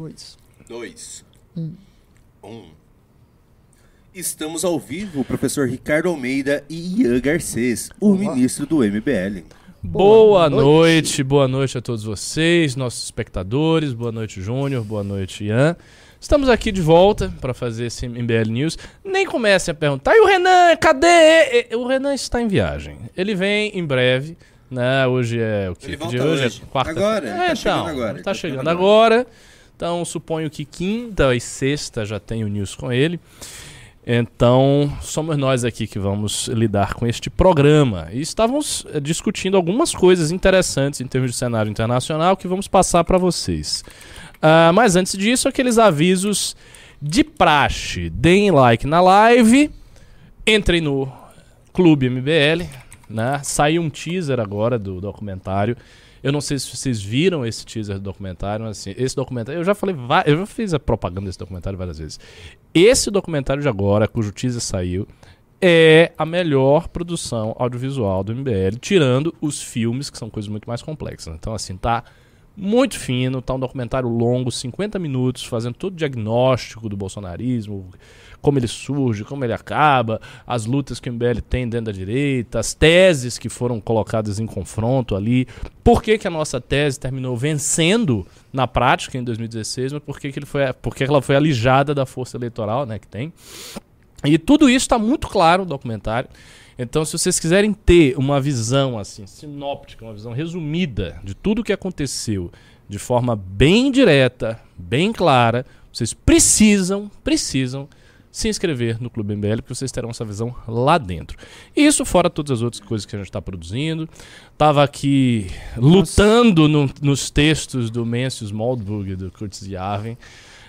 Dois. Dois. Um. Um. Estamos ao vivo, o professor Ricardo Almeida e Ian Garcês, o Olá. ministro do MBL. Boa, Boa noite. noite. boa noite a todos vocês, nossos espectadores. Boa noite, Júnior. Boa noite, Ian. Estamos aqui de volta para fazer esse MBL News. Nem comecem a perguntar, e o Renan, cadê? O Renan está em viagem. Ele vem em breve, né? Hoje é o que? Ele volta hoje? hoje. É quarta. Agora, ele É, tá então, chegando agora, Tá tá chegando chegando agora. Então, suponho que quinta e sexta já tem o news com ele. Então, somos nós aqui que vamos lidar com este programa. E estávamos eh, discutindo algumas coisas interessantes em termos de cenário internacional que vamos passar para vocês. Ah, mas antes disso, aqueles avisos de praxe. Deem like na live, entrem no Clube MBL, né? Saiu um teaser agora do documentário. Eu não sei se vocês viram esse teaser do documentário, mas assim, esse documentário, eu já falei, eu já fiz a propaganda desse documentário várias vezes. Esse documentário de agora, cujo teaser saiu, é a melhor produção audiovisual do MBL, tirando os filmes, que são coisas muito mais complexas. Então, assim, tá muito fino, tá um documentário longo, 50 minutos, fazendo todo o diagnóstico do bolsonarismo, como ele surge, como ele acaba, as lutas que o MBL tem dentro da direita, as teses que foram colocadas em confronto ali, por que, que a nossa tese terminou vencendo na prática em 2016, mas por que, que, ele foi, por que que ela foi alijada da força eleitoral né, que tem. E tudo isso está muito claro no documentário. Então, se vocês quiserem ter uma visão assim, sinóptica, uma visão resumida de tudo o que aconteceu de forma bem direta, bem clara, vocês precisam, precisam se inscrever no Clube MBL, porque vocês terão essa visão lá dentro. Isso fora todas as outras coisas que a gente está produzindo. Tava aqui lutando no- nos textos do Mencius Moldbug e do Kurtz Yarvin.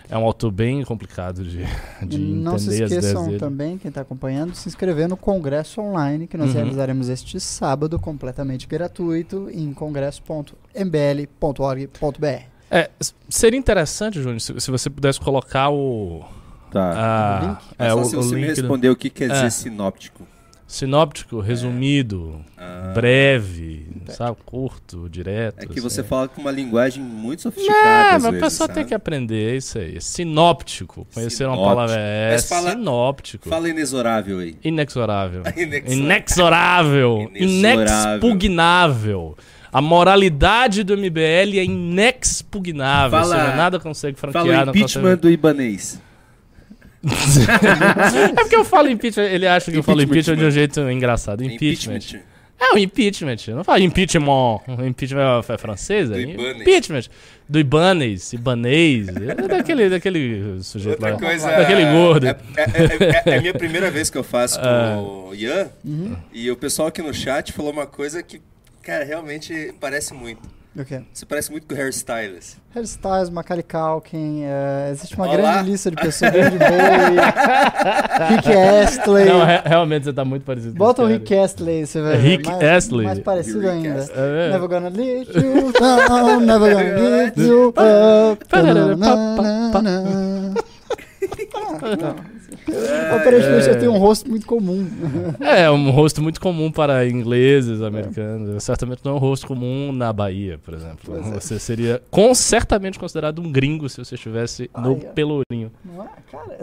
É um autor bem complicado de, de E não se entender ideias esqueçam também, quem está acompanhando, se inscrever no Congresso Online, que nós Uhum. realizaremos este sábado, completamente gratuito, em congresso.mbl.org.br. É, seria interessante, Júnior, se, se você pudesse colocar o. Tá. a- O link? É, é, só o, se o você me link do- responder o que quer dizer É. sinóptico. sinóptico, resumido, Ah, breve, sabe? Curto, direto. É que assim. você fala com uma linguagem muito sofisticada. É, mas a vezes, pessoa tem que aprender é isso aí. Sinóptico. Conhecer uma Sinóptico. palavra. É, fala- sinóptico. Fala inexorável aí. Inexorável. Inexorável. Inexorável. Inexpugnável. A moralidade do MBL é inexpugnável. Fala- seja, nada consegue franquear. Fala o impeachment consegue... do Ibanês. É porque eu falo impeachment, ele acha que eu falo Impeachment. de um jeito engraçado. Impeachment. Impeachment. É o impeachment. Não falo impeachment. O impeachment é francês? Do é Ibanez. Impeachment. Do Ibanez. Ibanês. É daquele, daquele sujeito Outra lá. coisa. Daquele gordo. É, é- é- é- é a minha primeira vez que eu faço com Ah. o Ian. E o pessoal aqui no chat falou uma coisa que, cara, realmente parece muito. O quê? Você parece muito com o hairstylist. Hairstyles, Macaulay Culkin, eh, existe uma Olá. grande lista de pessoas, David Bowie, Rick Astley. Não, re- realmente você tá muito parecido com Bota o Rick Astley, você vai ver. Rick mais, Astley. Mais parecido Rick ainda. É, Never gonna leave you down, never gonna give you up. Aparentemente eu tenho um rosto muito comum. É, um rosto muito comum para ingleses, americanos. Certamente não é um rosto comum na Bahia, por exemplo. Pois é. Você seria com, certamente considerado um gringo se você estivesse no Ai, é. Pelourinho. Não é, cara?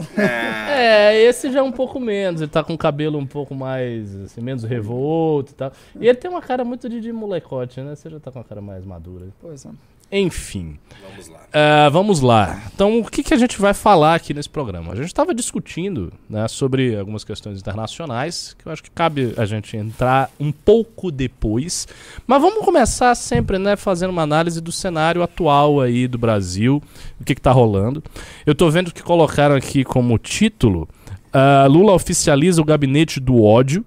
É, esse já é um pouco menos. Ele tá com o cabelo um pouco mais, assim, menos revolto e tal. E ele tem uma cara muito de, de molecote, né? Você já tá com uma cara mais madura. Pois é. Enfim. vamos lá. Ah, vamos lá. Então, o que, que a gente vai falar aqui nesse programa? A gente estava discutindo né, sobre algumas questões internacionais, que eu acho que cabe a gente entrar um pouco depois. Mas vamos começar sempre né, fazendo uma análise do cenário atual aí do Brasil, o que está rolando. Eu estou vendo que colocaram aqui como título: ah, Lula oficializa o gabinete do ódio.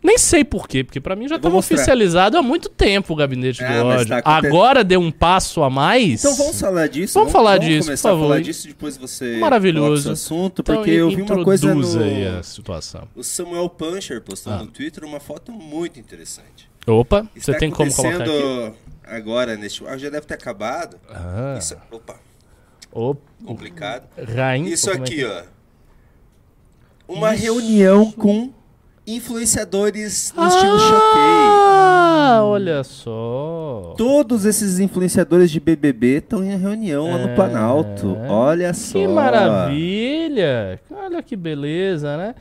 Nem sei por quê, porque pra mim já estava oficializado há muito tempo o gabinete Ah, do mas ódio. tá Agora deu um passo a mais. Então vamos falar disso. Vamos falar disso, começar por a falar favor. disso depois você Maravilhoso. assunto, Então, porque eu vi uma coisa no aí a situação. o Samuel Puncher postando Ah. no Twitter uma foto muito interessante. Opa, você Está tem como colocar aqui? agora neste, ah, já deve ter acabado. Ah, Isso, opa, opa, complicado. rainha. Isso é aqui, que- ó. Uma reunião com influenciadores no estilo choquei. Ah, olha só. Todos esses influenciadores de BBB estão em reunião lá no É. Planalto. Olha só. Que maravilha! Olha que beleza, né?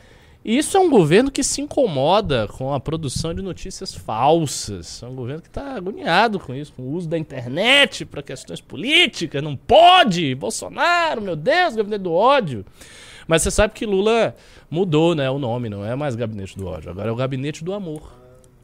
Isso é um governo que se incomoda com a produção de notícias falsas. É um governo que está agoniado com isso, com o uso da internet para questões políticas. Não pode! Bolsonaro, meu Deus, gabinete do ódio. Mas você sabe que Lula mudou, né? O nome, não é mais gabinete do ódio, agora é o gabinete do amor.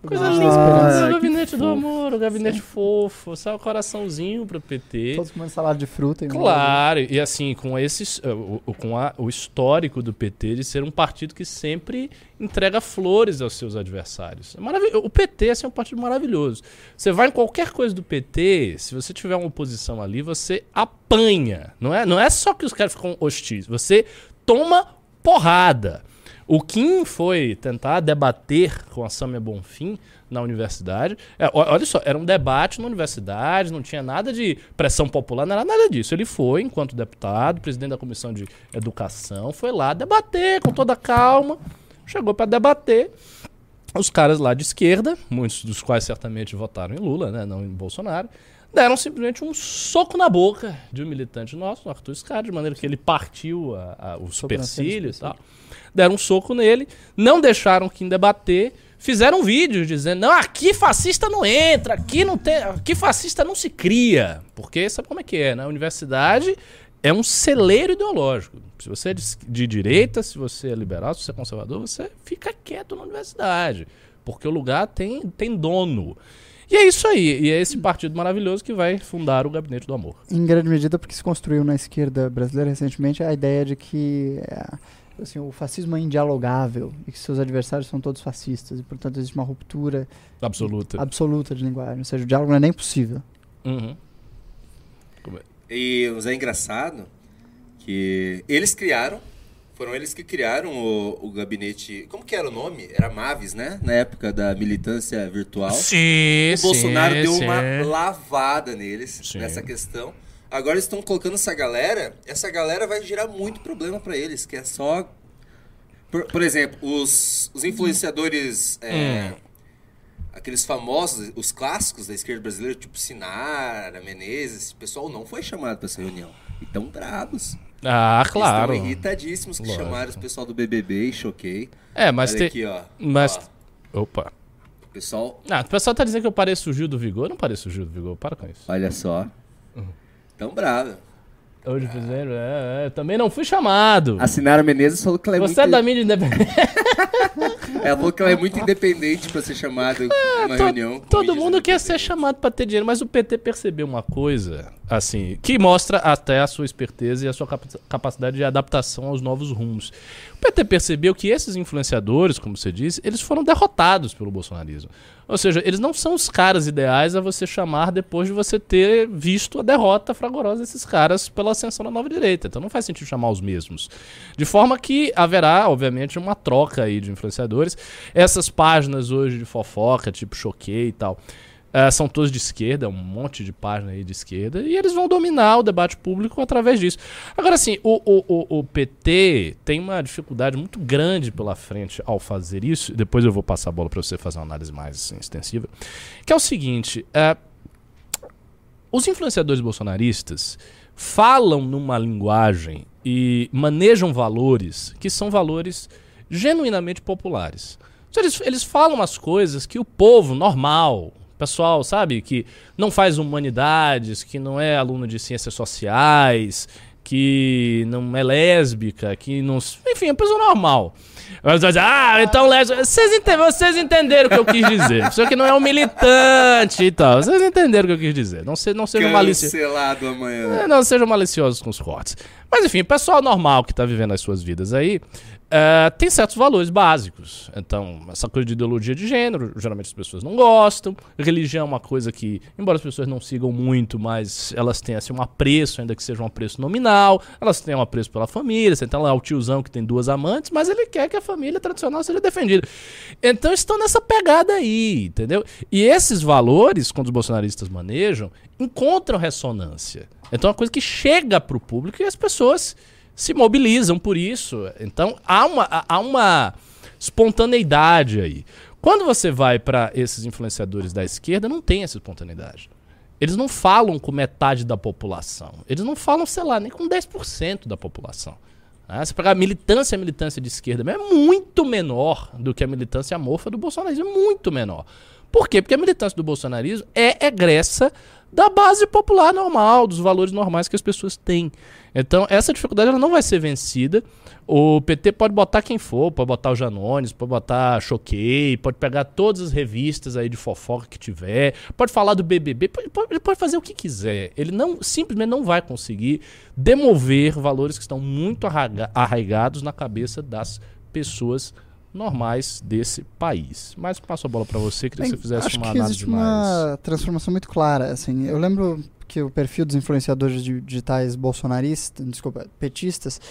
Coisa Ah, linda. que o gabinete do amor, o gabinete fofo, sabe? O coraçãozinho pro PT. Todos comendo salada de fruta. e Claro, e assim, com esses, o, o- com a- o histórico do PT de ser um partido que sempre entrega flores aos seus adversários. É. O PT assim, é um partido maravilhoso. Você vai em qualquer coisa do PT, se você tiver uma oposição ali, você apanha. Não é, não é só que os caras ficam hostis, você toma porrada. O Kim foi tentar debater com a Samia Bonfim na universidade. É, olha só, era um debate na universidade, não tinha nada de pressão popular, não era nada disso. Ele foi, enquanto deputado, presidente da comissão de educação, foi lá debater com toda calma, chegou para debater. Os caras lá de esquerda, muitos dos quais certamente votaram em Lula, né, não em Bolsonaro, deram simplesmente um soco na boca de um militante nosso, o Arthur Scott, de maneira que ele partiu a- a- os na supercílios e tal. Deram um soco nele, não deixaram Kim debater, fizeram vídeos dizendo: não, aqui fascista não entra, aqui não tem. Aqui fascista não se cria. Porque sabe como é que é, né? A universidade é um celeiro ideológico. Se você é de, de direita, se você é liberal, se você é conservador, você fica quieto na universidade. Porque o lugar tem, tem dono. E é isso aí. E é esse partido maravilhoso que vai fundar o Gabinete do Amor. Em grande medida porque se construiu na esquerda brasileira recentemente a ideia de que é, assim, o fascismo é indialogável e que seus adversários são todos fascistas e, portanto, existe uma ruptura Absoluta. absoluta de linguagem. Ou seja, o diálogo não é nem possível. Uhum. E é engraçado que eles criaram, foram eles que criaram o, o gabinete. Como que era o nome? Era Mavis, né? Na época da militância virtual. Sim, o Bolsonaro sim, deu sim. uma lavada neles Sim. nessa questão. Agora eles estão colocando essa galera. Essa galera vai gerar muito problema pra eles, que é só. Por, por exemplo, os, os influenciadores. é, Hum. Aqueles famosos, os clássicos da esquerda brasileira, tipo Sinara, Menezes, esse pessoal não foi chamado pra essa reunião. E tão bravos. Ah, claro. Estão irritadíssimos que Lógico. chamaram o pessoal do BBB e choquei. É, mas Olha tem. aqui, ó. Mas. Ó, Opa. o pessoal, Ah, o pessoal tá dizendo que eu pareço o Gil do Vigor. Eu não pareço o Gil do Vigor. Para com isso. olha só. Uhum. Tão brava. Hoje fizeram. É, é, também não fui chamado. A Sinara Menezes falou que ela é Você muito... é da mídia independente. Ela falou que ela é muito independente pra ser chamada numa To- reunião. Todo mundo quer ser chamado pra ter dinheiro, mas o PT percebeu uma coisa, assim, que mostra até a sua esperteza e a sua capa- capacidade de adaptação aos novos rumos. O PT percebeu que esses influenciadores, como você disse, eles foram derrotados pelo bolsonarismo. Ou seja, eles não são os caras ideais a você chamar depois de você ter visto a derrota fragorosa desses caras pela ascensão da nova direita. Então não faz sentido chamar os mesmos. De forma que haverá, obviamente, uma troca aí de influenciadores. Essas páginas hoje de fofoca, tipo Choquei e tal, eh, são todas de esquerda, um monte de página aí de esquerda, e eles vão dominar o debate público através disso. Agora, assim, o, o, o, o PT tem uma dificuldade muito grande pela frente ao fazer isso, depois eu vou passar a bola para você fazer uma análise mais assim, extensiva, que é o seguinte, eh, os influenciadores bolsonaristas falam numa linguagem e manejam valores que são valores genuinamente populares. Eles, eles falam umas coisas que o povo normal, pessoal, sabe, que não faz humanidades, que não é aluno de ciências sociais, que não é lésbica, que não. Enfim, é pessoa normal. Ah, então lésbica. Vocês, ente- vocês entenderam o que eu quis dizer. Você que não é um militante e tal. Vocês entenderam o que eu quis dizer. Não, se, não sejam maliciosos. Amanhã. É, não sejam maliciosos com os cortes. Mas enfim, pessoal normal que tá vivendo as suas vidas aí é, tem certos valores básicos. Então, essa coisa de ideologia de gênero, geralmente as pessoas não gostam. Religião é uma coisa que, embora as pessoas não sigam muito, mas elas têm assim, um apreço, ainda que seja um apreço nominal. Elas têm um apreço pela família. Você tem lá o tiozão que tem duas amantes, mas ele quer que a família tradicional seja defendida. Então estão nessa pegada aí, entendeu? E esses valores, quando os bolsonaristas manejam, encontram ressonância. Então é uma coisa que chega para o público e as pessoas se mobilizam por isso. Então há uma, há- uma espontaneidade aí. Quando você vai para esses influenciadores da esquerda, não tem essa espontaneidade. Eles não falam com metade da população. Eles não falam, sei lá, nem com 10% da população. Ah, se pegar a militância, a militância de esquerda é muito menor do que a militância mofa do bolsonarismo. É muito menor. Por quê? Porque a militância do bolsonarismo é egressa da base popular normal, dos valores normais que as pessoas têm. Então, essa dificuldade ela não vai ser vencida. O PT pode botar quem for, pode botar o Janones, pode botar Choquei, pode pegar todas as revistas aí de fofoca que tiver, pode falar do BBB, pode, pode, pode fazer o que quiser. Ele não simplesmente não vai conseguir demover valores que estão muito arraigados na cabeça das pessoas normais desse país. Mas passo a bola para você, queria que você fizesse acho uma que análise existe uma transformação muito clara. Assim, eu lembro que o perfil dos influenciadores digitais bolsonaristas, desculpa, petistas,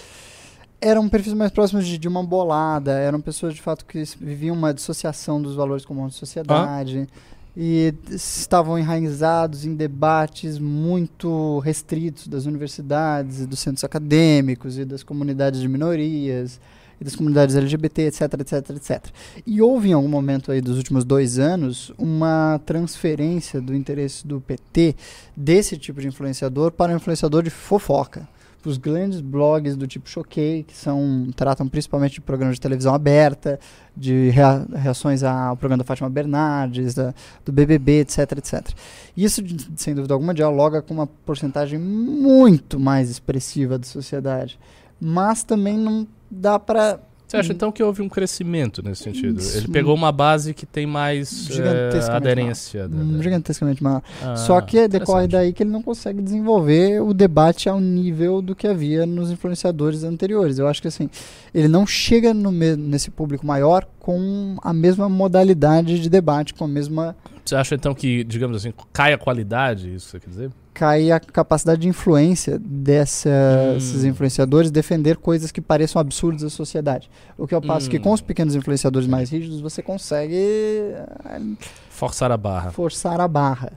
eram perfis mais próximos de, de, uma bolada, eram pessoas de fato que viviam uma dissociação dos valores comuns da sociedade. Ah? E estavam enraizados em debates muito restritos das universidades e dos centros acadêmicos e das comunidades de minorias e das comunidades LGBT, etc, etc, etc. E houve em algum momento aí dos últimos dois anos uma transferência do interesse do PT desse tipo de influenciador para um influenciador de fofoca os grandes blogs do tipo Choquei, que são, tratam principalmente de programas de televisão aberta, de rea reações ao programa da Fátima Bernardes, da, do BBB, etc, etc. Isso, sem dúvida alguma, dialoga com uma porcentagem muito mais expressiva da sociedade. Mas também não dá para você acha então que houve um crescimento nesse sentido? Isso. Ele pegou uma base que tem mais é, aderência. Da, Gigantescamente maior. Ah, Só que decorre daí que ele não consegue desenvolver o debate ao nível do que havia nos influenciadores anteriores. Eu acho que assim, ele não chega no nesse público maior com a mesma modalidade de debate, com a mesma. Você acha então que, digamos assim, cai a qualidade, isso você quer dizer? Cai a capacidade de influência desses hum. influenciadores defender coisas que pareçam absurdas à sociedade. O que eu passo hum. que com os pequenos influenciadores mais rígidos você consegue eh, forçar a barra. Forçar a barra.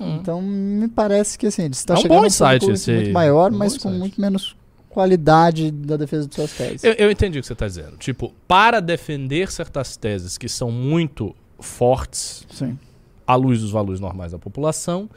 Hum. Então me parece que assim, ele está é um chegando bom insight esse muito maior, um mas com muito menos qualidade da defesa de suas teses. Eu, eu entendi o que você está dizendo. Tipo, para defender certas teses que são muito fortes Sim. à luz dos valores normais da população,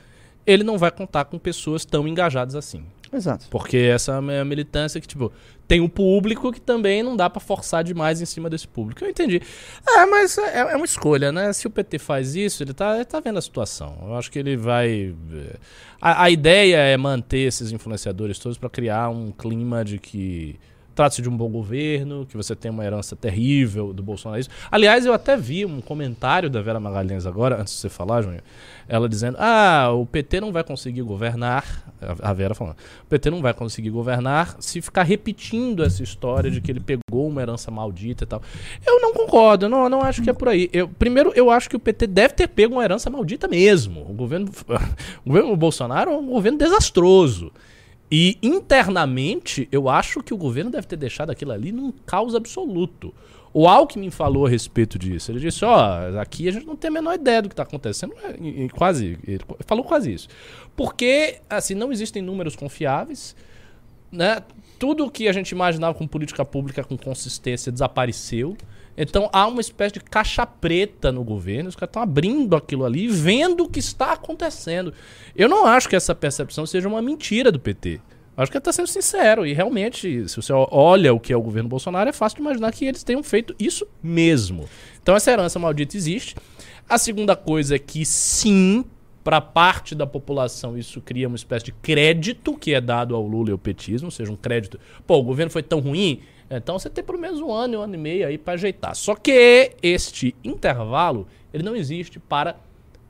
ele não vai contar com pessoas tão engajadas assim. Exato. Porque essa é a militância que, tipo, tem um público que também não dá para forçar demais em cima desse público. Eu entendi. É, mas é, é, uma escolha, né? Se o PT faz isso, ele tá, ele tá vendo a situação. Eu acho que ele vai. É, a, a ideia é manter esses influenciadores todos para criar um clima de que trata-se de um bom governo, que você tem uma herança terrível do bolsonarismo. Aliás, eu até vi um comentário da Vera Magalhães agora, antes de você falar, Júnior, ela dizendo: ah, o PT não vai conseguir governar. A Vera falando: o PT não vai conseguir governar se ficar repetindo essa história de que ele pegou uma herança maldita e tal. Eu não concordo, eu não, não acho que é por aí. Eu, primeiro, eu acho que o PT deve ter pego uma herança maldita mesmo. O governo, o governo Bolsonaro é um governo desastroso. E internamente, eu acho que o governo deve ter deixado aquilo ali num caos absoluto. O Alckmin falou a respeito disso. Ele disse: Ó, oh, aqui a gente não tem a menor ideia do que está acontecendo. E, quase, ele falou quase isso. Porque, assim, não existem números confiáveis. Né? Tudo que a gente imaginava com política pública com consistência desapareceu. Então há uma espécie de caixa preta no governo, os caras estão abrindo aquilo ali vendo o que está acontecendo. Eu não acho que essa percepção seja uma mentira do PT. Acho que ele está sendo sincero e realmente, se você olha o que é o governo Bolsonaro, é fácil de imaginar que eles tenham feito isso mesmo. Então essa herança maldita existe. A segunda coisa é que sim, para parte da população isso cria uma espécie de crédito que é dado ao Lula e ao petismo, ou seja, um crédito. Pô, o governo foi tão ruim, então você tem pelo menos um ano, um ano e meio aí para ajeitar. Só que este intervalo, ele não existe para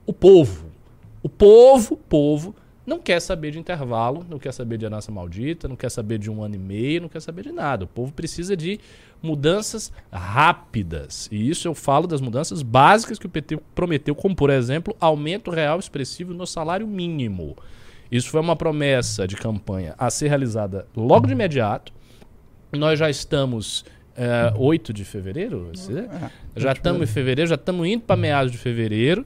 o povo. O povo, povo, não quer saber de intervalo, não quer saber de herança maldita, não quer saber de um ano e meio, não quer saber de nada. O povo precisa de mudanças rápidas. E isso eu falo das mudanças básicas que o PT prometeu, como, por exemplo, aumento real expressivo no salário mínimo. Isso foi uma promessa de campanha a ser realizada logo de imediato. Nós já estamos é, 8 de fevereiro? É, já estamos em fevereiro, já estamos indo para meados de fevereiro.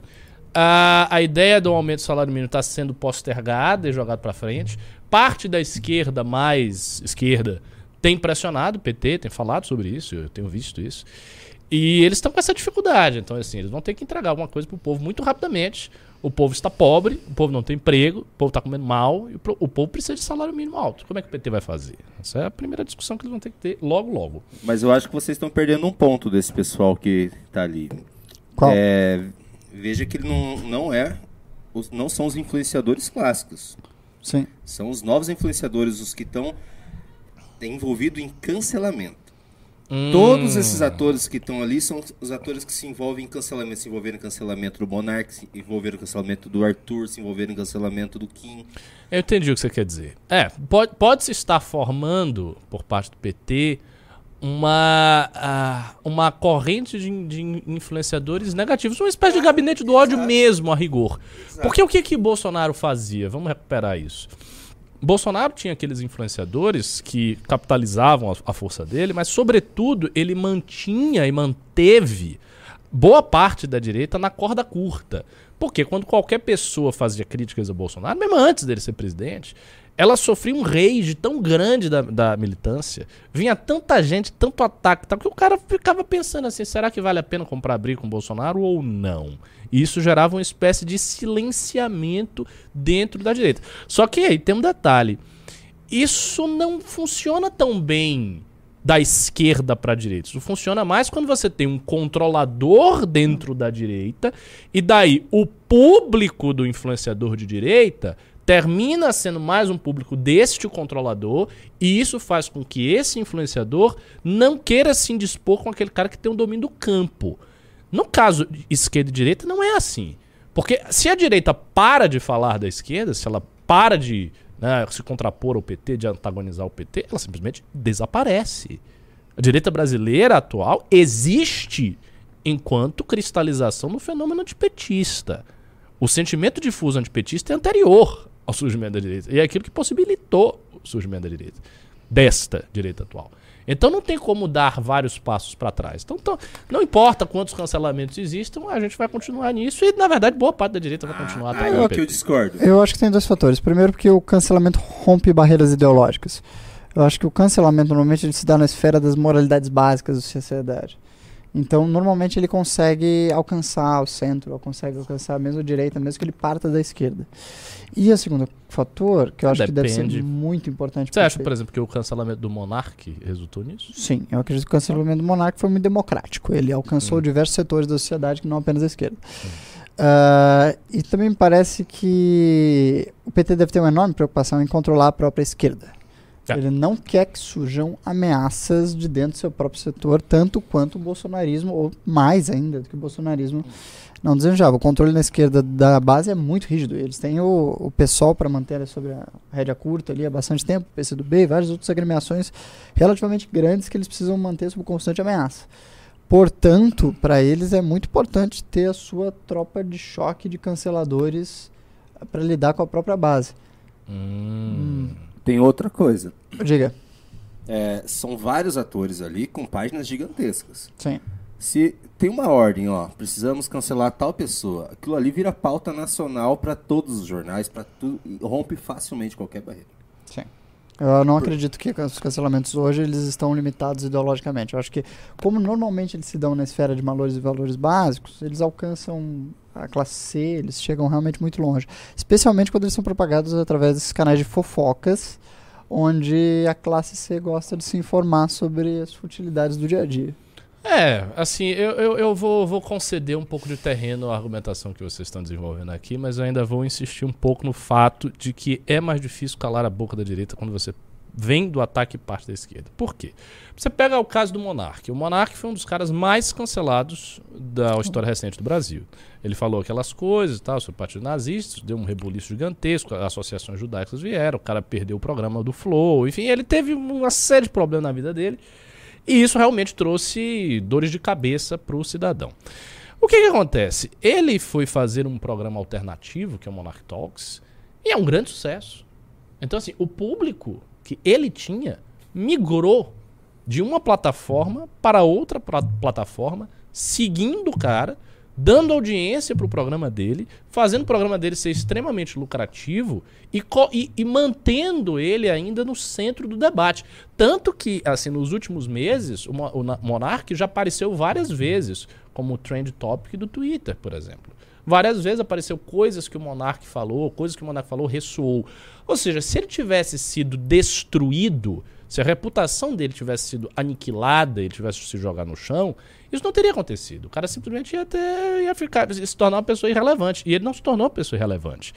A, a ideia do aumento do salário mínimo está sendo postergada e jogada para frente. Parte da esquerda, mais esquerda, tem pressionado o PT, tem falado sobre isso, eu tenho visto isso. E eles estão com essa dificuldade. Então, assim, eles vão ter que entregar alguma coisa pro povo muito rapidamente. O povo está pobre, o povo não tem emprego, o povo está comendo mal e o, povo precisa de salário mínimo alto. Como é que o PT vai fazer? Essa é a primeira discussão que eles vão ter que ter logo, logo. Mas eu acho que vocês estão perdendo um ponto desse pessoal que tá ali. Qual? É, veja que ele não, não é. os- não são os influenciadores clássicos. Sim. São os novos influenciadores, os que estão envolvidos em cancelamento. Todos esses atores que estão ali são os atores que se envolvem em cancelamento. Se envolveram em cancelamento do Monark, se envolveram em cancelamento do Arthur, se envolveram em cancelamento do Kim. Eu entendi o que você quer dizer. É, pode, pode se estar formando, por parte do PT, uma, ah, uma corrente de, de influenciadores negativos, uma espécie de gabinete do ódio mesmo, a rigor. Porque o que que Bolsonaro fazia? Vamos recuperar isso. Bolsonaro tinha aqueles influenciadores que capitalizavam a, força dele, mas, sobretudo, ele mantinha e manteve boa parte da direita na corda curta. Porque quando qualquer pessoa fazia críticas a Bolsonaro, mesmo antes dele ser presidente, ela sofria um rage tão grande da, da militância, vinha tanta gente, tanto ataque, tal, que o cara ficava pensando assim: será que vale a pena comprar briga com o Bolsonaro ou não? E isso gerava uma espécie de silenciamento dentro da direita. Só que aí tem um detalhe: isso não funciona tão bem da esquerda para a direita. Isso funciona mais quando você tem um controlador dentro da direita e daí o público do influenciador de direita termina sendo mais um público deste controlador e isso faz com que esse influenciador não queira se indispor com aquele cara que tem o domínio do campo. No caso esquerda e direita não é assim. Porque se a direita para de falar da esquerda, se ela para de né, se contrapor ao PT, de antagonizar o PT, ela simplesmente desaparece. A direita brasileira atual existe enquanto cristalização do fenômeno antipetista. O sentimento difuso antipetista é anterior ao surgimento da direita. E é aquilo que possibilitou o surgimento da direita. Desta direita atual. Então não tem como dar vários passos para trás. Então, então, não importa quantos cancelamentos existam, a gente vai continuar nisso e, na verdade, boa parte da direita vai continuar é que eu PT. discordo. Eu acho que tem dois fatores. Primeiro, porque o cancelamento rompe barreiras ideológicas. Eu acho que o cancelamento normalmente ele se dá na esfera das moralidades básicas da sociedade. Então, normalmente ele consegue alcançar o centro, ou consegue alcançar mesmo a direita, mesmo que ele parta da esquerda. E o segundo fator, que eu acho que deve Depende. ser muito importante Você acha, PT. por exemplo, que o cancelamento do Monark resultou nisso? Sim, eu acredito que o cancelamento do monarca foi muito democrático. Ele alcançou Hum. diversos setores da sociedade que não apenas a esquerda. Ah, e também me parece que o PT deve ter uma enorme preocupação em controlar a própria esquerda. É. Ele não quer que surjam ameaças de dentro do seu próprio setor, tanto quanto o bolsonarismo, ou mais ainda do que o bolsonarismo não desejava. O controle na esquerda da base é muito rígido. Eles têm o, o PSOL para manter sobre a rédea curta ali há bastante tempo, PCdoB e várias outras agremiações relativamente grandes que eles precisam manter sob constante ameaça. Portanto, para eles é muito importante ter a sua tropa de choque de canceladores para lidar com a própria base. Hum. Tem outra coisa. Diga. É, são vários atores ali com páginas gigantescas. Sim. Se tem uma ordem, ó, precisamos cancelar tal pessoa, aquilo ali vira pauta nacional para todos os jornais, para tudo, rompe facilmente qualquer barreira. Sim. Eu não acredito que os cancelamentos hoje eles estão limitados ideologicamente. Eu acho que, como normalmente eles se dão na esfera de valores e valores básicos, eles alcançam a classe C, eles chegam realmente muito longe. Especialmente quando eles são propagados através desses canais de fofocas, onde a classe C gosta de se informar sobre as futilidades do dia a dia. É, assim, eu, eu, eu vou, vou conceder um pouco de terreno à argumentação que vocês estão desenvolvendo aqui, mas eu ainda vou insistir um pouco no fato de que é mais difícil calar a boca da direita quando você vem do ataque parte da esquerda. Por quê? Você pega o caso do Monark. O Monark foi um dos caras mais cancelados da história recente do Brasil. Ele falou aquelas coisas e tal, o partido nazista, deu um rebuliço gigantesco, associações judaicas vieram, o cara perdeu o programa do Flow, enfim, ele teve uma série de problemas na vida dele. E isso realmente trouxe dores de cabeça para o cidadão. O que, que acontece? Ele foi fazer um programa alternativo, que é o Monarch Talks, e é um grande sucesso. Então, assim, o público que ele tinha migrou de uma plataforma para outra pla- plataforma, seguindo o cara, dando audiência para o programa dele, fazendo o programa dele ser extremamente lucrativo e, e, e, mantendo ele ainda no centro do debate. Tanto que, assim, nos últimos meses, o, o Monark já apareceu várias vezes como trend topic do Twitter, por exemplo. Várias vezes apareceu coisas que o Monark falou, coisas que o Monark falou ressoou. Ou seja, se ele tivesse sido destruído, se a reputação dele tivesse sido aniquilada, ele tivesse se jogar no chão, isso não teria acontecido. O cara simplesmente ia, ter, ia ficar, ia se tornar uma pessoa irrelevante. E ele não se tornou uma pessoa irrelevante.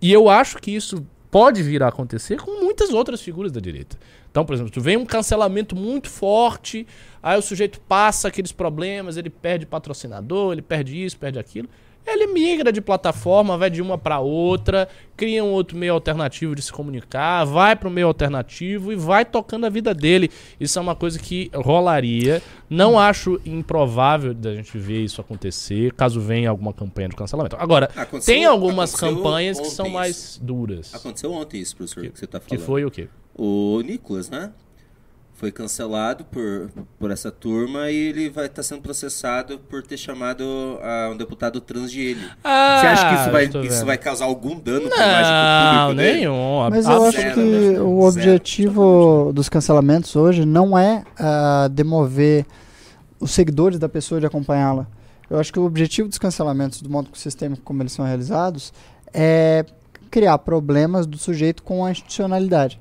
E eu acho que isso pode vir a acontecer com muitas outras figuras da direita. Então, por exemplo, tu vem um cancelamento muito forte, aí o sujeito passa aqueles problemas, ele perde patrocinador, ele perde isso, perde aquilo. Ele migra de plataforma, vai de uma para outra, cria um outro meio alternativo de se comunicar, vai para o meio alternativo e vai tocando a vida dele. Isso é uma coisa que rolaria. Não acho improvável da gente ver isso acontecer, caso venha alguma campanha de cancelamento. Agora, aconteceu, tem algumas campanhas que são mais duras. Aconteceu ontem isso, professor, que, que você está falando. Que foi o quê? O Nicolas, né? Foi cancelado por, por essa turma e ele vai estar tá sendo processado por ter chamado a, um deputado trans de ele. Ah, Você acha que isso vai, isso vai causar algum dano não, Não, nenhum. Mas eu acho que zero, o objetivo dos cancelamentos hoje não é uh, demover os seguidores da pessoa de acompanhá-la. Eu acho que o objetivo dos cancelamentos, do modo sistêmico como eles são realizados, é criar problemas do sujeito com a institucionalidade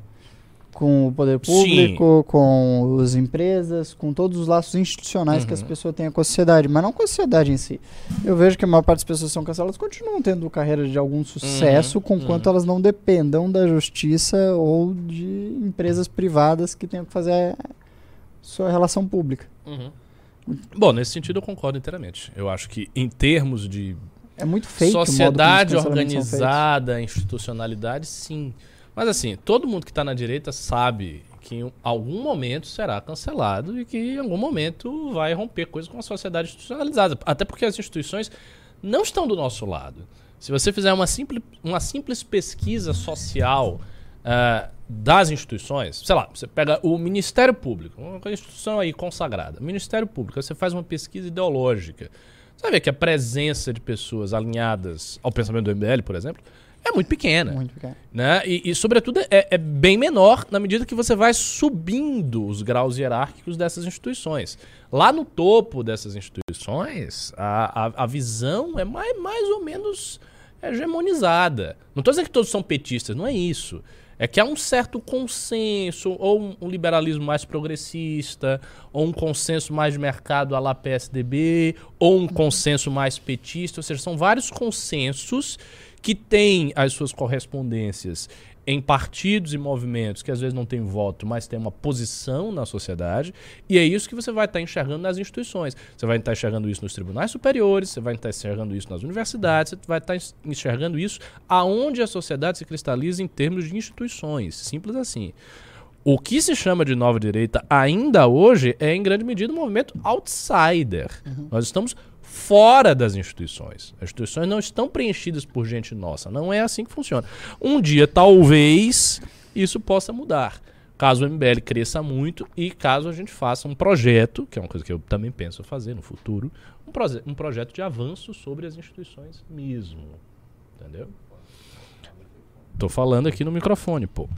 com o poder público, Sim. com as empresas, com todos os laços institucionais uhum. que as uhum. pessoas têm com a sociedade, mas não com a sociedade em si. Eu vejo que a maior parte das pessoas que são canceladas continuam tendo carreira de algum sucesso, uhum. conquanto uhum. elas não dependam da justiça ou de empresas privadas que tenham que fazer a sua relação pública. Uhum. Bom, nesse sentido eu concordo inteiramente. Eu acho que em termos de é muito sociedade organizada, institucionalidade, sim. Mas assim, todo mundo que está na direita sabe que em algum momento será cancelado e que em algum momento vai romper coisas com a sociedade institucionalizada. Até porque as instituições não estão do nosso lado. Se você fizer uma simples, uma simples pesquisa social uh, das instituições, sei lá, você pega o Ministério Público, uma instituição aí consagrada, Ministério Público, você faz uma pesquisa ideológica, você vai ver que a presença de pessoas alinhadas ao pensamento do MBL, por exemplo, é muito pequena. Muito pequena. Né? E, e sobretudo, é, é, bem menor na medida que você vai subindo os graus hierárquicos dessas instituições. Lá no topo dessas instituições, a, a, a visão é mais, mais ou menos hegemonizada. Não estou dizendo que todos são petistas, não é isso. É que há um certo consenso, ou um, liberalismo mais progressista, ou um consenso mais de mercado à la PSDB, ou um consenso mais petista, ou seja, são vários consensos que tem as suas correspondências em partidos e movimentos que às vezes não têm voto, mas têm uma posição na sociedade, e é isso que você vai estar enxergando nas instituições. Você vai estar enxergando isso nos tribunais superiores, você vai estar enxergando isso nas universidades, você vai estar enxergando isso aonde a sociedade se cristaliza em termos de instituições. Simples assim. O que se chama de nova direita ainda hoje é, em grande medida, um movimento outsider. Uhum. Nós estamos fora das instituições. As instituições não estão preenchidas por gente nossa. Não é assim que funciona. Um dia, talvez, isso possa mudar. Caso o MBL cresça muito e caso a gente faça um projeto, que é uma coisa que eu também penso fazer no futuro, um, proje um projeto de avanço sobre as instituições mesmo. Entendeu? Tô falando aqui no microfone, pô.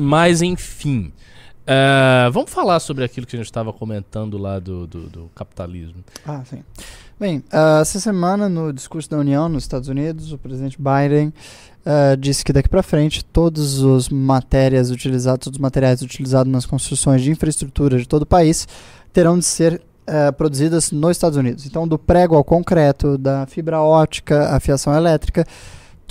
Mas, enfim. Uh, vamos falar sobre aquilo que a gente estava comentando lá do, do, do, capitalismo. Ah, sim. Bem, uh, essa semana, no discurso da União nos Estados Unidos, o presidente Biden uh, disse que daqui para frente matérias todos os materiais utilizados nas construções de infraestrutura de todo o país terão de ser produzidas nos Estados Unidos. Então, do prego ao concreto, da fibra ótica à fiação elétrica,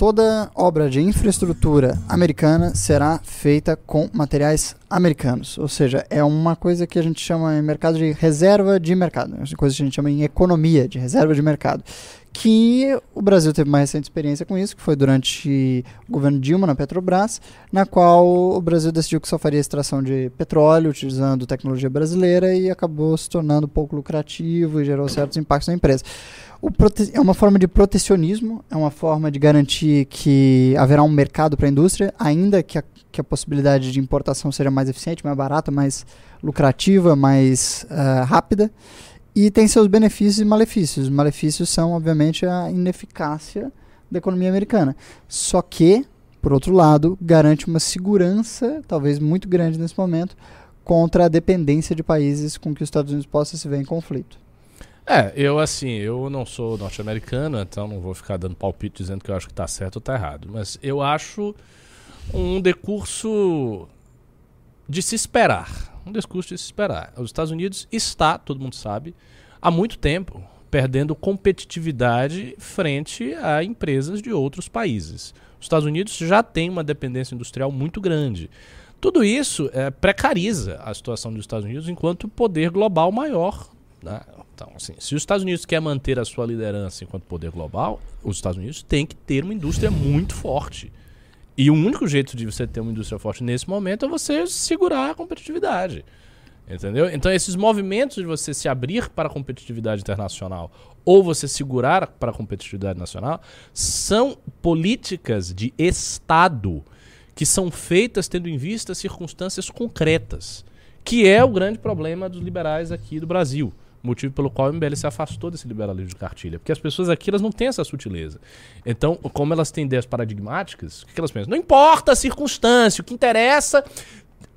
toda obra de infraestrutura americana será feita com materiais americanos. Ou seja, é uma coisa que a gente chama em mercado de reserva de mercado. É uma coisa que a gente chama em economia de reserva de mercado. Que o Brasil teve uma recente experiência com isso, que foi durante o governo Dilma na Petrobras, na qual o Brasil decidiu que só faria extração de petróleo utilizando tecnologia brasileira e acabou se tornando pouco lucrativo e gerou certos impactos na empresa é uma forma de protecionismo, é uma forma de garantir que haverá um mercado para a indústria, ainda que a, que a possibilidade de importação seja mais eficiente, mais barata, mais lucrativa, mais uh, rápida. E tem seus benefícios e malefícios. Os malefícios são, obviamente, a ineficácia da economia americana. Só que, por outro lado, garante uma segurança, talvez muito grande nesse momento, contra a dependência de países com que os Estados Unidos possa se ver em conflito. É, eu assim, eu não sou norte-americano, então não vou ficar dando palpite dizendo que eu acho que está certo ou está errado. Mas eu acho um decurso de se esperar. Um discurso de se esperar. Os Estados Unidos está, todo mundo sabe, há muito tempo perdendo competitividade frente a empresas de outros países. Os Estados Unidos já tem uma dependência industrial muito grande. Tudo isso é, precariza a situação dos Estados Unidos enquanto poder global maior. Né? Então, assim, se os Estados Unidos quer manter a sua liderança enquanto poder global, os Estados Unidos têm que ter uma indústria muito forte. E o único jeito de você ter uma indústria forte nesse momento é você segurar a competitividade. Entendeu? Então, esses movimentos de você se abrir para a competitividade internacional ou você segurar para a competitividade nacional são políticas de Estado que são feitas tendo em vista circunstâncias concretas, que é o grande problema dos liberais aqui do Brasil motivo pelo qual o MBL se afastou desse liberalismo de cartilha. Porque as pessoas aqui elas não têm essa sutileza. Então, como elas têm ideias paradigmáticas, o que, elas pensam? Não importa a circunstância, o que interessa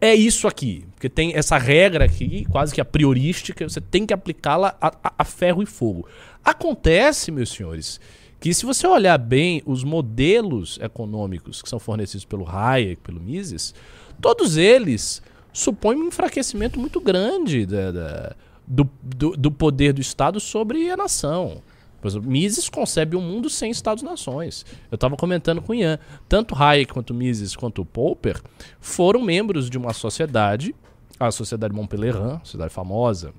é isso aqui. Porque tem essa regra aqui, quase que a priorística, você tem que aplicá-la a, a, a ferro e fogo. Acontece, meus senhores, que se você olhar bem os modelos econômicos que são fornecidos pelo Hayek, pelo Mises, todos eles supõem um enfraquecimento muito grande da, da do, do, do poder do Estado sobre a nação. Por exemplo, Mises concebe um mundo sem Estados-nações. Eu estava comentando com o Ian. Tanto Hayek quanto Mises quanto Popper foram membros de uma sociedade, a Sociedade Montpellier, sociedade famosa,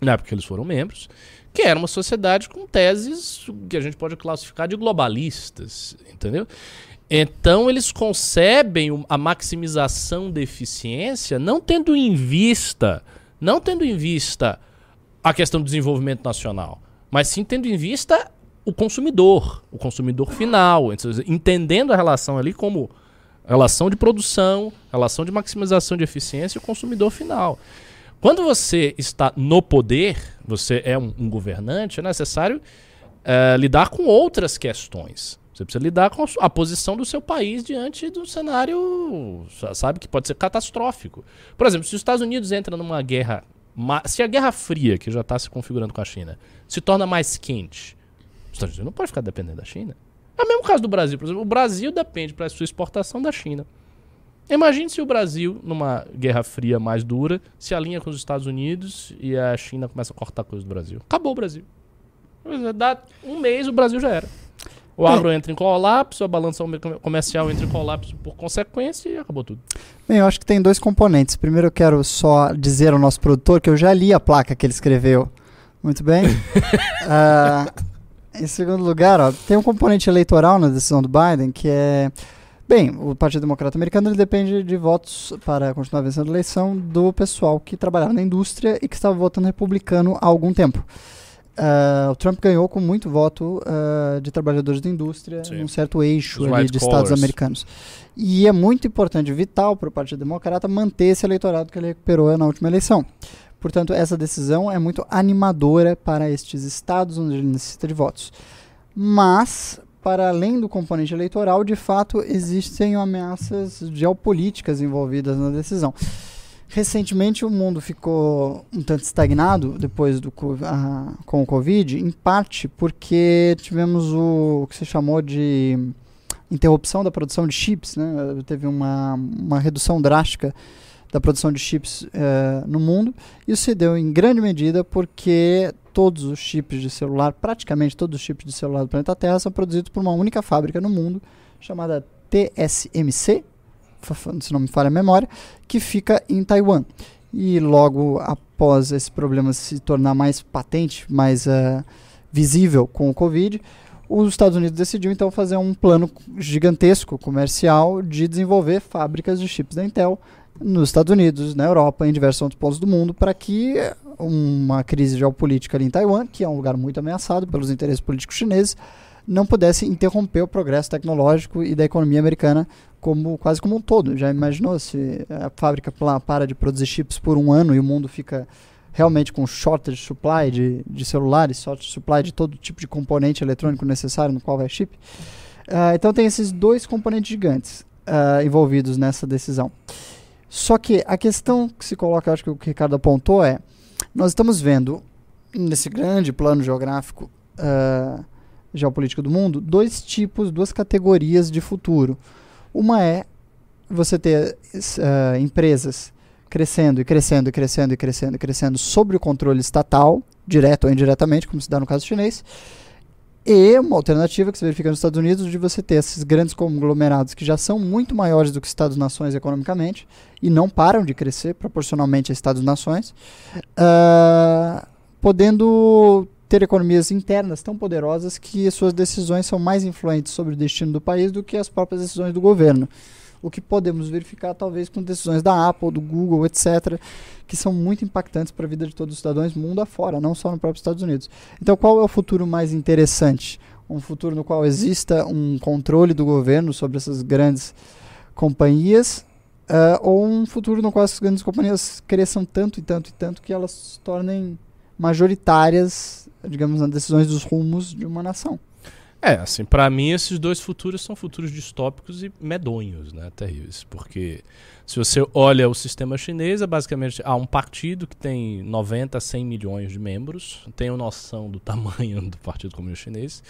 na época que eles foram membros, que era uma sociedade com teses que a gente pode classificar de globalistas, entendeu? Então eles concebem a maximização da eficiência não tendo em vista não tendo em vista a questão do desenvolvimento nacional, mas sim tendo em vista o consumidor, o consumidor final, entendendo a relação ali como relação de produção, relação de maximização de eficiência e o consumidor final. Quando você está no poder, você é um, um governante, é necessário é, lidar com outras questões. Você precisa lidar com a posição do seu país diante do cenário, sabe, que pode ser catastrófico. Por exemplo, se os Estados Unidos entram numa guerra. Se a Guerra Fria, que já está se configurando com a China, se torna mais quente, os Estados Unidos não pode ficar dependendo da China. É o mesmo caso do Brasil. Por exemplo, o Brasil depende para sua exportação da China. Imagine se o Brasil, numa guerra fria mais dura, se alinha com os Estados Unidos e a China começa a cortar coisas do Brasil. Acabou o Brasil. Dá um mês, o Brasil já era. O agro entra em colapso, a balança comercial entra em colapso por consequência e acabou tudo. Bem, eu acho que tem dois componentes. Primeiro eu quero só dizer ao nosso produtor que eu já li a placa que ele escreveu. Muito bem. uh, em segundo lugar, ó, tem um componente eleitoral na decisão do Biden que é Bem, o Partido Democrata Americano depende de votos para continuar vencendo a eleição do pessoal que trabalhava na indústria e que estava votando republicano há algum tempo. Uh, o Trump ganhou com muito voto uh, de trabalhadores da indústria Sim. num certo eixo ali, de estados americanos. E é muito importante, vital para o Partido Democrata manter esse eleitorado que ele recuperou na última eleição. Portanto, essa decisão é muito animadora para estes estados onde ele necessita de votos. Mas, para além do componente eleitoral, de fato, existem ameaças geopolíticas envolvidas na decisão. Recentemente o mundo ficou um tanto estagnado depois do a, com o Covid, em parte porque tivemos o, o que se chamou de interrupção da produção de chips, né? Teve uma, uma redução drástica da produção de chips eh, no mundo. Isso se deu em grande medida porque todos os chips de celular, praticamente todos os chips de celular do planeta Terra, são produzidos por uma única fábrica no mundo chamada TSMC, se não me falha a memória, que fica em Taiwan. E logo após esse problema se tornar mais patente, mais uh, visível com o Covid, os Estados Unidos decidiu então fazer um plano gigantesco comercial de desenvolver fábricas de chips da Intel nos Estados Unidos, na Europa, em diversos outros polos do mundo, para que uma crise geopolítica ali em Taiwan, que é um lugar muito ameaçado pelos interesses políticos chineses, não pudesse interromper o progresso tecnológico e da economia americana como quase como um todo. Já imaginou se a fábrica para de produzir chips por um ano e o mundo fica realmente com shortage supply de, de celulares, shortage supply de todo tipo de componente eletrônico necessário no qual vai chip. Uh, então tem esses dois componentes gigantes uh, envolvidos nessa decisão. Só que a questão que se coloca, acho que o que o Ricardo apontou é, nós estamos vendo nesse grande plano geográfico uh, geopolítico do mundo dois tipos, duas categorias de futuro. Uma é você ter empresas crescendo e crescendo e crescendo e crescendo e crescendo sobre o controle estatal, direto ou indiretamente, como se dá no caso chinês. E uma alternativa que se verifica nos Estados Unidos de você ter esses grandes conglomerados que já são muito maiores do que Estados-nações economicamente e não param de crescer proporcionalmente a Estados-nações, uh, podendo ter economias internas tão poderosas que suas decisões são mais influentes sobre o destino do país do que as próprias decisões do governo o que podemos verificar talvez com decisões da Apple, do Google, etc., que são muito impactantes para a vida de todos os cidadãos mundo afora, não só no próprio Estados Unidos. Então, qual é o futuro mais interessante? Um futuro no qual exista um controle do governo sobre essas grandes companhias uh, ou um futuro no qual essas grandes companhias cresçam tanto e tanto e tanto que elas se tornem majoritárias, digamos, nas decisões dos rumos de uma nação. É, assim, para mim esses dois futuros são futuros distópicos e medonhos, né, terríveis, porque se você olha o sistema chinês, é basicamente há um partido que tem 90 100 milhões de membros, tenho noção do tamanho do Partido Comunista Chinês,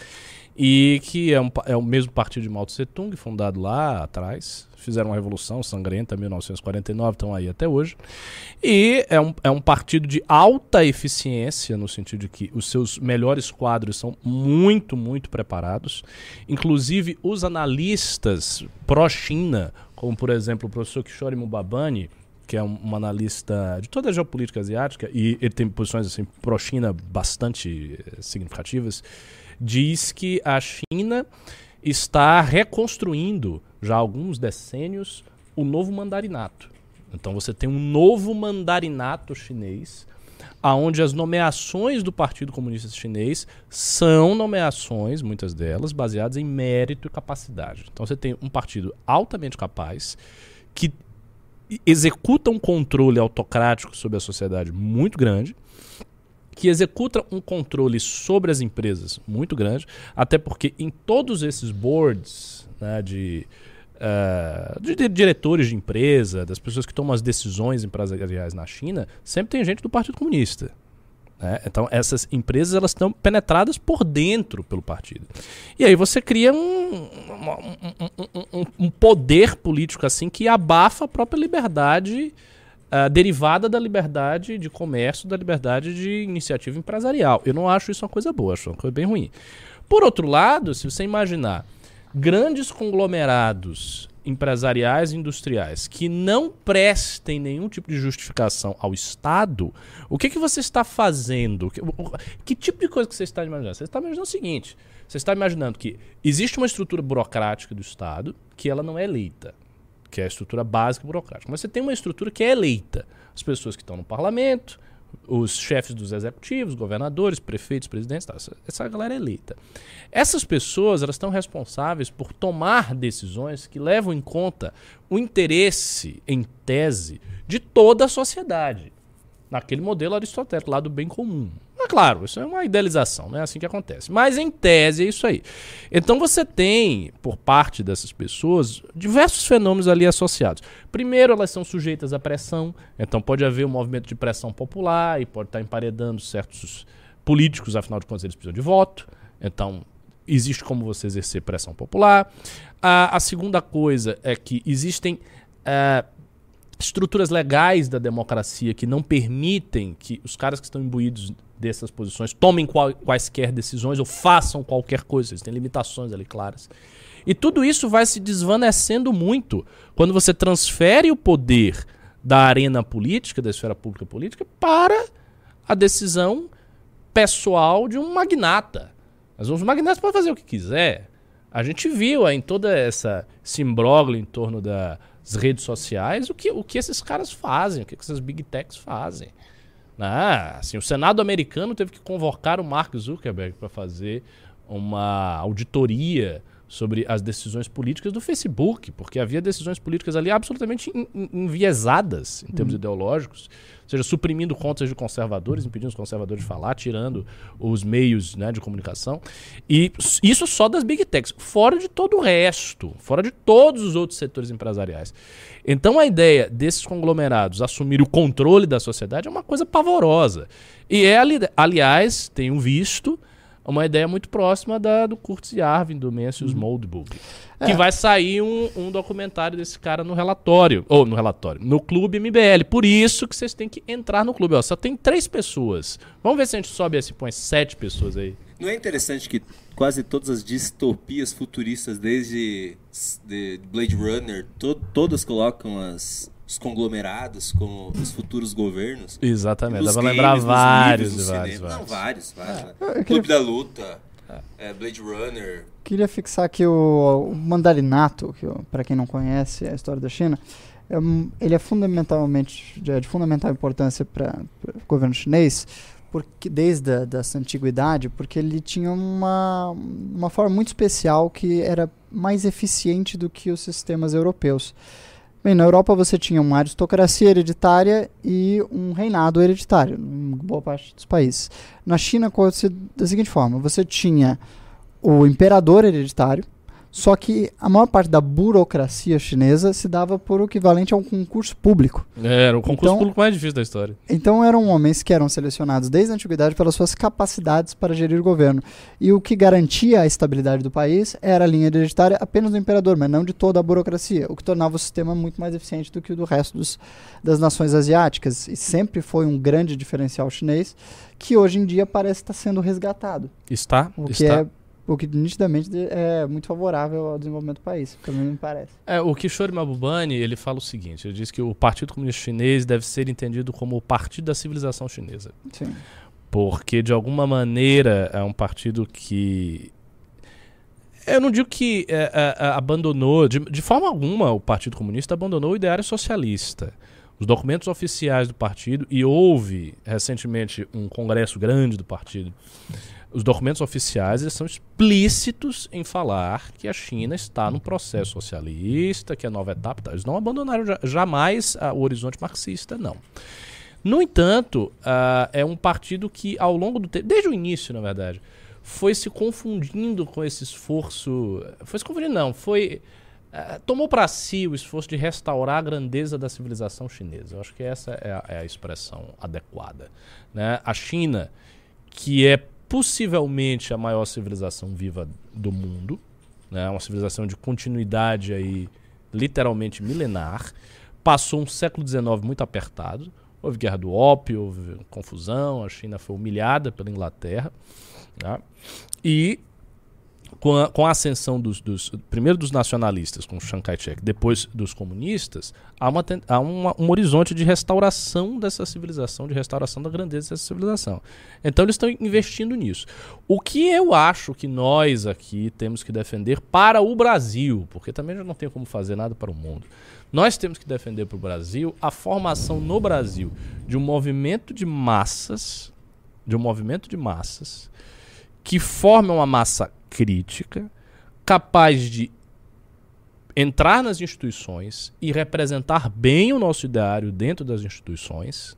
e que é, um, é o mesmo partido de Mao Tse Tung, fundado lá atrás, fizeram uma revolução sangrenta em 1949, estão aí até hoje. E é um, é um partido de alta eficiência, no sentido de que os seus melhores quadros são muito, muito preparados. Inclusive, os analistas pró-China, como por exemplo o professor Kishore Mubabani, que é um, um, analista de toda a geopolítica asiática, e ele tem posições assim pró-China bastante eh, significativas, diz que a China está reconstruindo já há alguns decênios o novo mandarinato. Então você tem um novo mandarinato chinês, aonde as nomeações do Partido Comunista Chinês são nomeações, muitas delas, baseadas em mérito e capacidade. Então você tem um partido altamente capaz que executa um controle autocrático sobre a sociedade muito grande que executa um controle sobre as empresas muito grande, até porque em todos esses boards né, de, uh, de, diretores de empresa, das pessoas que tomam as decisões empresariais na China, sempre tem gente do Partido Comunista. Né? Então essas empresas elas estão penetradas por dentro pelo partido. E aí você cria um, um, um, um poder político assim que abafa a própria liberdade uh, derivada da liberdade de comércio, da liberdade de iniciativa empresarial. Eu não acho isso uma coisa boa, acho uma coisa bem ruim. Por outro lado, se você imaginar grandes conglomerados empresariais e industriais que não prestem nenhum tipo de justificação ao Estado, o que, que você está fazendo? Que, que tipo de coisa que você está imaginando? Você está imaginando o seguinte: você está imaginando que existe uma estrutura burocrática do Estado que ela não é eleita que é a estrutura básica burocrática. Mas você tem uma estrutura que é eleita. As pessoas que estão no parlamento, os chefes dos executivos, governadores, prefeitos, presidentes, tá, essa, essa galera é eleita. Essas pessoas elas estão responsáveis por tomar decisões que levam em conta o interesse, em tese, de toda a sociedade. Naquele modelo aristotélico lá do bem comum. Mas claro, isso é uma idealização, não é assim que acontece. Mas em tese é isso aí. Então você tem, por parte dessas pessoas, diversos fenômenos ali associados. Primeiro, elas são sujeitas à pressão, então pode haver um movimento de pressão popular e pode estar emparedando certos políticos, afinal de contas eles precisam de voto. Então existe como você exercer pressão popular. A, a segunda coisa é que existem. Uh, estruturas legais da democracia que não permitem que os caras que estão imbuídos dessas posições tomem qual, quaisquer decisões ou façam qualquer coisa. Eles têm limitações ali claras. E tudo isso vai se desvanecendo muito quando você transfere o poder da arena política, da esfera pública política, para a decisão pessoal de um magnata. Mas os magnatas podem fazer o que quiser. A gente viu em toda essa simbróglio em torno das redes sociais o que, o que esses caras fazem, o que essas big techs fazem. Ah, assim, o Senado americano teve que convocar o Mark Zuckerberg para fazer uma auditoria sobre as decisões políticas do Facebook, porque havia decisões políticas ali absolutamente enviesadas em termos uhum. ideológicos, seja, suprimindo contas de conservadores, impedindo os conservadores de falar, tirando os meios né, de comunicação. E isso só das big techs, fora de todo o resto, fora de todos os outros setores empresariais. Então a ideia desses conglomerados assumir o controle da sociedade é uma coisa pavorosa. E é, ali, aliás, tenho visto uma ideia muito próxima da do Kurtz Yarvin, do Mencius uhum. Moldbug. É. Que vai sair um, um, documentário desse cara no relatório, ou no relatório, no Clube MBL. Por isso que vocês têm que entrar no clube. Ó, só tem três pessoas. Vamos ver se a gente sobe assim, põe sete pessoas aí. Não é interessante que quase todas as distopias futuristas, desde de Blade Runner, to todas colocam as os conglomerados como os futuros governos. Exatamente, dá pra lembrar vários, livros, vários, vários, Não, vários, vários. É. Né? Clube da Luta, é. Blade Runner. Queria fixar aqui o, o mandarinato, que para quem não conhece a história da China, é, ele é fundamentalmente é de fundamental importância para o governo chinês, porque desde a dessa antiguidade, porque ele tinha uma, uma forma muito especial que era mais eficiente do que os sistemas europeus. Bem, na Europa você tinha uma aristocracia hereditária e um reinado hereditário, em boa parte dos países. Na China acontecia da seguinte forma: você tinha o imperador hereditário, só que a maior parte da burocracia chinesa se dava por o equivalente a um concurso público. É, era o concurso então, público mais difícil da história. Então eram homens que eram selecionados desde a antiguidade pelas suas capacidades para gerir o governo. E o que garantia a estabilidade do país era a linha hereditária apenas do imperador, mas não de toda a burocracia, o que tornava o sistema muito mais eficiente do que o do resto dos, das nações asiáticas. E sempre foi um grande diferencial chinês que hoje em dia parece estar sendo resgatado. Está, o que está. é o que nitidamente é muito favorável ao desenvolvimento do país, pelo menos me parece. É, o Kishore Mahbubani, ele fala o seguinte, ele diz que o Partido Comunista Chinês deve ser entendido como o partido da civilização chinesa. Sim. Porque, de alguma maneira, é um partido que... Eu não digo que é, é, é, abandonou, de, de forma alguma o Partido Comunista abandonou o ideário socialista. Os documentos oficiais do partido, e houve recentemente um congresso grande do partido, os documentos oficiais são explícitos em falar que a China está num processo socialista, que é nova etapa. Eles não abandonaram jamais a, o horizonte marxista, não. No entanto, uh, é um partido que, ao longo do tempo, desde o início, na verdade, foi se confundindo com esse esforço. Foi se confundindo, não, foi. Uh, tomou para si o esforço de restaurar a grandeza da civilização chinesa. Eu acho que essa é a, é a expressão adequada. Né? A China, que é possivelmente a maior civilização viva do mundo, né? uma civilização de continuidade aí literalmente milenar, passou um século XIX muito apertado, houve guerra do ópio, houve confusão, a China foi humilhada pela Inglaterra, né? e com a, com a ascensão dos, dos, primeiro dos nacionalistas, com Chiang Kai-shek, depois dos comunistas, há, uma, há uma, um horizonte de restauração dessa civilização, de restauração da grandeza dessa civilização. Então eles estão investindo nisso. O que eu acho que nós aqui temos que defender para o Brasil, porque também já não tem como fazer nada para o mundo. Nós temos que defender para o Brasil a formação no Brasil de um movimento de massas, de um movimento de massas que forme uma massa crítica, capaz de entrar nas instituições e representar bem o nosso ideário dentro das instituições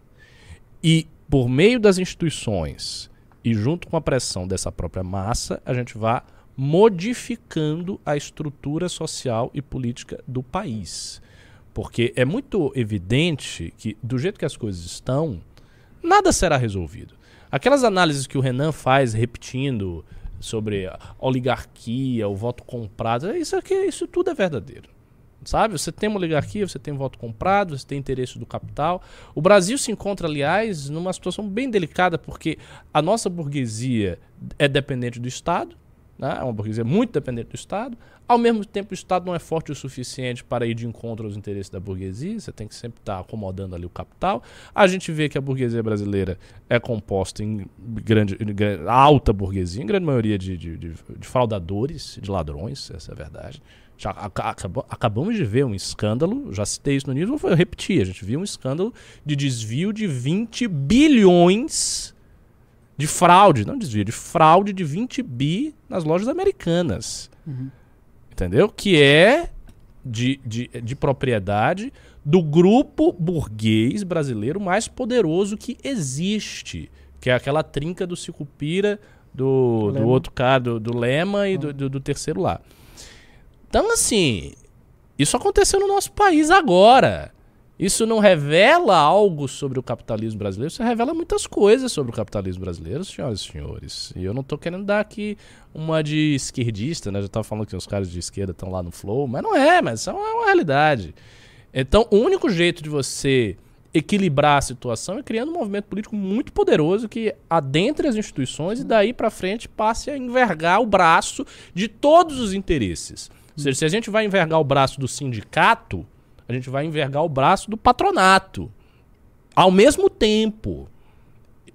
e por meio das instituições e junto com a pressão dessa própria massa, a gente vai modificando a estrutura social e política do país. Porque é muito evidente que, do jeito que as coisas estão, nada será resolvido. Aquelas análises que o Renan faz repetindo sobre a oligarquia, o voto comprado. É isso aqui, isso tudo é verdadeiro. Sabe? Você tem uma oligarquia, você tem voto comprado, você tem interesse do capital. O Brasil se encontra, aliás, numa situação bem delicada, porque a nossa burguesia é dependente do Estado, né? é uma burguesia muito dependente do Estado. Ao mesmo tempo, o Estado não é forte o suficiente para ir de encontro aos interesses da burguesia, você tem que sempre estar acomodando ali o capital. A gente vê que a burguesia brasileira é composta em grande, em alta burguesia, em grande maioria de, de, de, de fraudadores, de ladrões, essa é a verdade. Já acabou, acabamos de ver um escândalo, já citei isso no nível, vou repetir, a gente viu um escândalo de desvio de 20 bilhões de fraude, não desvio, de fraude de 20 bi nas lojas americanas. Uhum. Entendeu? Que é de, de, de propriedade do grupo burguês brasileiro mais poderoso que existe. Que é aquela trinca do Sicupira, do, do outro cara, do, do Lema e do, do, do terceiro lá. Então, assim, isso aconteceu no nosso país agora. Isso não revela algo sobre o capitalismo brasileiro, isso revela muitas coisas sobre o capitalismo brasileiro, senhoras e senhores. E eu não estou querendo dar aqui uma de esquerdista, né? Já estava falando que os caras de esquerda estão lá no flow, mas não é, mas é uma realidade. Então, o único jeito de você equilibrar a situação é criando um movimento político muito poderoso que adentre as instituições e daí para frente passe a envergar o braço de todos os interesses. Ou seja, se a gente vai envergar o braço do sindicato, a gente vai envergar o braço do patronato. Ao mesmo tempo,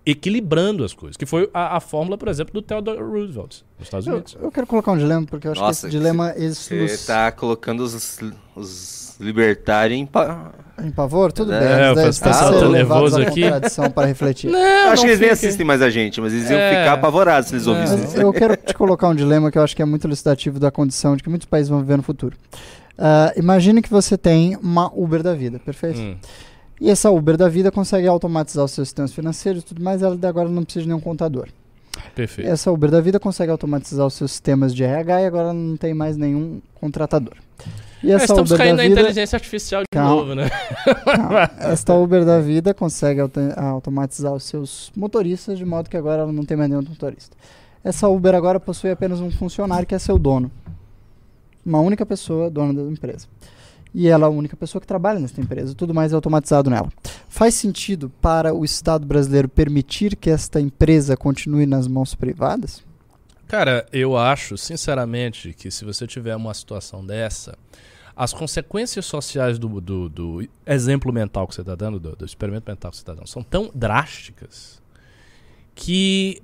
equilibrando as coisas. Que foi a, a fórmula, por exemplo, do Theodore Roosevelt, nos Estados Unidos. Eu, eu quero colocar um dilema, porque eu acho Nossa, que esse dilema... Você está colocando os, os libertários em... Pa... Em pavor? Tudo é, bem. É, o Pascal tá nervoso aqui. para refletir. Não, acho que eles nem assistem mais a gente, mas eles iam é. ficar apavorados se eles ouvissem. Eu quero te colocar um dilema que eu acho que é muito elucidativo da condição de que muitos países vão viver no futuro. Uh, imagine que você tem uma Uber da vida, perfeito? Hum. E essa Uber da vida consegue automatizar os seus sistemas financeiros e tudo mais, ela agora não precisa de nenhum contador. Perfeito. Essa Uber da vida consegue automatizar os seus sistemas de RH e agora não tem mais nenhum contratador. E essa estamos Uber caindo na vida... inteligência artificial de Calma. novo, né? Calma. Esta Uber da vida consegue auto automatizar os seus motoristas de modo que agora ela não tem mais nenhum motorista. Essa Uber agora possui apenas um funcionário que é seu dono uma única pessoa dona da empresa. E ela é a única pessoa que trabalha nessa empresa, tudo mais é automatizado nela. Faz sentido para o Estado brasileiro permitir que esta empresa continue nas mãos privadas? Cara, eu acho, sinceramente, que se você tiver uma situação dessa, as consequências sociais do, do, do exemplo mental que você está dando, do, do experimento mental que você está dando, são tão drásticas que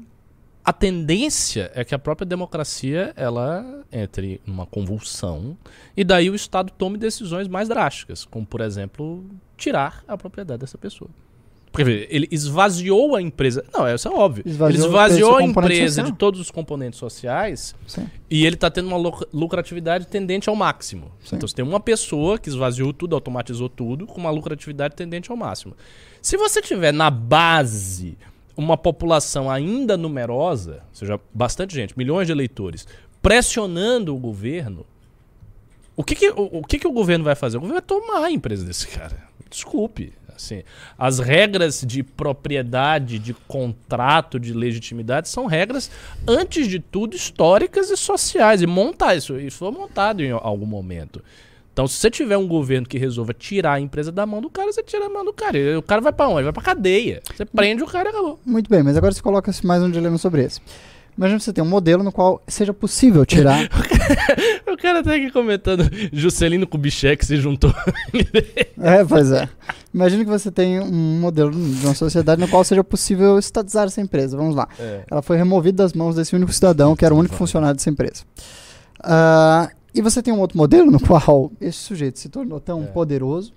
a tendência é que a própria democracia ela entre numa convulsão e daí o Estado tome decisões mais drásticas, como por exemplo tirar a propriedade dessa pessoa. Porque ele esvaziou a empresa. Não, isso é óbvio. Esvaziou ele esvaziou a empresa social. de todos os componentes sociais Sim. e ele está tendo uma lucratividade tendente ao máximo. Sim. Então você tem uma pessoa que esvaziou tudo, automatizou tudo, com uma lucratividade tendente ao máximo. Se você tiver na base uma população ainda numerosa, ou seja, bastante gente, milhões de eleitores, pressionando o governo, o que, que o, o, que, que o governo vai fazer? O governo vai tomar a empresa desse cara. Desculpe. Assim, as regras de propriedade, de contrato, de legitimidade são regras, antes de tudo, históricas e sociais. E montar isso, isso foi montado em algum momento. Então, se você tiver um governo que resolva tirar a empresa da mão do cara, você tira a mão do cara. O cara vai para onde? Vai para cadeia. Você prende o cara e acabou. Muito bem, mas agora você coloca mais um dilema sobre esse. Imagina você tem um modelo no qual seja possível tirar. o cara tá aqui comentando Juscelino Kubitschek se juntou. é, pois é. Imagina que você tem um modelo de uma sociedade no qual seja possível estatizar essa empresa. Vamos lá. É. Ela foi removida das mãos desse único cidadão, que era o único funcionário dessa empresa. Uh, e você tem um outro modelo no qual esse sujeito se tornou tão é. poderoso,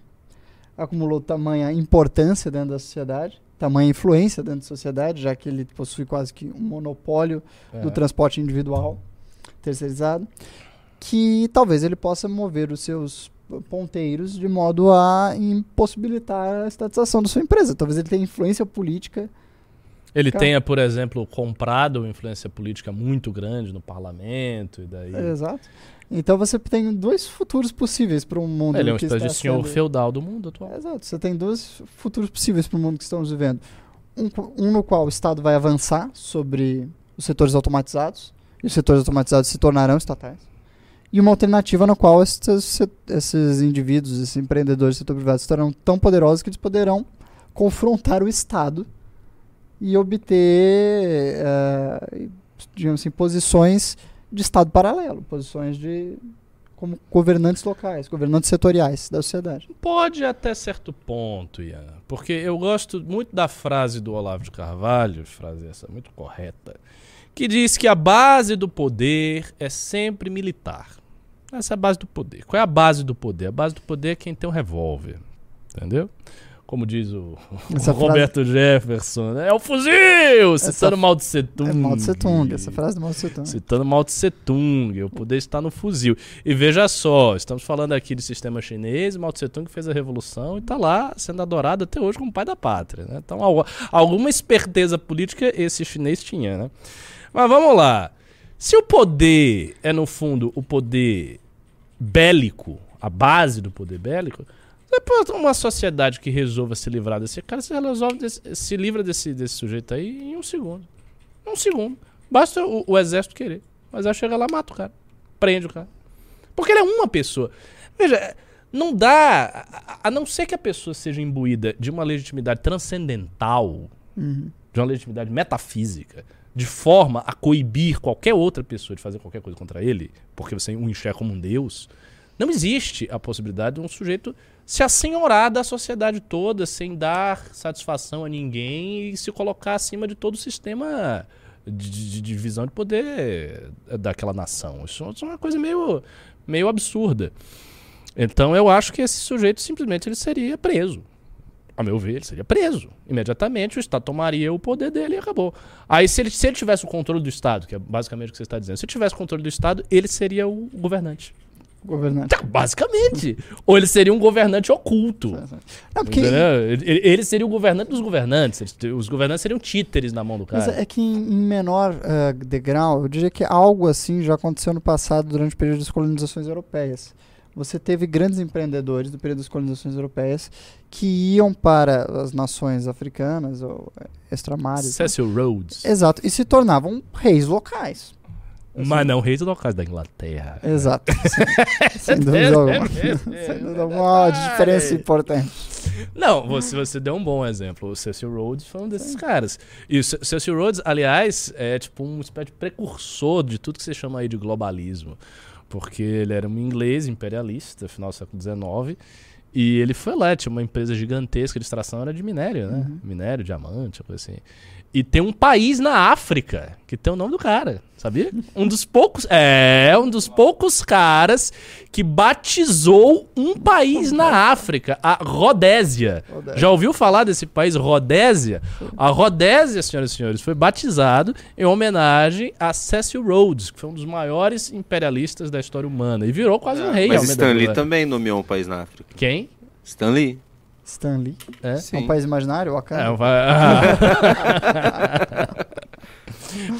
acumulou tamanha importância dentro da sociedade, tamanha influência dentro da sociedade, já que ele possui quase que um monopólio é. do transporte individual terceirizado, que talvez ele possa mover os seus ponteiros de modo a impossibilitar a estatização da sua empresa. Talvez ele tenha influência política. Ele tenha, por exemplo, comprado influência política muito grande no parlamento e daí. É, exato. Então você tem dois futuros possíveis para um mundo Ele é uma espécie de senhor sendo... feudal do mundo atual. É, exato. Você tem dois futuros possíveis para o mundo que estamos vivendo. Um, um, no qual o Estado vai avançar sobre os setores automatizados, e os setores automatizados se tornarão estatais. E uma alternativa na qual esses, esses indivíduos, esses empreendedores do setor privado se tornarão tão poderosos que eles poderão confrontar o Estado e obter, uh, digamos assim, posições de Estado paralelo, posições de como governantes locais, governantes setoriais da sociedade. Pode até certo ponto, Ian. Porque eu gosto muito da frase do Olavo de Carvalho, frase essa muito correta, que diz que a base do poder é sempre militar. Essa é a base do poder. Qual é a base do poder? A base do poder é quem tem um revólver. Entendeu? Como diz o, o Essa Roberto Jefferson, né? é o fuzil! Citando Mao Tse Tung. É Mao Tse Tung, essa frase do Mao Tse Tung. Citando Mao Tse Tung, o poder está no fuzil. E veja só, estamos falando aqui de sistema chinês, Mao Tse Tung fez a revolução e está lá sendo adorado até hoje como pai da pátria. Né? Então, al- alguma esperteza política esse chinês tinha. Né? Mas vamos lá. Se o poder é, no fundo, o poder bélico, a base do poder bélico, depois uma sociedade que resolva se livrar desse cara, se, resolve desse- se livra desse, desse sujeito aí em um segundo. Um segundo. Basta o, o exército querer. O exército chega lá, mata o cara. Prende o cara. Porque ele é uma pessoa. Veja, não dá. A, a não ser que a pessoa seja imbuída de uma legitimidade transcendental, Uhum. de uma legitimidade metafísica, de forma a coibir qualquer outra pessoa de fazer qualquer coisa contra ele, porque você o enxerga como um deus, não existe a possibilidade de um sujeito se assenhorar da sociedade toda sem dar satisfação a ninguém e se colocar acima de todo o sistema de, de- de divisão de poder daquela nação. Isso, isso é uma coisa meio, meio absurda. Então eu acho que esse sujeito simplesmente ele seria preso. A meu ver, ele seria preso. Imediatamente o Estado tomaria o poder dele e acabou. Aí, se ele, se ele tivesse o controle do Estado, que é basicamente o que você está dizendo, se ele tivesse o controle do Estado, ele seria o governante. Governante. Tá, Basicamente. Ou ele seria um governante oculto. Não, porque Entendeu? Ele, ele seria o governante dos governantes. Os governantes seriam títeres na mão do Mas cara. é que em, menor eh, degrau, eu diria que algo assim já aconteceu no passado durante o período das colonizações europeias. Você teve grandes empreendedores do período das colonizações europeias que iam para as nações africanas ou eh, extramares. né? Cecil Rhodes. Exato, e se tornavam reis locais. Mas não reis locais da Inglaterra. Exato. sem, sem dúvida alguma. sem dúvida alguma, uma diferença importante. Não, você, você deu um bom exemplo. O Cecil Rhodes foi um desses caras. E o Ce- Cecil Rhodes, aliás, é tipo um espécie de precursor de tudo que você chama aí de globalismo. Porque ele era um inglês imperialista, final do século XIX. E ele foi lá, tinha uma empresa gigantesca de extração, era de minério, né? Minério, diamante, coisa assim. E tem um país na África que tem o nome do cara, sabia? Um dos poucos. É, um dos poucos caras que batizou um país na África, a Rodésia. Rodésia. Já ouviu falar desse país, Rodésia? A Rodésia, senhoras e senhores, foi batizado em homenagem a Cecil Rhodes, que foi um dos maiores imperialistas da história humana. E virou quase um rei. Mas Stanley também nomeou um país na África. Quem? Stanley. Stanley. É? É Sim. um país imaginário, É, Wakanda. vai...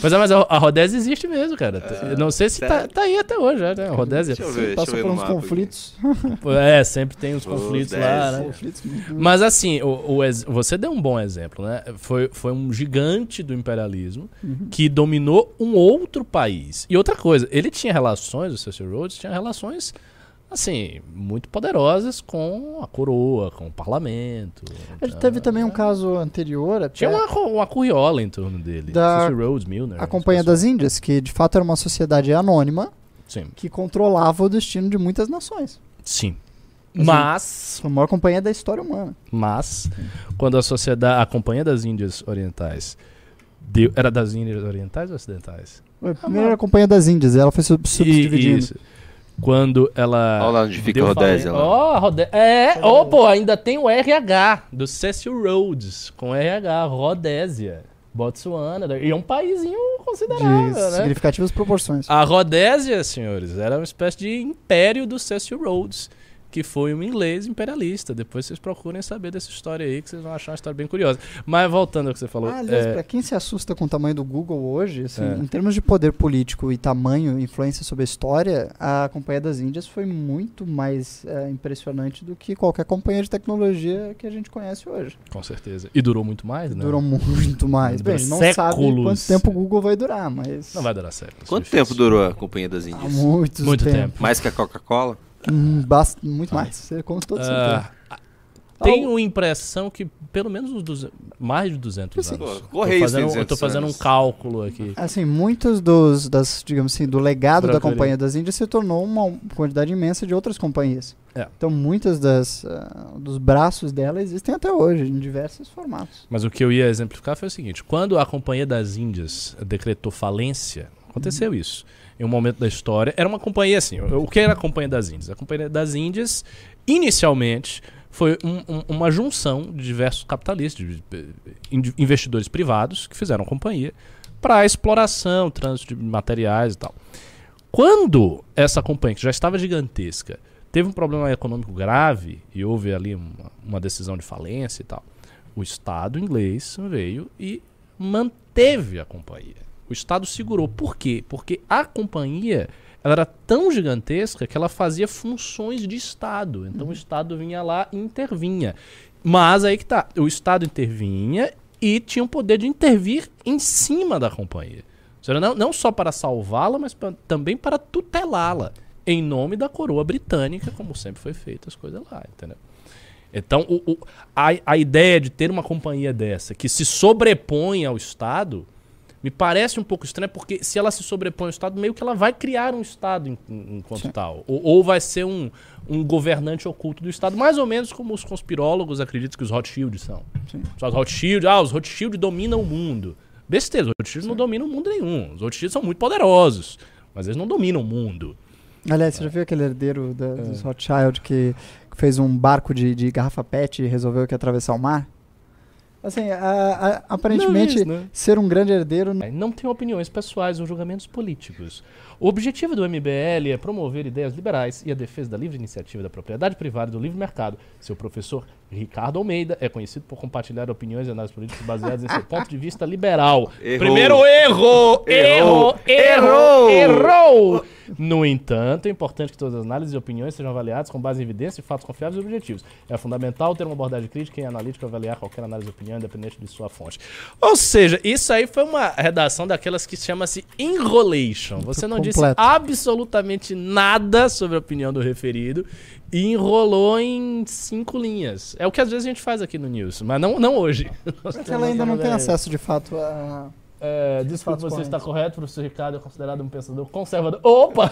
Pois é, mas a, a Rodésia existe mesmo, cara. Eu não sei se tá, tá aí até hoje, né? A Rodésia. Deixa eu ver, deixa eu Passou por uns aqui. conflitos. É, sempre tem Rodésia. conflitos lá, né? conflitos Mas assim, o, o você deu um bom exemplo, né? Foi, foi um gigante do imperialismo Uhum. que dominou um outro país. E outra coisa, ele tinha relações, o Cecil Rhodes tinha relações, assim, muito poderosas com a coroa, com o parlamento. A gente teve também um caso anterior, até, Tinha uma, uma curriola em torno dele. Da- Rhodes, Milner. a Companhia das Índias, que de fato era uma sociedade anônima. Sim. que controlava o destino de muitas nações. Sim. Assim, Mas, Foi a maior companhia da história humana. mas, quando a sociedade, a Companhia das Índias Orientais deu, era das Índias Orientais ou Ocidentais? A primeira era a Companhia das Índias, ela foi sub- subdividindo. Isso. Quando ela. Olha lá onde fica Rodésia. Ó, Rodé- É, ó, pô, ainda tem o RH do Cecil Rhodes com RH, Rodésia, Botsuana. E é um paísinho De considerável, né? significativas proporções. A Rodésia, senhores, era uma espécie de império do Cecil Rhodes, que foi um inglês imperialista. Depois vocês procurem saber dessa história aí, que vocês vão achar uma história bem curiosa. Mas voltando ao que você falou. Ah, aliás, é, pra quem se assusta com o tamanho do Google hoje, assim, É. em termos de poder político e tamanho, influência sobre a história, a Companhia das Índias foi muito mais é, impressionante do que qualquer companhia de tecnologia que a gente conhece hoje. Com certeza. E durou muito mais, né? Durou muito mais. Bem, não sabe séculos. quanto tempo o Google vai durar, mas Não vai durar certo. Quanto tempo durou a Companhia das há Índias? muitos Muito tempo. tempo. Mais que a Coca-Cola? Hum, bast- muito mais. Com todo certeza. Ah, tenho a impressão que pelo menos uns 200, mais de 200 Sim. anos. Correios tô fazendo, eu tô 200 fazendo um cálculo aqui. Assim, muitos dos, das, digamos assim, do legado da. Companhia das Índias se tornou uma quantidade imensa de outras companhias. É. Então, muitas das ah, dos braços dela existem até hoje, em diversos formatos. Mas o que eu ia exemplificar foi o seguinte: quando a Companhia das Índias decretou falência, aconteceu isso. Em um momento da história, era uma companhia assim. O que era a Companhia das Índias? A Companhia das Índias, inicialmente, foi um, um, uma junção de diversos capitalistas, de, de investidores privados que fizeram companhia para exploração, trânsito de materiais e tal. Quando essa companhia, que já estava gigantesca, teve um problema econômico grave e houve ali uma, uma decisão de falência e tal, o Estado inglês veio e manteve a companhia. O Estado segurou. Por quê? Porque a companhia ela era tão gigantesca que ela fazia funções de Estado. Então uhum. o Estado vinha lá e intervinha. Mas aí que tá, o Estado intervinha e tinha o poder de intervir em cima da companhia. Seja, não, não só para salvá-la, mas pra, também para tutelá-la. Em nome da coroa britânica, como sempre foi feito as coisas lá, entendeu? Então, o, o, a, a ideia de ter uma companhia dessa que se sobrepõe ao Estado me parece um pouco estranho, porque se ela se sobrepõe ao Estado, meio que ela vai criar um Estado em, em, enquanto Sim. tal. Ou, ou, vai ser um, um governante oculto do Estado, mais ou menos como os conspirólogos acreditam que os Rothschild são. Sim. Os Rothschild, ah, os Rothschild dominam o mundo. Besteira, os Rothschild não dominam o mundo nenhum. Os Rothschild são muito poderosos, mas eles não dominam o mundo. Aliás, você já viu aquele herdeiro da, é. dos Rothschild que fez um barco de, de garrafa PET e resolveu que atravessar o mar? Assim, a, a, aparentemente, não é isso, né? ser um grande herdeiro. Não tem opiniões pessoais ou julgamentos políticos. O objetivo do MBL é promover ideias liberais e a defesa da livre iniciativa da propriedade privada e do livre mercado. Seu professor Ricardo Almeida é conhecido por compartilhar opiniões e análises políticas baseadas em seu ponto de vista liberal. Errou. Primeiro erro! Errou! Errou! Errou! No entanto, é importante que todas as análises e opiniões sejam avaliadas com base em evidências, fatos confiáveis e objetivos. É fundamental ter uma abordagem crítica e analítica para avaliar qualquer análise e opinião, independente de sua fonte. Ou seja, isso aí foi uma redação daquelas que chama-se enrolation. Você não disse absolutamente nada sobre a opinião do referido e enrolou em cinco linhas. É o que às vezes a gente faz aqui no News, mas não, não hoje. Porque ela ainda não tem acesso de fato a. É, desculpa, você está correto, professor Ricardo é considerado um pensador conservador. Opa!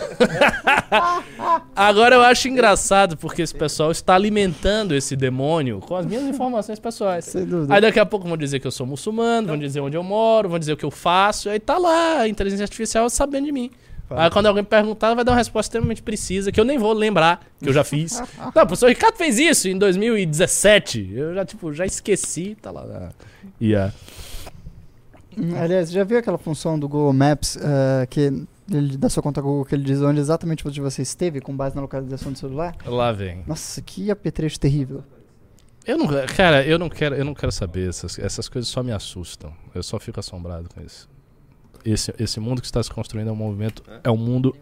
Agora eu acho engraçado porque esse pessoal está alimentando esse demônio com as minhas informações pessoais. Sem dúvida. Aí daqui a pouco vão dizer que eu sou muçulmano, vão dizer onde eu moro, vão dizer o que eu faço, aí tá lá a inteligência artificial sabendo de mim. Aí quando alguém perguntar, vai dar uma resposta extremamente precisa, que eu nem vou lembrar, que eu já fiz. Não, o professor Ricardo fez isso em 2017. Eu já, tipo, já esqueci, tá lá. Né? Yeah. Aliás, já viu aquela função do Google Maps uh, que ele, da sua conta Google que ele diz onde exatamente onde você esteve com base na localização do celular? Lá vem. Nossa, que apetrecho terrível. Eu não, cara, eu não quero, eu não quero saber essas, essas coisas só me assustam. Eu só fico assombrado com isso esse, esse mundo que está se construindo é um movimento, é um mundo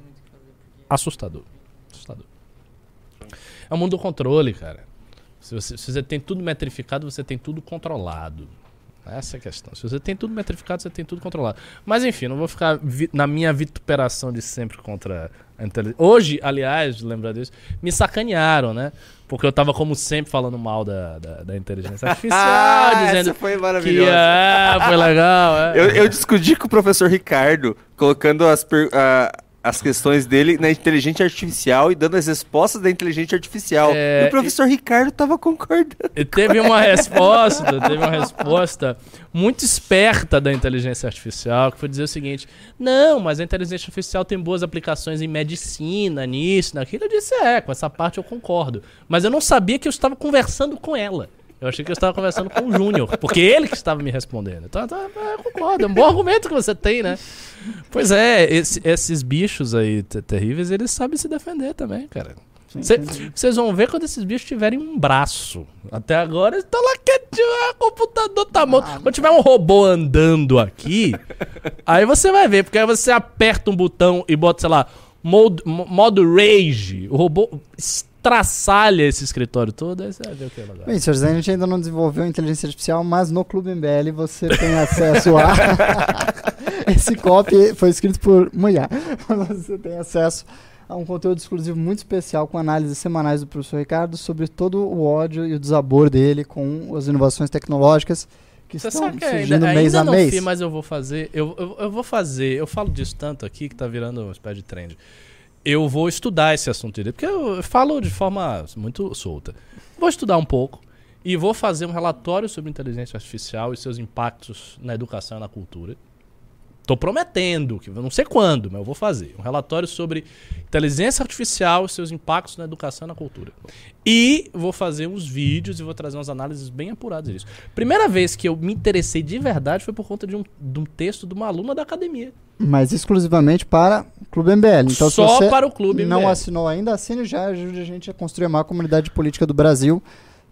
assustador. Assustador. É um mundo do controle, cara. Se você, se você tem tudo metrificado, você tem tudo controlado. Essa é a questão. Se você tem tudo metrificado, você tem tudo controlado. Mas enfim, não vou ficar na minha vituperação de sempre contra a inteligência. Hoje, aliás, lembrar disso, me sacanearam, né? Porque eu tava, como sempre, falando mal da, da, da inteligência artificial, dizendo. Essa foi maravilhosa. Que, é, foi legal. É. Eu, eu discuti com o professor Ricardo, colocando as, uh, as questões dele na inteligência artificial e dando as respostas da inteligência artificial. É, e o professor e, Ricardo estava concordando. Teve uma resposta, teve uma resposta muito esperta da inteligência artificial, que foi dizer o seguinte: não, mas a inteligência artificial tem boas aplicações em medicina, nisso, naquilo. Eu disse, é, com essa parte eu concordo. Mas eu não sabia que eu estava conversando com ela. Eu achei que eu estava conversando com o Júnior, porque ele que estava me respondendo. Então, então eu concordo, é um bom argumento que você tem, né? Pois é, esse, esses bichos aí terríveis, eles sabem se defender também, cara. Vocês vão ver quando esses bichos tiverem um braço. Até agora eles estão lá quietinho, o ah, computador tá morto. Ah, quando tiver um robô andando aqui, aí você vai ver, porque aí você aperta um botão e bota, sei lá, modo, modo rage. O robô traçalha esse escritório todo, aí você vai ver o que é legal. Bem, Sr. Zé, a gente ainda não desenvolveu inteligência artificial, mas no Clube MBL você tem acesso a. esse copy foi escrito por mulher. você tem acesso a um conteúdo exclusivo muito especial com análises semanais do professor Ricardo sobre todo o ódio e o desabor dele com as inovações tecnológicas que Você estão que surgindo ainda, mês ainda a mês. Fiz, mas eu vou fazer, eu, eu, eu, vou fazer, eu falo disso tanto aqui que tá virando uma espécie de trend eu vou estudar esse assunto direito, porque eu falo de forma muito solta. Vou estudar um pouco e vou fazer um relatório sobre inteligência artificial e seus impactos na educação e na cultura. Tô prometendo, que não sei quando, mas eu vou fazer. Um relatório sobre inteligência artificial e seus impactos na educação e na cultura. E vou fazer uns vídeos e vou trazer umas análises bem apuradas disso. Primeira vez que eu me interessei de verdade foi por conta de um, de um texto de uma aluna da academia. Mas exclusivamente para o Clube MBL. Então, Só para o Clube não MBL. assinou ainda, assine já. Ajude a gente a construir a maior comunidade política do Brasil.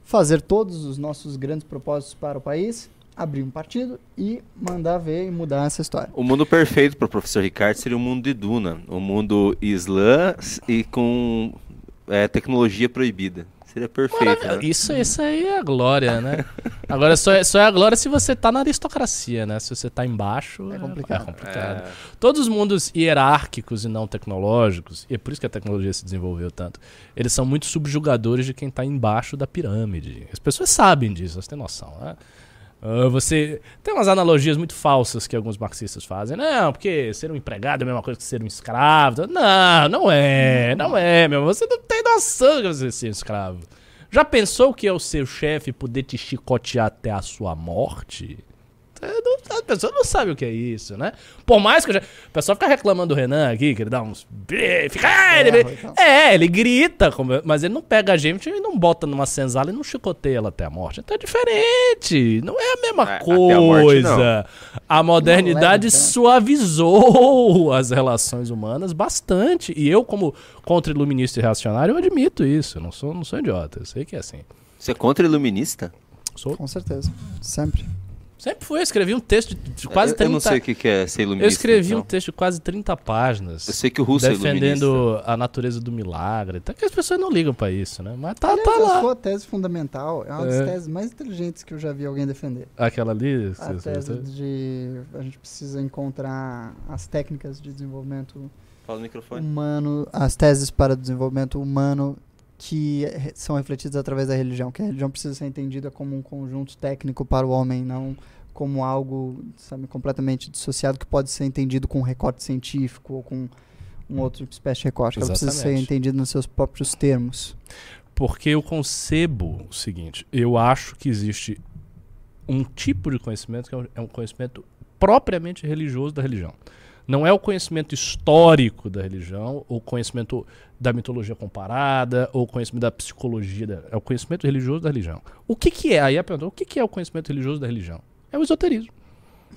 Fazer todos os nossos grandes propósitos para o país. Abrir um partido e mandar ver e mudar essa história. O mundo perfeito para o professor Ricardo seria o mundo de Duna. O mundo islã e com é, tecnologia proibida. Seria perfeito. né? Isso, isso aí é a glória, né? Agora só é, só é a glória se você tá na aristocracia, né? Se você tá embaixo, É complicado. É complicado. É, Todos os mundos hierárquicos e não tecnológicos, e é por isso que a tecnologia se desenvolveu tanto, eles são muito subjugadores de quem está embaixo da pirâmide. As pessoas sabem disso, elas têm noção. Né? Ah, você tem umas analogias muito falsas que alguns marxistas fazem. Não, porque ser um empregado é a mesma coisa que ser um escravo. Não, não é, não é, meu. Você não tem noção de você ser escravo. Já pensou que é o seu chefe poder te chicotear até a sua morte? É, não- A pessoa não sabe o que é isso, né? Por mais que eu já. O pessoal fica reclamando do Renan aqui, que ele dá uns. Fica. ah, ele- e tal. É, ele grita, mas ele não pega a gente e não bota numa senzala e não chicoteia ela até a morte. Então é diferente. Não é a mesma É, até a morte, coisa. A, modernidade leva, então. suavizou as relações humanas bastante. E eu, como contra-iluminista e reacionário, eu admito isso. Eu não sou, não sou idiota. Eu sei que é assim. Você é contra iluminista? Sou, Com certeza. Sempre. Sempre fui. Eu escrevi um texto de, quase eu, 30 eu não sei o que é ser Eu iluminista. escrevi um então. texto de quase 30 páginas. Eu sei que o russo é iluminista. defendendo a natureza do milagre. Até que as pessoas não ligam pra isso, né? Mas tá, Aliás, tá a lá. sua tese fundamental é uma das É. teses mais inteligentes que eu já vi alguém defender. Aquela ali. A tese de a gente precisa encontrar as técnicas de desenvolvimento Fala no microfone. humano, as teses para desenvolvimento humano que re- são refletidas através da religião, que a religião precisa ser entendida como um conjunto técnico para o homem, não como algo, sabe, completamente dissociado que pode ser entendido com um recorte científico ou com um outro espécie de recorte. Ela precisa ser entendida nos seus próprios termos. Porque eu concebo o seguinte: eu acho que existe um tipo de conhecimento que é um- é um conhecimento propriamente religioso da religião. Não é o conhecimento histórico da religião, ou conhecimento da mitologia comparada, ou conhecimento da psicologia. Da, é o conhecimento religioso da religião. O que, que é? Aí a pergunta: o que, que é o conhecimento religioso da religião? É o esoterismo.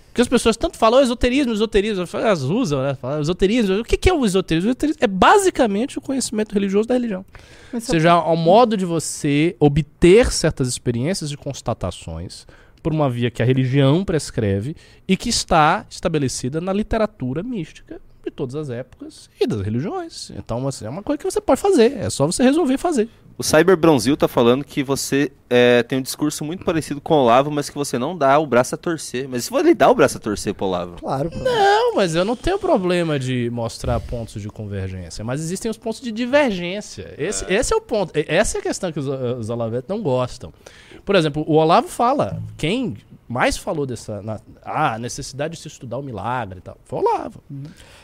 Porque as pessoas tanto falam "Oh, esoterismo, esoterismo, elas usam, né? Falam esoterismo. O que, que é o esoterismo? O esoterismo é basicamente o conhecimento religioso da religião. Ou seja, ao modo de você obter certas experiências e constatações por uma via que a religião prescreve e que está estabelecida na literatura mística de todas as épocas e das religiões. Então, assim, é uma coisa que você pode fazer, é só você resolver fazer. O Cyber Bronzil tá falando que você é, tem um discurso muito parecido com o Olavo, mas que você não dá o braço a torcer. Mas se ele dá o braço a torcer pro Olavo. Claro, pô. Não, mas eu não tenho problema de mostrar pontos de convergência, mas existem os pontos de divergência. Esse é, esse é o ponto. E- Essa é a questão que os, os olavetes não gostam. Por exemplo, o Olavo fala, quem mais falou dessa na, ah, necessidade de se estudar o milagre e tal, foi o Olavo.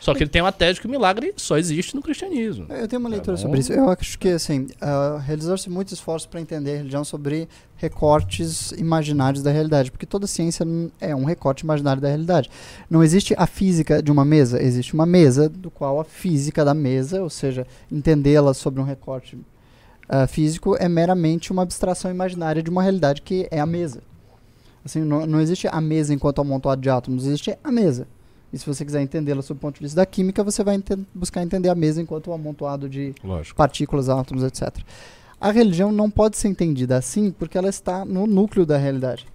Só que ele tem uma tese de que o milagre só existe no cristianismo. Eu tenho uma Tá leitura bom. sobre isso. Eu acho que, assim, uh, realizou-se muitos esforços para entender a religião sobre recortes imaginários da realidade, porque toda ciência é um recorte imaginário da realidade. Não existe a física de uma mesa, existe uma mesa do qual a física da mesa, ou seja, entendê-la sobre um recorte uh, físico é meramente uma abstração imaginária de uma realidade que é a mesa. Assim, não, não existe a mesa enquanto amontoado de átomos, existe a mesa. E se você quiser entendê-la sob o ponto de vista da química, você vai enten- buscar entender a mesa enquanto um amontoado de Lógico. partículas, átomos, etc. A religião não pode ser entendida assim porque ela está no núcleo da realidade.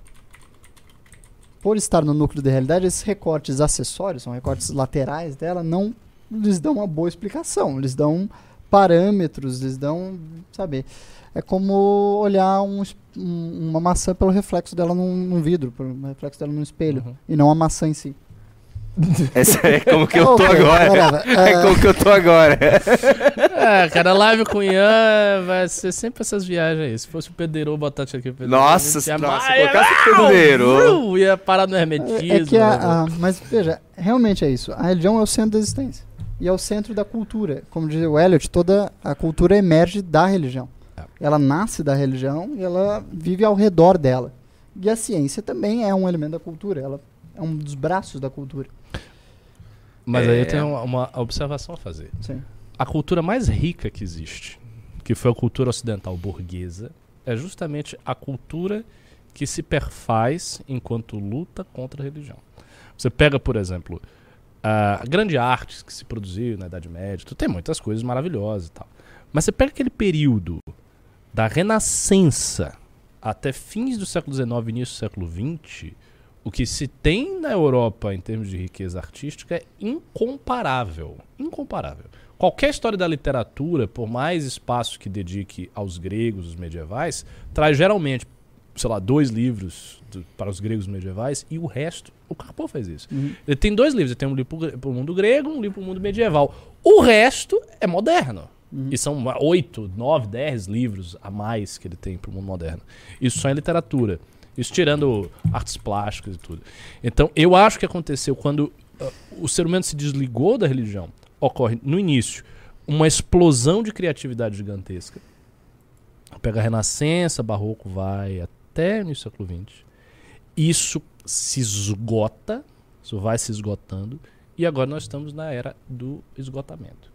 Por estar no núcleo da realidade, esses recortes acessórios, são recortes laterais dela, não lhes dão uma boa explicação. Eles dão parâmetros, lhes dão, sabe? É como olhar um um- uma maçã pelo reflexo dela num, num vidro, pelo reflexo dela num espelho, Uhum. e não a maçã em si. Essa é como que eu tô Ok, agora. É Ah, como que eu tô agora. É, cara, live com o Ian vai ser sempre essas viagens aí. Se fosse o Pedreiro botar aqui Pedreiro. Nossa, ia nossa, colocasse o Pedreiro. Ia parar no hermetismo. É, é que a, a- mas veja, realmente é isso. A religião é o centro da existência. E é o centro da cultura. Como diz o Eliot, toda a cultura emerge da religião. É. Ela nasce da religião e ela vive ao redor dela. E a ciência também é um elemento da cultura. Ela é um dos braços da cultura. Mas É. aí eu tenho uma, uma observação a fazer. Sim. A cultura mais rica que existe, que foi a cultura ocidental burguesa, é justamente a cultura que se perfaz enquanto luta contra a religião. Você pega, por exemplo, a grande arte que se produziu na Idade Média, tu tem muitas coisas maravilhosas e tal. Mas você pega aquele período da Renascença até fins do século XIX e início do século XX, o que se tem na Europa em termos de riqueza artística é incomparável. Incomparável. Qualquer história da literatura, por mais espaço que dedique aos gregos, os medievais, traz geralmente, sei lá, dois livros do- para os gregos medievais e o resto. O Carpo fez isso. Uhum. Ele tem dois livros, ele tem um livro para o mundo grego um livro para o mundo medieval. O resto é moderno. Uhum. E são oito, nove, dez livros a mais que ele tem para o mundo moderno. Isso só em literatura. Isso tirando artes plásticas e tudo. Então, eu acho que aconteceu quando ah, o ser humano se desligou da religião. Ocorre, no início, uma explosão de criatividade gigantesca. Pega a Renascença, Barroco, vai até o século XX. Isso se esgota, isso vai se esgotando. E agora nós estamos na era do esgotamento.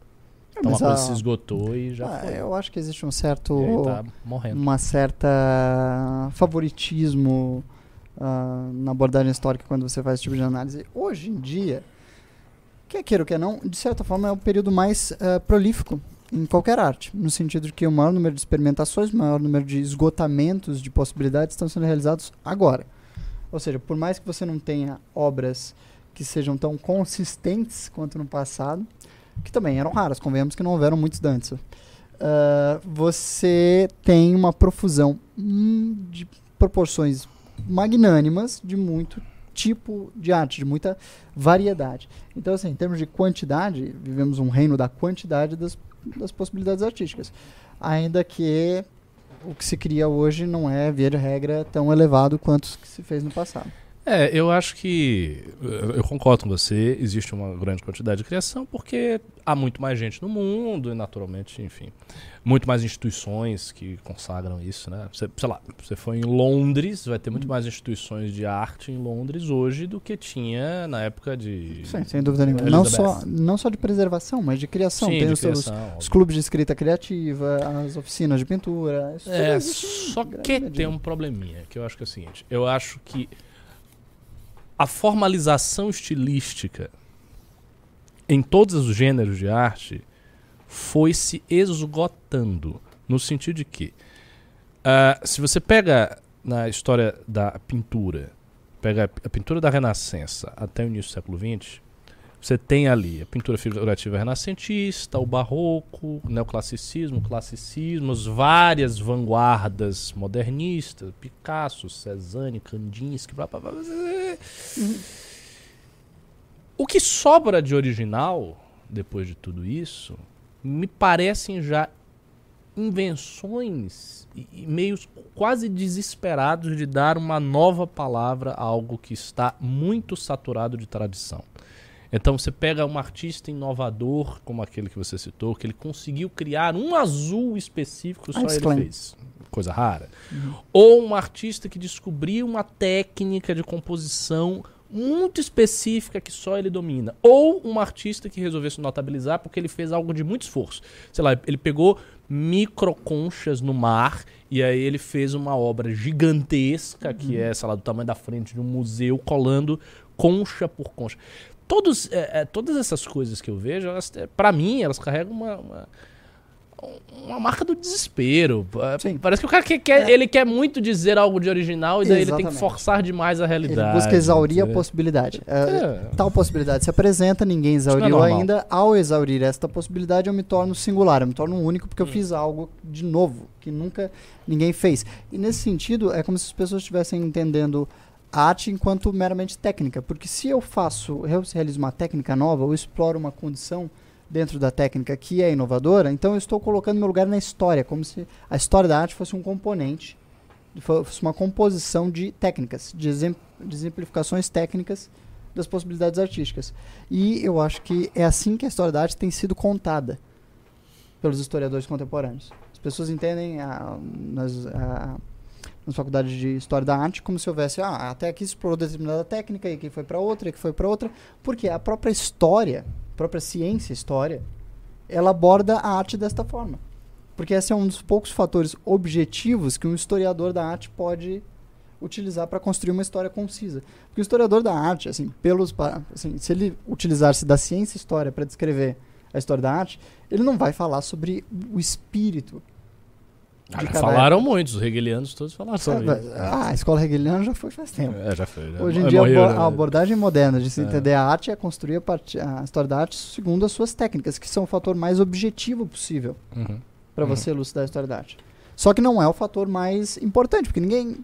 Então a Mas coisa a- se esgotou e já Ah, foi. eu acho que existe um certo tá morrendo. uma certa favoritismo ah, na abordagem histórica quando você faz esse tipo de análise. Hoje em dia, quer queira ou quer não, de certa forma é o período mais ah, prolífico em qualquer arte, no sentido de que o maior número de experimentações, o maior número de esgotamentos de possibilidades estão sendo realizados agora. Ou seja, por mais que você não tenha obras que sejam tão consistentes quanto no passado, que também eram raras, convenhamos que não houveram muitos dantes. Uh, você tem uma profusão hum, de proporções magnânimas de muito tipo de arte, de muita variedade. Então, assim, em termos de quantidade, vivemos um reino da quantidade das, das possibilidades artísticas. Ainda que o que se cria hoje não é, via de regra, tão elevado quanto o que se fez no passado. É, eu acho que. Eu eu concordo com você, existe uma grande quantidade de criação, porque há muito mais gente no mundo, e naturalmente, enfim. Muito mais instituições que consagram isso, né? Você, sei lá, você foi em Londres, vai ter muito mais instituições de arte em Londres hoje do que tinha na época de. Sim, sem dúvida nenhuma. Não só, não só de preservação, mas de criação. Sim, tem de os, seus- criação, os clubes de escrita criativa, as oficinas de pintura. Isso É, em só que tem um probleminha, que eu acho que é o seguinte. Eu acho que a formalização estilística em todos os gêneros de arte foi se esgotando. No sentido de que, ah, se você pega na história da pintura, pega a pintura da Renascença até o início do século XX, você tem ali a pintura figurativa renascentista, o barroco, o neoclassicismo, o classicismo, as várias vanguardas modernistas, Picasso, Cezanne, Kandinsky, blá, blá, blá. O que sobra de original, depois de tudo isso, me parecem já invenções e meios quase desesperados de dar uma nova palavra a algo que está muito saturado de tradição. Então você pega um artista inovador, como aquele que você citou, que ele conseguiu criar um azul específico, só Ice ele Clan. fez. Coisa rara. Ou um artista que descobriu uma técnica de composição muito específica que só ele domina. Ou um artista que resolveu se notabilizar porque ele fez algo de muito esforço. Sei lá, ele pegou microconchas no mar e aí ele fez uma obra gigantesca, que é, sei lá, do tamanho da frente de um museu, colando concha por concha. Todos, é, é, todas essas coisas que eu vejo, elas, é, pra mim, elas carregam uma, uma, uma marca do desespero. É, Sim. Parece que o cara que quer, É. ele quer muito dizer algo de original e daí ele tem que Exatamente. forçar demais a Ele realidade. busca exaurir a possibilidade. É, É. Tal possibilidade se apresenta, ninguém exauriu ainda. Ao exaurir esta possibilidade, eu me torno singular, eu me torno único porque eu Hum. fiz algo de novo, que nunca ninguém fez. E nesse sentido, é como se as pessoas estivessem entendendo a arte enquanto meramente técnica. Porque se eu faço, eu realizo uma técnica nova, ou exploro uma condição dentro da técnica que é inovadora, então eu estou colocando meu lugar na história, como se a história da arte fosse um componente, fosse uma composição de técnicas, de, exemp de exemplificações técnicas das possibilidades artísticas. E eu acho que é assim que a história da arte tem sido contada pelos historiadores contemporâneos. As pessoas entendem a, nas, a- nas faculdades de História da Arte, como se houvesse, ah, até aqui explorou determinada técnica, e aqui foi para outra, e aqui foi para outra, porque a própria história, a própria ciência história, ela aborda a arte desta forma. Porque esse é um dos poucos fatores objetivos que um historiador da arte pode utilizar para construir uma história concisa. Porque o historiador da arte, assim, pelos assim, se ele utilizar-se da ciência história para descrever a história da arte, ele não vai falar sobre o espírito. Ah, falaram época. muitos, os hegelianos todos falaram sobre isso. Ah, a escola hegeliana já foi faz tempo. É, já foi. Já Hoje em dia, morreu, a, né? abordagem moderna de se é. entender a arte é construir a, part... a, história da arte segundo as suas técnicas, que são o fator mais objetivo possível uhum. para uhum. você elucidar a história da arte. Só que não é o fator mais importante, porque ninguém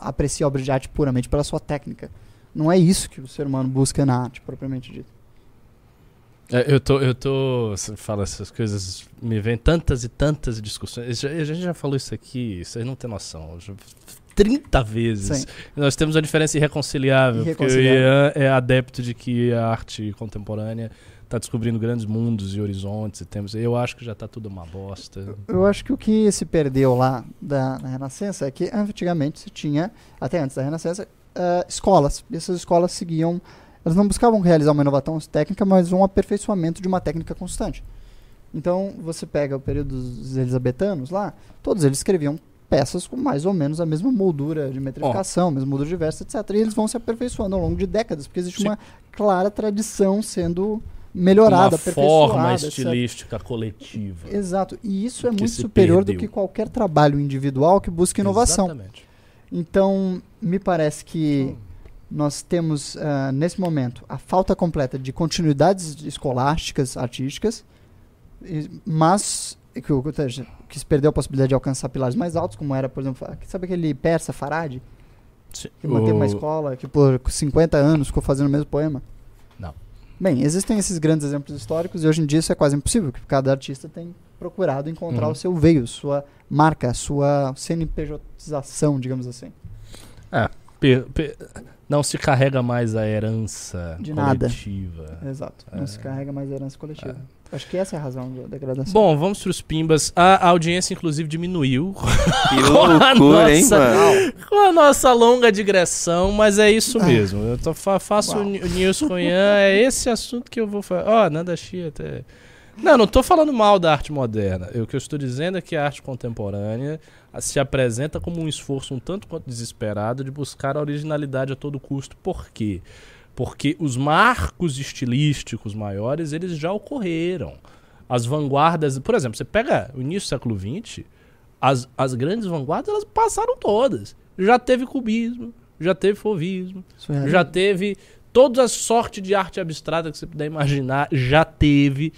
aprecia a obra de arte puramente pela sua técnica. Não é isso que o ser humano busca na arte, propriamente dito. É, eu tô, eu tô, você fala essas coisas, me vem tantas e tantas discussões. A gente já falou isso aqui, vocês não têm noção. Já, 30 vezes. Sim. Nós temos uma diferença irreconciliável, irreconciliável. porque o Ian é adepto de que a arte contemporânea está descobrindo grandes mundos e horizontes e temos. Eu acho que já está tudo uma bosta. Eu acho que o que se perdeu lá da, Renascença é que antigamente se tinha, até antes da Renascença, uh, escolas. E essas escolas seguiam elas não buscavam realizar uma inovação técnica, mas um aperfeiçoamento de uma técnica constante. Então, você pega o período dos elisabetanos lá, todos eles escreviam peças com mais ou menos a mesma moldura de metrificação, oh. mesma moldura diversa, etc. E eles vão se aperfeiçoando ao longo de décadas, porque existe Sim. uma clara tradição sendo melhorada, uma forma estilística etc. coletiva. Exato. E isso é muito superior perdeu. do que qualquer trabalho individual que busque inovação. Exatamente. Então, me parece que hum nós temos, uh, nesse momento, a falta completa de continuidades escolásticas, artísticas, mas que, que se perdeu a possibilidade de alcançar pilares mais altos, como era, por exemplo, sabe aquele persa Farad? Que manteve uma escola, que por 50 anos ficou fazendo o mesmo poema? Não. Bem, existem esses grandes exemplos históricos e hoje em dia isso é quase impossível, porque cada artista tem procurado encontrar uhum. o seu veio, sua marca, sua CNPJização, digamos assim. É, não se carrega mais a herança de coletiva. Nada. Exato. É. Não se carrega mais a herança coletiva. É. Acho que essa é a razão da degradação. Bom, vamos para os pimbas. A audiência, inclusive, diminuiu. Que loucura, nossa, hein, mano? Com a nossa longa digressão, mas é isso mesmo. Eu tô, faço o news Ian, é esse assunto que eu vou falar. Ó, oh, Nanda Chia até... Não, não estou falando mal da arte moderna. O que eu estou dizendo é que a arte contemporânea se apresenta como um esforço um tanto quanto desesperado de buscar a originalidade a todo custo. Por quê? Porque os marcos estilísticos maiores, eles já ocorreram. As vanguardas, por exemplo, você pega o início do século XX, as, as grandes vanguardas, elas passaram todas. Já teve cubismo, já teve fovismo, é já teve toda a sorte de arte abstrata que você puder imaginar, já teve.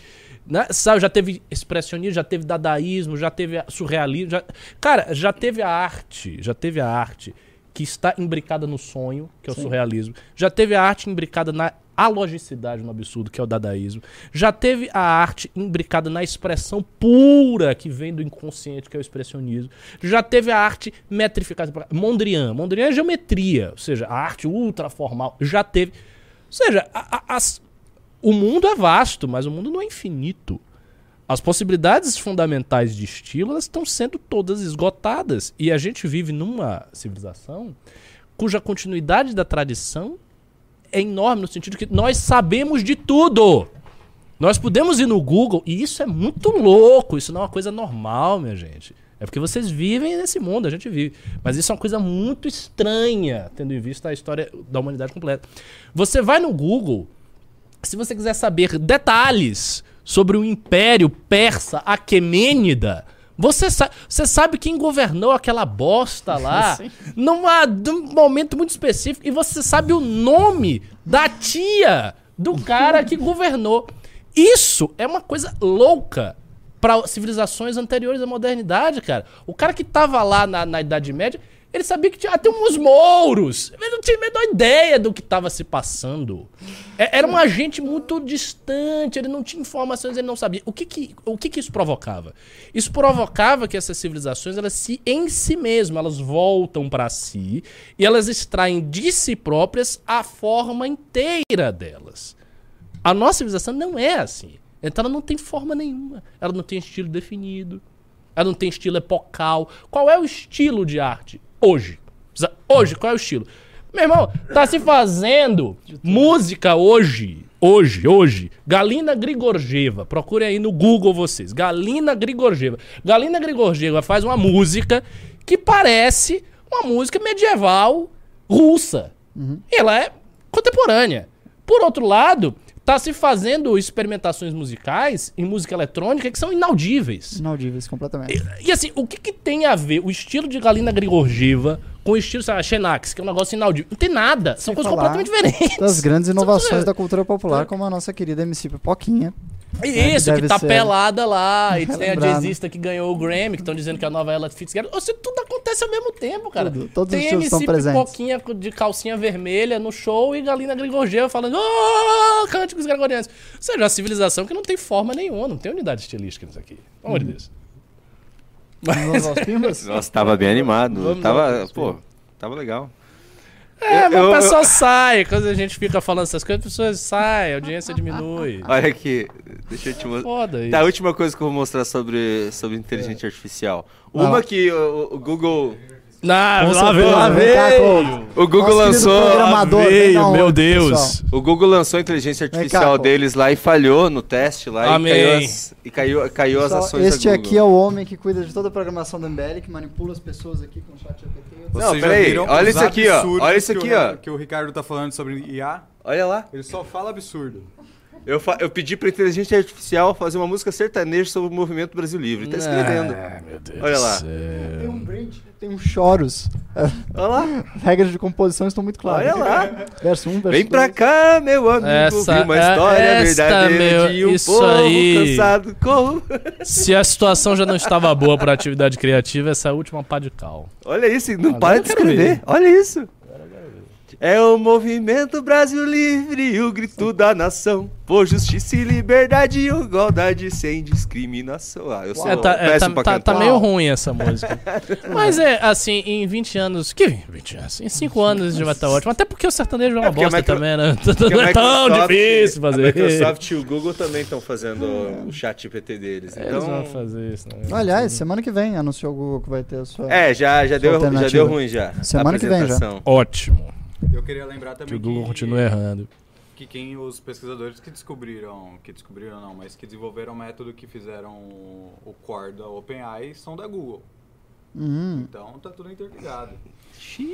Né? Sabe, já teve expressionismo, já teve dadaísmo, já teve surrealismo. Já... Cara, já teve a arte, já teve a arte que está imbricada no sonho, que é o Sim. surrealismo. Já teve a arte imbricada na alogicidade, no absurdo, que é o dadaísmo. Já teve a arte imbricada na expressão pura, que vem do inconsciente, que é o expressionismo. Já teve a arte metrificada. Mondrian. Mondrian é geometria, ou seja, a arte ultra formal. Já teve. Ou seja, a, a, as, o mundo é vasto, mas o mundo não é infinito. As possibilidades fundamentais de estilo estão sendo todas esgotadas. E a gente vive numa civilização cuja continuidade da tradição é enorme, no sentido que nós sabemos de tudo. Nós podemos ir no Google, e isso é muito louco, isso não é uma coisa normal, minha gente. É porque vocês vivem nesse mundo, a gente vive. Mas isso é uma coisa muito estranha, tendo em vista a história da humanidade completa. Você vai no Google se você quiser saber detalhes sobre o Império Persa Aquemênida, você, sa você sabe quem governou aquela bosta lá numa, num momento muito específico e você sabe o nome da tia do cara que governou. Isso é uma coisa louca para civilizações anteriores à modernidade, cara. O cara que tava lá na, na Idade Média, ele sabia que tinha até uns mouros. Ele não tinha a menor ideia do que estava se passando. É, era um agente muito distante, ele não tinha informações, ele não sabia. O que que, o que, que isso provocava? Isso provocava que essas civilizações, elas se em si mesmas, elas voltam para si e elas extraem de si próprias a forma inteira delas. A nossa civilização não é assim. Então ela não tem forma nenhuma. Ela não tem estilo definido. Ela não tem estilo epocal. Qual é o estilo de arte? Hoje. Precisa- Hoje, qual é o estilo? Meu irmão, tá se fazendo música hoje. Hoje, hoje. Galina Grigorjeva. Procurem aí no Google vocês. Galina Grigorjeva. Galina Grigorjeva faz uma música que parece uma música medieval russa. Ela é contemporânea. Por outro lado, tá se fazendo experimentações musicais em música eletrônica que são inaudíveis. Inaudíveis completamente. E assim, o que, que tem a ver o estilo de Galina Grigorjeva com o estilo, sei lá, Xenax, que é um negócio inaudível? Não tem nada. São Sem coisas falar completamente diferentes. Das grandes inovações São- da cultura popular, como a nossa querida MC Pipoquinha. Isso, que deve tá ser. pelada lá. E tem a jazzista que ganhou o Grammy, que estão dizendo que é a nova Ella Fitzgerald. Ou seja, tudo acontece ao mesmo tempo, cara. Tudo, todos os tem estão MC presentes. Pipoquinha de calcinha vermelha no show e Galina Grigorjeva falando oh, cânticos gregorianos. Ou seja, uma civilização que não tem forma nenhuma, não tem unidade estilística nisso aqui. Pelo amor de Uhum. Deus. Pimbas? Nossa, tava bem animado. Vamos tava, pô, tava legal. É, Eu- mas eu- o pessoal sai. Quando a gente fica falando essas coisas, as pessoas saem, a audiência diminui. Olha aqui, deixa eu te mostrar. Foda isso. Tá, a última coisa que eu vou mostrar sobre, sobre inteligência artificial. Vai lá. Uma que o, o Google. Não, Com lá veio, certeza, lá veio. Clodo. O Google Nosso lançou. programador, veio, meu Deus. pessoal. O Google lançou a inteligência artificial cá, deles lá e falhou no teste lá Amém. e caiu as, e caiu, caiu as Só ações este aqui é o homem que cuida de toda a programação da MBL, que manipula as pessoas aqui com o chat GPT. Não, Vocês já peraí, olha isso aqui, ó, olha isso que aqui, o- ó. Que o Ricardo tá falando sobre IA. Olha lá. Ele só fala absurdo. Eu, fa- eu pedi pra inteligência artificial fazer uma música sertaneja sobre o movimento Brasil Livre. Tá escrevendo. Ah, meu Deus Olha lá. céu. Tem um bridge, tem um choros. Olha lá. Regras de composição estão muito claras. Olha lá. Verso 1, verso Vem pra dois. cá, meu amigo, Essa- uma é- história esta, verdadeira meu, de um isso povo aí. cansado com... Se a situação já não estava boa para atividade criativa, essa é a última pá de cal. Olha isso, não Agora para de escrever. ver. Olha isso. É o movimento Brasil Livre, o grito da nação. Por justiça e liberdade e igualdade sem discriminação. Ah, eu sou É, tá, é, tá- pra tá- tá meio ruim essa música. Mas é, assim, em 20 anos. Que 20 anos? Em 5 anos a gente vai estar ótimo. Até porque o sertanejo é uma É a bosta Micro- também, né? Não a é tão difícil A fazer. Microsoft e o Google também estão fazendo o chat GPT deles. Eles Então, vão fazer isso, né? Aliás, semana que vem anunciou o Google que vai ter a sua. é, já, já, deu, já deu ruim já. Semana a que vem já. Ótimo. Eu queria lembrar Que também o Google continue errando. que quem os pesquisadores que descobriram, que descobriram não, mas que desenvolveram o método que fizeram o core da OpenAI são da Google. Uhum. Então tá tudo interligado.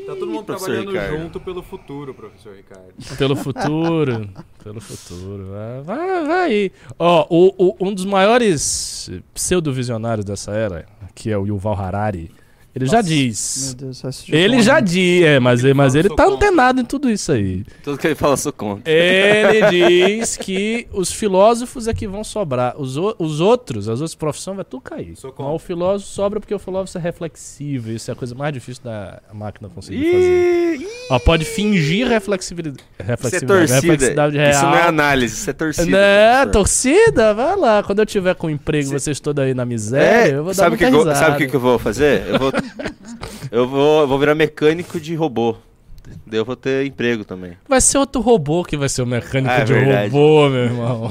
Tá todo mundo trabalhando Ricardo. junto pelo futuro, professor Ricardo. Pelo futuro. pelo futuro. Vai, vai, vai aí. Ó, o, o- um dos maiores pseudo-visionários dessa era, que é o Yuval Harari, ele já Nossa, diz. Meu Deus, assisti Ele já diz, é, mas, Ele mas fala, ele "Sou tá contra". antenado em tudo isso aí. Tudo que ele fala, sou contra. Ele diz que os filósofos é que vão sobrar. Os, os outros, as outras profissões, vai tudo cair. Sou Mas contra. o filósofo sobra porque o filósofo é reflexivo. Isso é a coisa mais difícil da máquina conseguir fazer. Ih, Ó, pode fingir reflexibilidade. Isso é reflexividade, torcida. reflexividade real. Isso não é análise, isso é torcida. Né, professor. torcida, vai lá. Quando eu tiver com emprego, Cê- vocês todos aí na miséria, É, eu vou dar sabe o muita que, risada. sabe o que, que eu vou fazer? Eu vou, eu vou, vou virar mecânico de robô. Daí eu vou ter emprego também. Vai ser outro robô que vai ser o mecânico Ah, é de verdade. robô, meu irmão.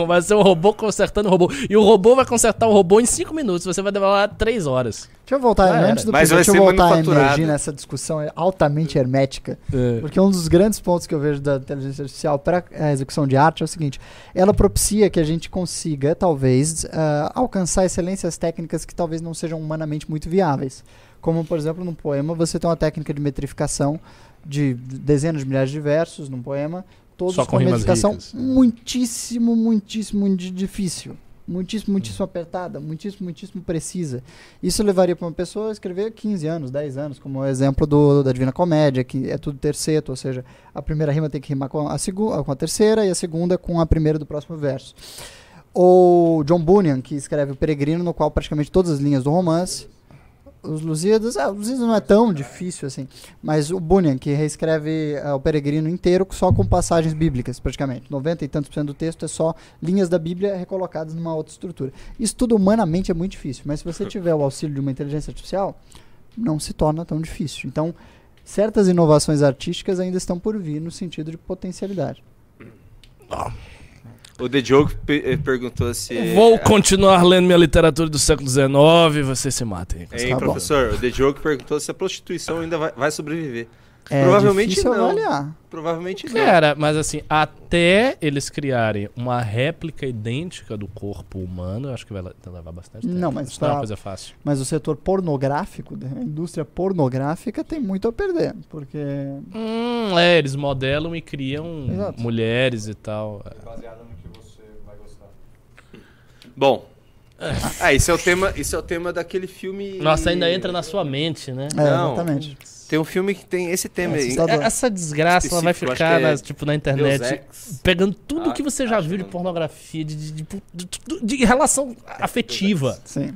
Vai ser um robô consertando o robô. E o robô vai consertar o robô em 5 minutos. Você vai demorar 3 horas. Deixa eu voltar, Já era. antes do Mas que, vai deixa eu ser voltar a emergir nessa discussão é altamente hermética. É. Porque um dos grandes pontos que eu vejo da inteligência artificial para a execução de arte é o seguinte: ela propicia que a gente consiga, talvez, ah, alcançar excelências técnicas que talvez não sejam humanamente muito viáveis. Como, por exemplo, num poema, você tem uma técnica de metrificação de dezenas de milhares de versos num poema, todos Só com, com rimas metrificação ricas. muitíssimo, muitíssimo di- difícil. Muitíssimo, muitíssimo apertada, muitíssimo, muitíssimo precisa. Isso levaria para uma pessoa escrever 15 anos, 10 anos, como o exemplo do, da Divina Comédia, que é tudo terceto, ou seja, a primeira rima tem que rimar com a, segu- com a terceira e a segunda com a primeira do próximo verso. Ou John Bunyan, que escreve O Peregrino, no qual praticamente todas as linhas do romance. Os Lusíadas, ah, os Lusíadas não é tão difícil assim, mas o Bunyan, que reescreve ah, o Peregrino inteiro só com passagens bíblicas, praticamente. 90 e tantos por cento do texto é só linhas da Bíblia recolocadas numa outra estrutura. Isso tudo humanamente é muito difícil, mas se você tiver o auxílio de uma inteligência artificial, não se torna tão difícil. Então, certas inovações artísticas ainda estão por vir no sentido de potencialidade. O The Joke eh, perguntou se. Vou continuar lendo minha literatura do século XIX e vocês se matem. Hein, Tá bom. professor, o The Joke perguntou se a prostituição ainda vai, vai sobreviver. É Provavelmente não. avaliar. Provavelmente não. Cara, mas assim, até eles criarem uma réplica idêntica do corpo humano, eu acho que vai le- levar bastante tempo. Não, mas Isso não é uma pra- coisa fácil. Mas o setor pornográfico, a indústria pornográfica tem muito a perder, porque Hum, é, eles modelam e criam Exato. mulheres e tal. Baseado no que você vai gostar. Bom. Ah, isso é o tema, isso é o tema daquele filme. Nossa, ainda entra na sua mente, né? é, Não. exatamente. Tem um filme que tem esse tema É aí. É- Essa desgraça ela vai ficar que é nas- tipo, na internet, pegando tudo Ah, que você já viu de pornografia, de, de, de- de- de relação afetiva. Sim.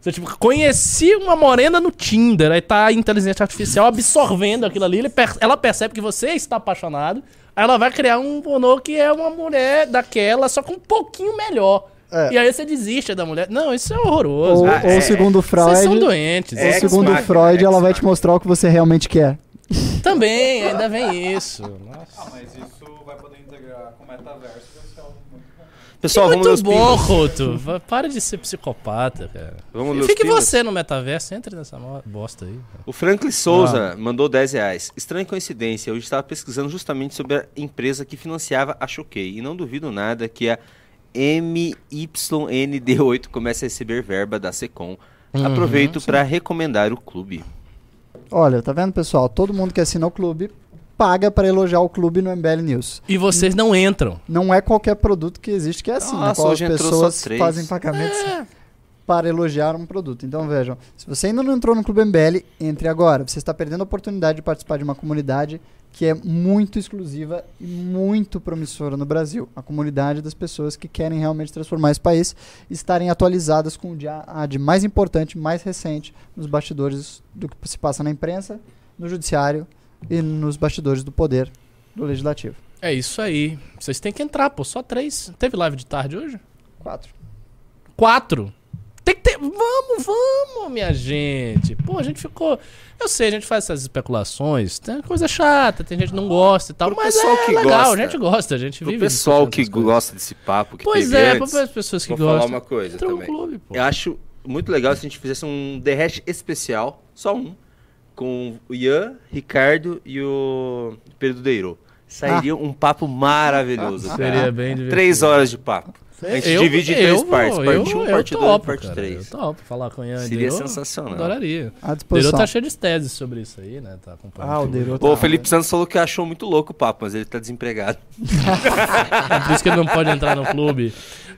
Você, tipo, conheci uma morena no Tinder, aí tá a inteligência artificial absorvendo aquilo ali, ele per- ela percebe que você está apaixonado, aí ela vai criar um pornô que é uma mulher daquela, só com um pouquinho melhor. É. E aí você desiste da mulher. Não, isso é horroroso. Ou, Ah, ou é. segundo Vocês são Freud, doentes. Ou segundo Freud, ela vai te mostrar o que você realmente quer. Também, ainda vem isso. Nossa. Ah, mas isso vai poder integrar com o metaverso. Pessoal, vamos ler Muito os bom. Couto. Para de ser psicopata, cara. Vamos Fique você no metaverso, entre nessa bosta aí. O Franklin Souza mandou 10 reais. Estranha coincidência, eu estava pesquisando justamente sobre a empresa que financiava a Choquei. E não duvido nada que a MYND8 comece a receber verba da Secom. Uhum, Aproveito para recomendar o clube. Olha, tá vendo, pessoal? Todo mundo que assina o clube paga pra elogiar o clube no MBL News. E vocês não entram. Não é qualquer produto que existe que é assim, né? Nossa, Qual as hoje entrou pessoas só três. fazem pagamentos para elogiar um produto. Então vejam, se você ainda não entrou no Clube MBL, entre agora. Você está perdendo a oportunidade de participar de uma comunidade que é muito exclusiva e muito promissora no Brasil. A comunidade das pessoas que querem realmente transformar esse país e estarem atualizadas com o dia a de mais importante, mais recente, nos bastidores do que se passa na imprensa, no judiciário e nos bastidores do poder do legislativo. É isso aí. Vocês têm que entrar, pô. Só três. Teve live de tarde hoje? Quatro. Quatro. Tem que ter. Vamos, vamos, minha gente. Pô, a gente ficou. Eu sei, a gente faz essas especulações. Tem coisa chata, tem gente que não gosta e tal. Pro mas pessoal é que legal, gosta. a gente gosta, a gente Pro vive. pessoal discutindo que gosta desse papo que Pois teve é, antes, para as pessoas que vou falar gostam. uma coisa entra no também. clube, pô. Eu acho muito legal se a gente fizesse um The Hash especial, só um, com o Ian, Ricardo e o Pedro Deiro. Sairia um papo maravilhoso. cara. Seria bem divertido. Três horas de papo. A gente Eu- divide em três vou, partes. Parte 1, eu parte 2 topo, e parte cara, 3. Eu topo falar com o Ian Seria Deiro, sensacional. Adoraria. À O Deiro disposição. tá cheio de teses sobre isso aí, né? Tá acompanhando. Ah, o. Deiro O Felipe Santos falou que achou muito louco o papo, mas ele tá desempregado. É por isso que ele não pode entrar no clube.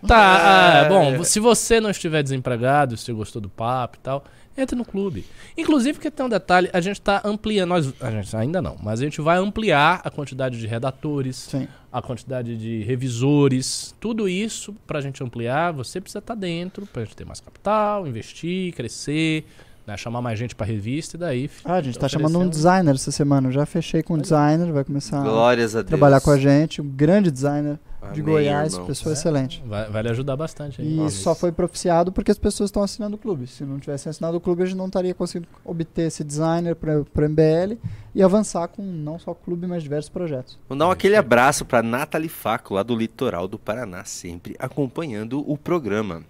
Tá, ah, bom, se você não estiver desempregado, se você gostou do papo e tal, entre no clube. Inclusive, porque tem um detalhe, a gente tá ampliando, nós, a gente ainda não, mas a gente vai ampliar a quantidade de redatores, Sim. a quantidade de revisores, tudo isso pra gente ampliar, você precisa estar dentro, pra gente ter mais capital, investir, crescer, né, chamar mais gente pra revista e daí... Ah, a gente tá oferecer chamando um um- designer essa semana. Eu já fechei com um designer, vai começar Glórias a a Deus. trabalhar com a gente. Um grande designer de Amém, Goiás, irmão. pessoa É. excelente. Vai, vai lhe ajudar bastante. aí. E Nossa. só foi propiciado porque as pessoas estão assinando o clube. Se não tivessem assinado o clube, a gente não estaria conseguindo obter esse designer para o MBL e avançar com não só o clube, mas diversos projetos. Mandar um aquele abraço pra Nathalie Faco, lá do litoral do Paraná, sempre acompanhando o programa.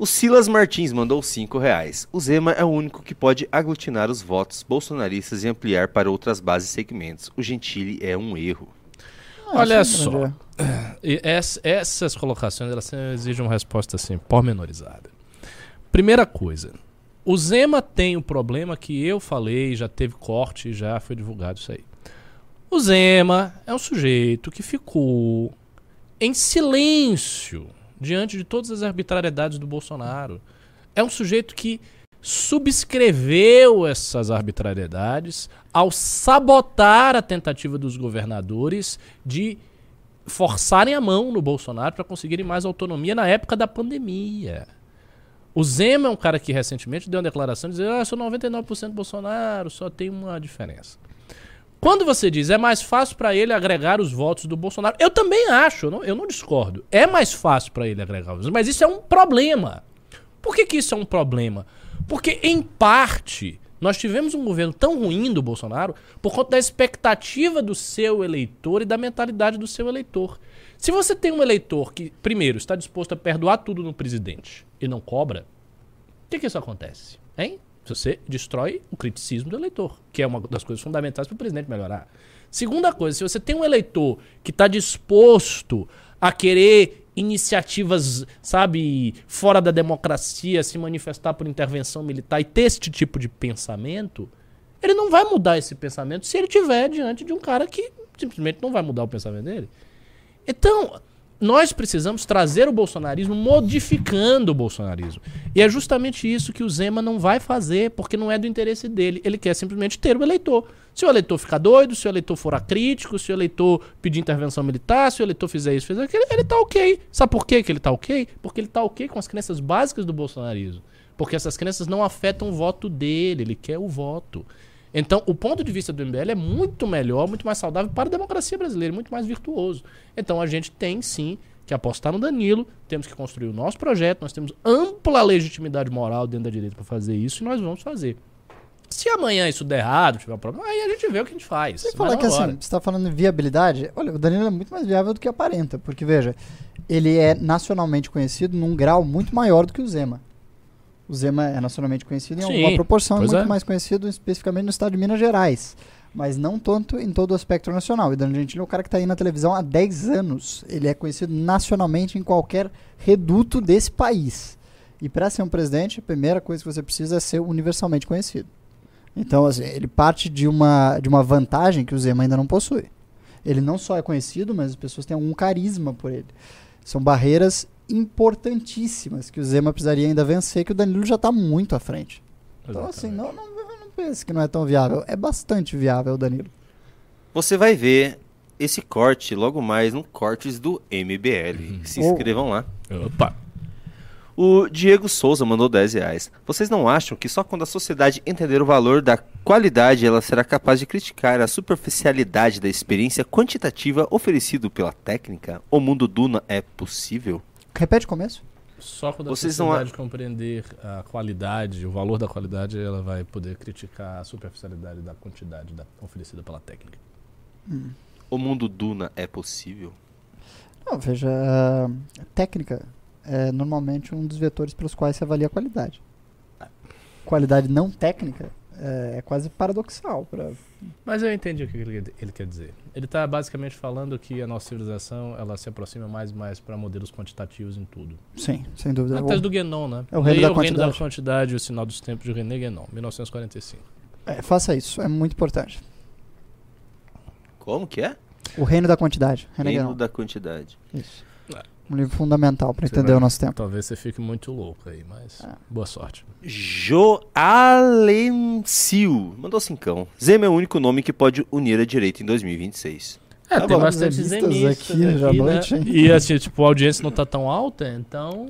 O Silas Martins mandou 5 reais. O Zema é o único que pode aglutinar os votos bolsonaristas e ampliar para outras bases e segmentos. O Gentili é um erro. Ah, Olha é um só. grande E ess- essas colocações elas exigem uma resposta assim, pormenorizada. Primeira coisa, o Zema tem o problema que eu falei, já teve corte, já foi divulgado isso aí. O Zema é um sujeito que ficou em silêncio diante de todas as arbitrariedades do Bolsonaro. É um sujeito que subscreveu essas arbitrariedades ao sabotar a tentativa dos governadores de forçarem a mão no Bolsonaro para conseguirem mais autonomia na época da pandemia. O Zema é um cara que recentemente deu uma declaração dizendo: Ah, eu sou 99% Bolsonaro, só tem uma diferença. Quando você diz é mais fácil para ele agregar os votos do Bolsonaro, eu também acho, eu não, eu não discordo. É mais fácil para ele agregar os votos, mas isso é um problema. Por que, que isso é um problema? Porque, em parte, Nós tivemos um governo tão ruim do Bolsonaro por conta da expectativa do seu eleitor e da mentalidade do seu eleitor. Se você tem um eleitor que, primeiro, está disposto a perdoar tudo no presidente e não cobra, o que, que isso acontece? Hein? Você destrói o criticismo do eleitor, que é uma das coisas fundamentais para o presidente melhorar. Segunda coisa, se você tem um eleitor que está disposto a querer iniciativas, sabe, fora da democracia, se manifestar por intervenção militar e ter este tipo de pensamento, ele não vai mudar esse pensamento se ele tiver diante de um cara que simplesmente não vai mudar o pensamento dele. Então, nós precisamos trazer o bolsonarismo modificando o bolsonarismo. E é justamente isso que o Zema não vai fazer, porque não é do interesse dele. Ele quer simplesmente ter o eleitor. Se o eleitor ficar doido, se o eleitor for acrítico, se o eleitor pedir intervenção militar, se o eleitor fizer isso, fizer aquilo, ele tá ok. Sabe por quê que ele tá ok? Porque ele tá ok com as crenças básicas do bolsonarismo. Porque essas crenças não afetam o voto dele, ele quer o voto. Então, o ponto de vista do MBL é muito melhor, muito mais saudável para a democracia brasileira, muito mais virtuoso. Então, a gente tem sim que apostar no Danilo, temos que construir o nosso projeto, nós temos ampla legitimidade moral dentro da direita para fazer isso e nós vamos fazer. Se amanhã isso der errado, tiver um problema, aí a gente vê o que a gente faz. Você falar que assim, você está falando em viabilidade, olha, o Danilo é muito mais viável do que aparenta, porque veja, ele é nacionalmente conhecido num grau muito maior do que o Zema. O Zema é nacionalmente conhecido em Sim, alguma proporção, pois muito é. mais conhecido especificamente no estado de Minas Gerais. Mas não tanto em todo o aspecto nacional. E Danilo Gentili é o cara que está aí na televisão há 10 anos. Ele é conhecido nacionalmente em qualquer reduto desse país. E para ser um presidente, a primeira coisa que você precisa é ser universalmente conhecido. Então, assim, ele parte de uma, de uma vantagem que o Zema ainda não possui. Ele não só é conhecido, mas as pessoas têm algum carisma por ele. São barreiras importantíssimas que o Zema precisaria ainda vencer, que o Danilo já está muito à frente. Então, assim, não, não, não pense que não é tão viável. É bastante viável o Danilo. Você vai ver esse corte logo mais no Cortes do MBL. Se Oh. inscrevam lá. Opa. O Diego Souza mandou 10 reais. Vocês não acham que só quando a sociedade entender o valor da qualidade ela será capaz de criticar a superficialidade da experiência quantitativa oferecido pela técnica? O mundo Duna é possível? Repete o começo. Só quando Vocês a não sociedade compreender a qualidade, o valor da qualidade, ela vai poder criticar a superficialidade da quantidade da, oferecida pela técnica. O mundo Duna é possível? Não, veja, a técnica é normalmente um dos vetores pelos quais se avalia a qualidade. Qualidade não técnica é, é quase paradoxal. Pra, Mas eu entendi o que ele, ele quer dizer. Ele está basicamente falando que a nossa civilização ela se aproxima mais e mais para modelos quantitativos em tudo. sim, sem dúvida. A tese do Guénon, né? É o reino da o reino da quantidade. quantidade e o sinal dos tempos de René Guénon, 1945. É, faça isso, é muito importante. Como que é? O reino da quantidade. René Reino Guénon. da quantidade. Isso. Um livro fundamental para entender vai- o nosso tempo. Talvez você fique muito louco aí, mas É. boa sorte. Joalencil mandou cincão. Zema é o único nome que pode unir a direita em 2026. É, Tá tem bom. bastante Zemistas aqui hoje à aqui, né? noite, hein? E assim, tipo, a audiência não tá tão alta, então...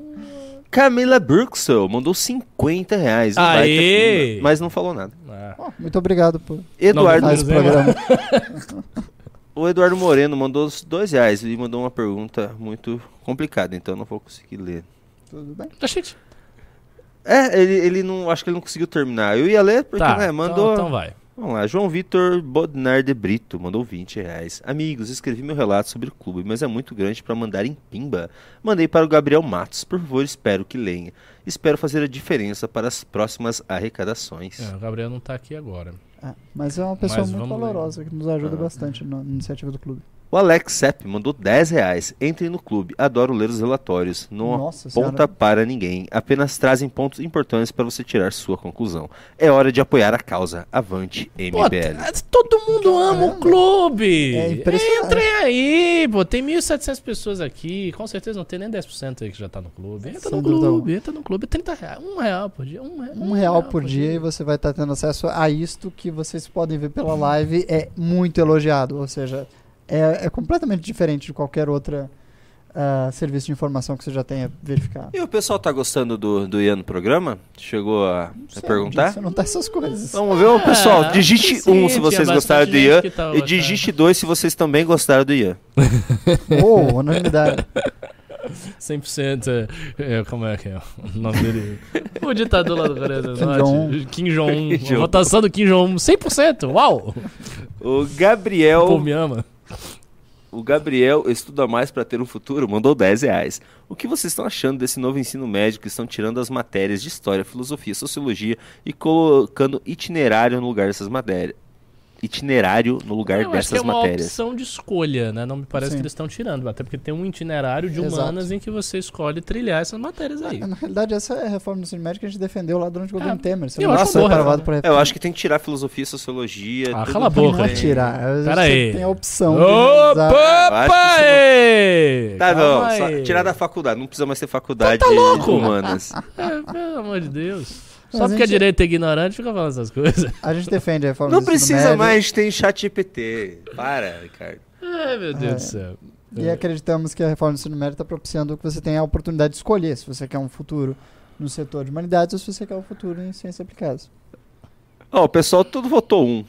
Camila Bruxel mandou 50 reais. Um Aê! acima, mas não falou nada. É. Ó, muito obrigado por Eduardo, esse Zema. programa. o Eduardo Moreno mandou os dois reais e mandou uma pergunta muito complicada, então eu não vou conseguir ler. Tudo bem? Tá gente. É, ele, ele não. Acho que ele não conseguiu terminar. Eu ia ler porque, Tá, né, mandou. então, então vai. Vamos lá, João Vitor Bodnar de Brito mandou 20 reais. Amigos, escrevi meu relato sobre o clube, mas é muito grande para mandar em pimba. Mandei para o Gabriel Matos, por favor, espero que leia. Espero fazer a diferença para as próximas arrecadações. É, o Gabriel não tá aqui agora. É, mas é uma pessoa Mas muito valorosa que nos ajuda Ah. bastante na iniciativa do clube. O Alex Sepp mandou 10 reais. Entrem no clube, adoro ler os relatórios. Não Nossa aponta senhora. para ninguém, apenas trazem pontos importantes para você tirar sua conclusão. É hora de apoiar a causa. Avante, Pô, MBL. t- todo mundo ama o clube. É impressionante. Entrem aí, pô. Tem 1.700 pessoas aqui. Com certeza não tem nem 10% aí que já tá no clube. Entra Sem no dúvida clube, entra no clube. 30 reais. Um real por dia. Um, re- Um real por dia e você vai estar tendo acesso a isto que vocês podem ver pela live é muito elogiado. Ou seja, é, é completamente diferente de qualquer outra ah, serviço de informação que você já tenha verificado. E o pessoal tá gostando do, do Ian no programa? Chegou a, a Sei, perguntar? Você não tá essas coisas. Vamos ver, ô, pessoal. Ah, Digite sim, um se vocês gostaram do Ian. E digite dois se vocês também gostaram do Ian. Oh, unanimidade. 100%. É, é, como é que é o nome dele? O ditador lá do Coreia do Kim Norte. Jong-un. Kim. A votação do Kim Jong-un, 100%. Uau! O O Gabriel. povo me ama. O Gabriel estuda mais para ter um futuro, mandou 10 reais. O que vocês estão achando desse novo ensino médio que estão tirando as matérias de história, filosofia, sociologia e colocando itinerário no lugar dessas matérias? Itinerário no lugar Eu acho que é dessas uma matérias. opção de escolha, né? Não me parece Sim. que eles estão tirando. Até porque tem um itinerário de Exato. humanas em que você escolhe trilhar essas matérias aí. Na realidade, essa é a reforma do ensino médio que a gente defendeu lá durante o governo É, Temer. Você eu não acho boa aprovado por É, eu acho que tem que tirar filosofia, sociologia. Ah, tudo cala a boca, Não é tem. tirar. Pera aí. tem a opção. de Opa, pai! Tá bom, tirar da faculdade. Não precisa mais ter faculdade Tá louco? humanas. É, pelo amor de Deus. Só a porque a gente- direita é ignorante, fica falando essas coisas. A gente defende a reforma Não do ensino precisa médio mais, tem chat GPT. Para, Ricardo. Ai, meu Deus É. do céu. E acreditamos que a reforma do ensino médio está propiciando que você tenha a oportunidade de escolher se você quer um futuro no setor de humanidades ou se você quer um futuro em ciências aplicadas. Ó, o pessoal todo votou um.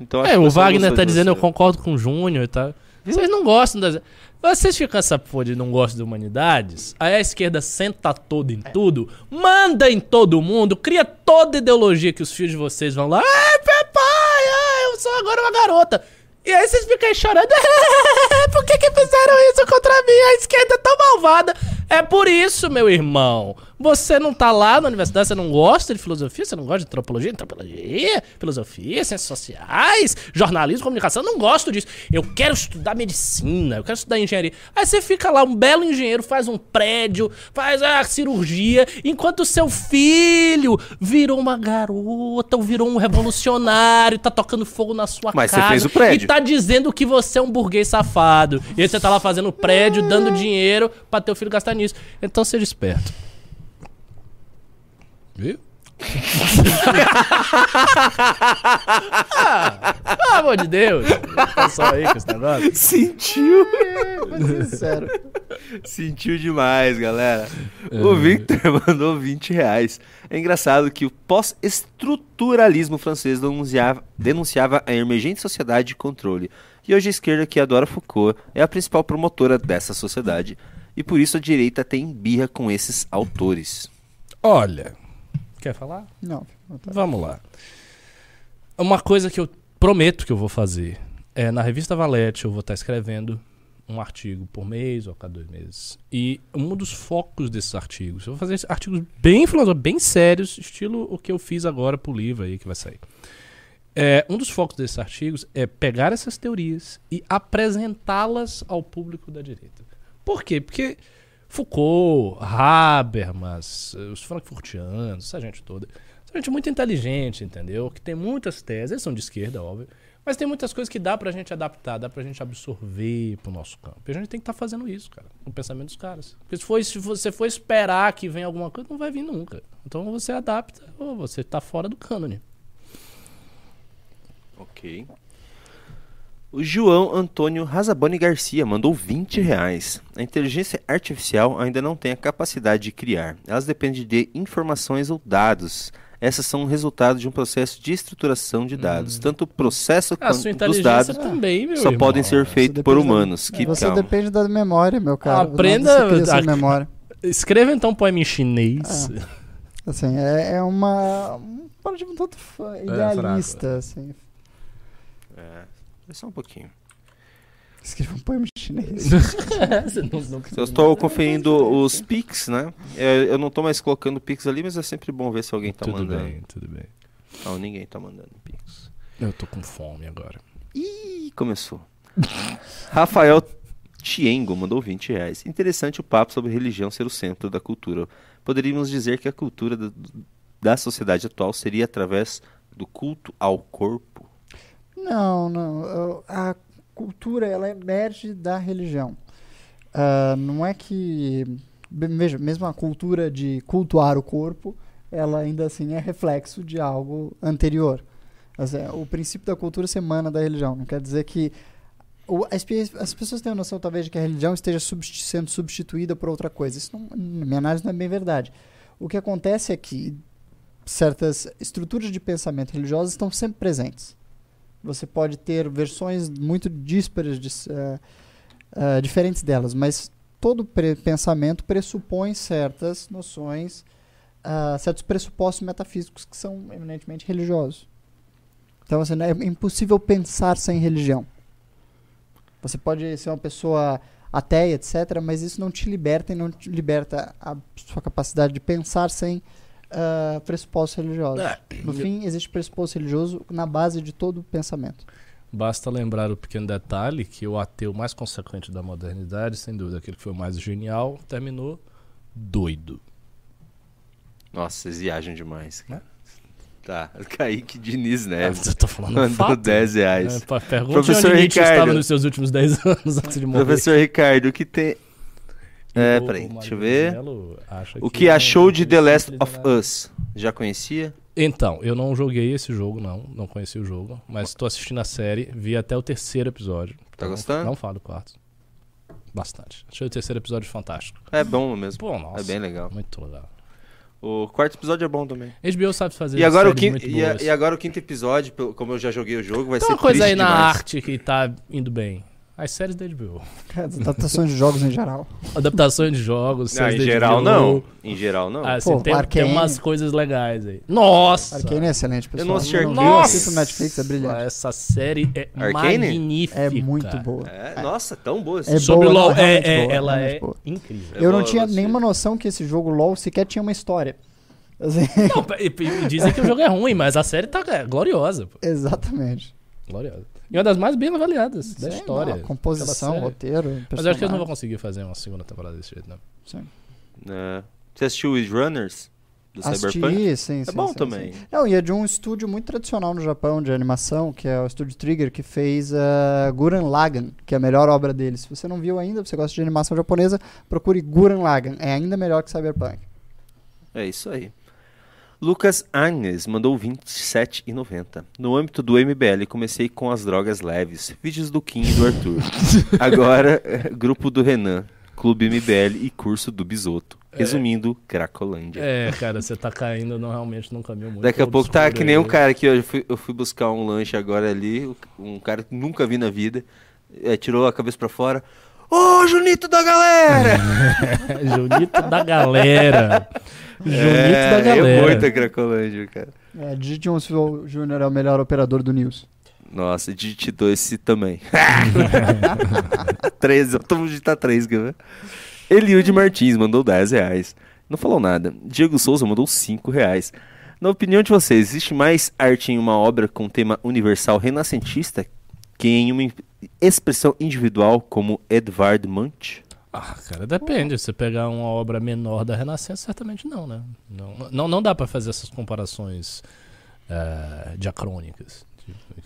Então, acho É, que o Wagner tá de dizendo eu concordo com o Júnior e tal. Vocês não gostam das. Vocês ficam com essa porra de não gostam de humanidades, aí a esquerda senta toda em tudo, manda em todo mundo, cria toda ideologia que os filhos de vocês vão lá. Ai, papai, ai, eu sou agora uma garota. E aí vocês ficam aí chorando. Por que, que fizeram isso contra mim? A esquerda é tão malvada. É por isso, meu irmão. Você não tá lá na universidade, você não gosta de filosofia, você não gosta de antropologia, antropologia, filosofia, ciências sociais, jornalismo, comunicação, eu não gosto disso. Eu quero estudar medicina, eu quero estudar engenharia. Aí você fica lá, um belo engenheiro, faz um prédio, faz a cirurgia, enquanto o seu filho virou uma garota, ou virou um revolucionário, tá tocando fogo na sua Mas você casa. fez o prédio. E tá dizendo que você é um burguês safado. E aí você tá lá fazendo prédio, dando dinheiro pra teu filho gastar nisso. Então seja esperto. Viu? ah, pelo amor de Deus. Tá só aí com esse negócio. Sentiu. Mas sincero. Sentiu demais, galera. É. O Victor mandou 20 reais. É engraçado que o pós-estruturalismo francês denunciava, denunciava a emergente sociedade de controle. E hoje a esquerda, que adora Foucault, é a principal promotora dessa sociedade. E por isso a direita tem birra com esses autores. Olha. Quer falar? Não. Vamos lá. Uma coisa que eu prometo que eu vou fazer é na revista Valete eu vou estar escrevendo um artigo por mês ou a cada dois meses. E um dos focos desses artigos, eu vou fazer artigos bem filosóficos, bem sérios, estilo o que eu fiz agora pro livro aí que vai sair. É, um dos focos desses artigos é pegar essas teorias e apresentá-las ao público da direita. Por quê? Porque Foucault, Habermas, eh, os frankfurtianos, essa gente toda, essa gente muito inteligente, entendeu? Que tem muitas teses, eles são de esquerda, óbvio, mas tem muitas coisas que dá pra gente adaptar, dá pra gente absorver pro nosso campo. E a gente tem que estar fazendo isso, cara, o pensamento dos caras. Porque se, for, se você for esperar que venha alguma coisa, não vai vir nunca. Então você adapta ou você tá fora do cânone. Ok. O João Antônio Razaboni Garcia mandou 20 reais. A inteligência artificial ainda não tem a capacidade de criar. Elas dependem de informações ou dados. Essas são o resultado de um processo de estruturação de dados. Tanto o processo Hum. A sua quanto os inteligência dados também, meu só irmão. podem ser feitos por depende da- humanos. Que Você calma. depende da memória, meu cara. Aprenda a- memória. Escreva então um poema em chinês. Assim, é, é uma. Um paradigma todo fa- idealista, fraco. assim. É, é só um pouquinho. Escreva um poema em chinês. Você não- não- Eu estou conferindo os Pix, né? É, Eu não estou mais colocando Pix ali, mas é sempre bom ver se alguém tá tudo mandando. bem, tudo bem. Não, ninguém tá mandando Pix. Eu tô com fome agora. Ih, começou. Rafael Tiengo mandou 20 reais. Interessante o papo sobre religião ser o centro da cultura. Poderíamos dizer que a cultura da, da sociedade atual seria através do culto ao corpo? Não, não. A cultura, ela emerge da religião. Ah, não é que... Veja, mesmo a cultura de cultuar o corpo, ela ainda assim é reflexo de algo anterior. É, o princípio da cultura se emana da religião. Não quer dizer que... as, pe- as pessoas têm a noção, talvez, de que a religião esteja sendo substituída por outra coisa. Isso, não, na minha análise, não é bem verdade. O que acontece é que certas estruturas de pensamento religiosas estão sempre presentes. Você pode ter versões muito díspares, de, eh, eh, diferentes delas, mas todo pre- pensamento pressupõe certas noções, ah, certos pressupostos metafísicos que são eminentemente religiosos. Então, assim, é impossível pensar sem religião. Você pode ser uma pessoa ateia, etc., mas isso não te liberta e não te liberta a sua capacidade de pensar sem ah, pressupostos religiosos. É, No fim, existe pressuposto religioso na base de todo pensamento. Basta lembrar o pequeno detalhe que o ateu mais consequente da modernidade, sem dúvida, aquele que foi o mais genial, terminou doido. Nossa, vocês viajam demais. Né? Tá, Kaique Diniz Neves. Eu tô falando Mandou fato. 10 reais. É, pergunte Professor onde Ricardo. estava nos seus últimos 10 anos antes de morrer. Professor Ricardo, o que tem. É, O- peraí, o deixa eu ver. O que não- achou de não The Last of. Us? Já conhecia? Então, eu não joguei esse jogo, não. Não conheci o jogo. Mas tô assistindo a série. Vi até o terceiro episódio. Tá Então, gostando? Não falo do quarto. Bastante. Achei o terceiro episódio fantástico. É bom mesmo. Pô, nossa. É bem legal. Muito legal. O quarto episódio é bom também. HBO sabe fazer E agora, o quinto, e, a- e agora o quinto episódio, como eu já joguei o jogo, vai Tem ser uma coisa aí na demais. arte que tá indo bem. As séries da HBO. As adaptações de jogos em geral. Adaptações de jogos, Não, séries em da geral HBO. não. Em geral não. Ah, assim, Pô, tem, Arcane. tem umas coisas legais aí. Nossa! Arcane é excelente, pessoal. não assisti Não Arcane. viu, Nossa! no Netflix, é brilhante. Essa série é Arcane? magnífica. É muito boa. É, nossa, tão boa. É Sobre boa, LoL, não, é, realmente é- boa, ela é boa. incrível. Eu não tinha nenhuma noção que esse jogo LoL sequer tinha uma história. Assim, Não, dizem que o jogo é ruim, mas a série tá é, gloriosa. Pô. exatamente. Gloriosa. E uma das mais bem avaliadas da Sim, história. não, composição, roteiro. Mas eu acho que eles não vão personagem. conseguir fazer uma segunda temporada desse jeito, não. É. Você assistiu Wiz Runners? Do Cyberpunk? Assisti, sim, É sim, bom sim, também. sim. Não, e é de um estúdio muito tradicional no Japão de animação, que é o estúdio Trigger, que fez uh, Gurren Lagann, que é a melhor obra deles. Se você não viu ainda, você gosta de animação japonesa, procure Gurren Lagann. É ainda melhor que Cyberpunk. É isso aí. Lucas Agnes mandou 27,90. No âmbito do MBL, comecei com as drogas leves. Vídeos do Kim e do Arthur. Agora, eh, grupo do Renan, Clube MBL e curso do Bisoto. Resumindo, Cracolândia. É, cara, você tá caindo não, realmente num caminho muito Daqui a pouco tá que nem um cara que eu fui, eu fui buscar um lanche agora ali, um cara que nunca vi na vida, eh, tirou a cabeça pra fora. Ô, Junito da galera! Junito da galera. Junito é, da é galera. muita Cracolândia, cara. É, digite se o Júnior é o melhor operador do News. Nossa, digitou esse também. 13, vamos digitar 3, quer ver? Eliud Martins mandou 10 reais. Não falou nada. Diego Souza mandou 5 reais. Na opinião de vocês, existe mais arte em uma obra com tema universal renascentista que em uma expressão individual como Edvard Munch? Ah, cara, depende. Se você pegar uma obra menor da Renascença, certamente não, né? Não, não, não dá pra fazer essas comparações eh, diacrônicas.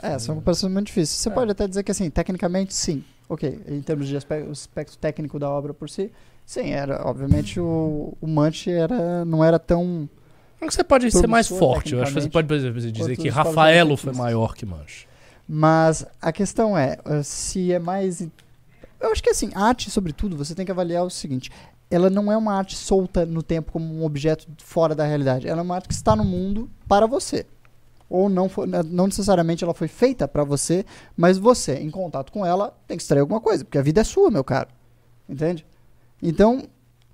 É, são comparações muito difíceis. Você É. pode até dizer que, assim, tecnicamente, sim. Ok, em termos de aspecto, aspecto técnico da obra por si, sim, era, obviamente, o, o Munch era, não era tão... Você pode ser mais forte. Eu acho que você pode exemplo, dizer que Rafaelo é foi maior que Manche. Mas a questão é, se é mais... Eu acho que, assim, arte, sobretudo, você tem que avaliar o seguinte, ela não é uma arte solta no tempo como um objeto fora da realidade. Ela é uma arte que está no mundo para você. Ou não, foi, não necessariamente ela foi feita para você, mas você, em contato com ela, tem que extrair alguma coisa, porque a vida é sua, meu caro. Entende? Então,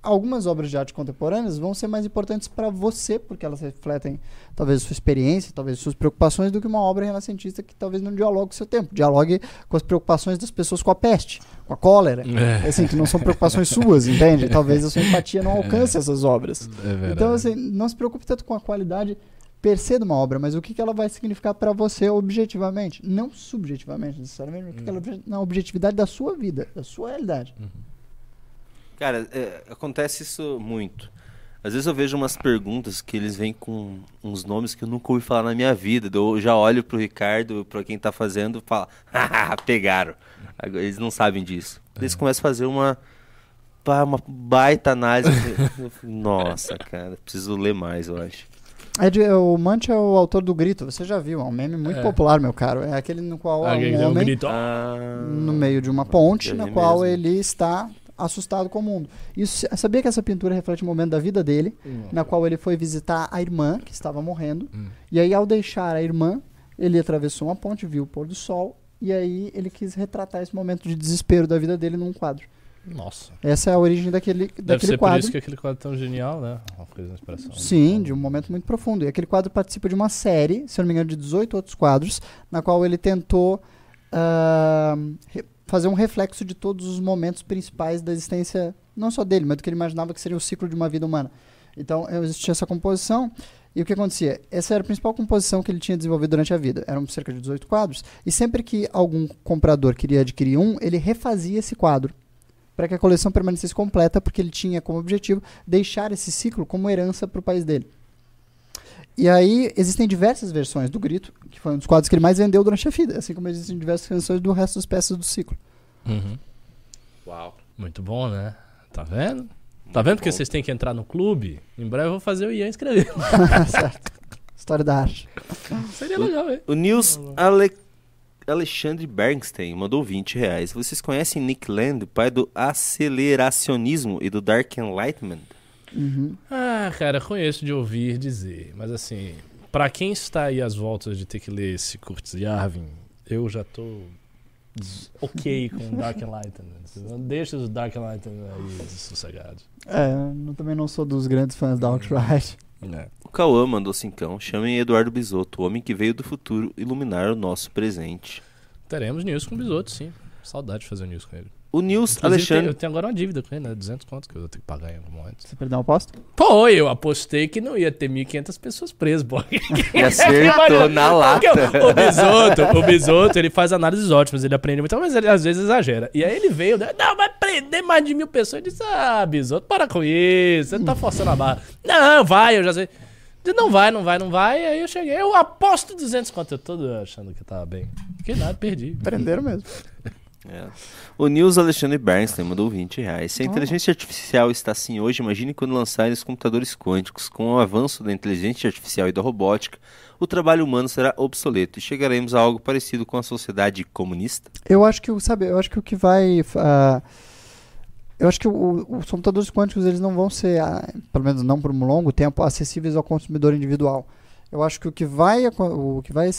algumas obras de arte contemporâneas vão ser mais importantes para você, porque elas refletem talvez a sua experiência, talvez as suas preocupações, do que uma obra renascentista que talvez não dialogue com o seu tempo. Dialogue com as preocupações das pessoas com a peste, com a cólera. É, Assim, que não são preocupações suas, entende? Talvez a sua empatia não alcance essas obras. é. Então, assim, não se preocupe tanto com a qualidade per se de uma obra, mas o que, que ela vai significar para você objetivamente, não subjetivamente necessariamente, mas o que que ela na objetividade da sua vida, da sua realidade. Cara, é, acontece isso muito. Às vezes eu vejo umas perguntas que eles vêm com uns nomes que eu nunca ouvi falar na minha vida. Eu já olho pro Ricardo, pra quem tá fazendo, e falo, haha, pegaram. Agora, Eles não sabem disso. Eles começam a fazer uma, uma baita análise. Nossa, cara, preciso ler mais, eu acho. É de- o Munch é o autor do Grito, você já viu, é um meme muito É. popular, meu caro. É aquele no qual Alguém um um homem. Ah, no meio de uma ponte, na vi qual mesmo. ele está assustado com o mundo. Isso, sabia que essa pintura reflete um momento da vida dele, na qual ele foi visitar a irmã, que estava morrendo, Hum. e aí ao deixar a irmã, ele atravessou uma ponte, viu o pôr do sol, e aí ele quis retratar esse momento de desespero da vida dele num quadro. Nossa. Essa é a origem daquele, Deve daquele ser por isso que aquele quadro é tão genial, né? Uma coisa, expressão. Sim, de um momento muito profundo. E aquele quadro participa de uma série, se eu não me engano, de 18 outros quadros, na qual ele tentou re- fazer um reflexo de todos os momentos principais da existência, não só dele, mas do que ele imaginava que seria o ciclo de uma vida humana. Então, existia essa composição. E o que acontecia? Essa era a principal composição que ele tinha desenvolvido durante a vida. Eram cerca de 18 quadros. E sempre que algum comprador queria adquirir um, ele refazia esse quadro para que a coleção permanecesse completa, porque ele tinha como objetivo deixar esse ciclo como herança para o país dele. E aí existem diversas versões do Grito, que foi um dos quadros que ele mais vendeu durante a vida, assim como existem diversas versões do resto das peças do ciclo. Uhum. Uau. Muito bom, né? Tá vendo? Tá vendo que vocês têm que entrar no clube? Em breve eu vou fazer o Ian escrever. certo. História da arte. Seria legal, hein? O Nils Ale... Alexandre Bernstein mandou 20 reais. Vocês conhecem Nick Land, pai do aceleracionismo e do Dark Enlightenment? Uhum. Ah, cara, conheço de ouvir dizer. Mas assim, pra quem está aí às voltas de ter que ler esse Curtis Yarvin, eu já tô ok com o Dark Enlightenment. Deixa os Dark Enlightenment aí sossegados. É, eu também não sou dos grandes fãs da Outright. É. O Cauã mandou cincão. Chamem Eduardo Bisotto, o homem que veio do futuro iluminar o nosso presente. Teremos news com o Bisoto, sim. Saudade de fazer news com ele. O Nils Inclusive, Alexandre... Eu tenho agora uma dívida com ele, né? 200 contos que eu vou ter que pagar em algum momento. Você perdeu uma aposta? Pô, eu apostei que não ia ter 1.500 pessoas presas, pô. E acertou na lata. O Bisoto, o Bisoto, ele faz análises ótimas, ele aprende muito, mas ele às vezes exagera. E aí ele veio, né? Não, vai prender mais de mil pessoas. Eu disse, ah, Bisoto, para com isso, você tá forçando a barra. Não, vai, eu já sei. Disse, Não vai, não vai, não vai. Aí eu cheguei, eu aposto 200 conto. Eu todo achando que tava bem. Que nada, perdi. Prenderam mesmo. É. O Nils Alexandre Bernstein mandou 20 reais. Se a inteligência artificial está assim hoje, imagine quando lançarem os computadores quânticos. Com o avanço da inteligência artificial e da robótica, o trabalho humano será obsoleto e chegaremos a algo parecido com a sociedade comunista. Eu acho que, o- sabe, eu acho que o que vai. ah, eu acho que o- os computadores quânticos eles não vão ser, ah, pelo menos não por um longo tempo, acessíveis ao consumidor individual. Eu acho que o que vai, o que vai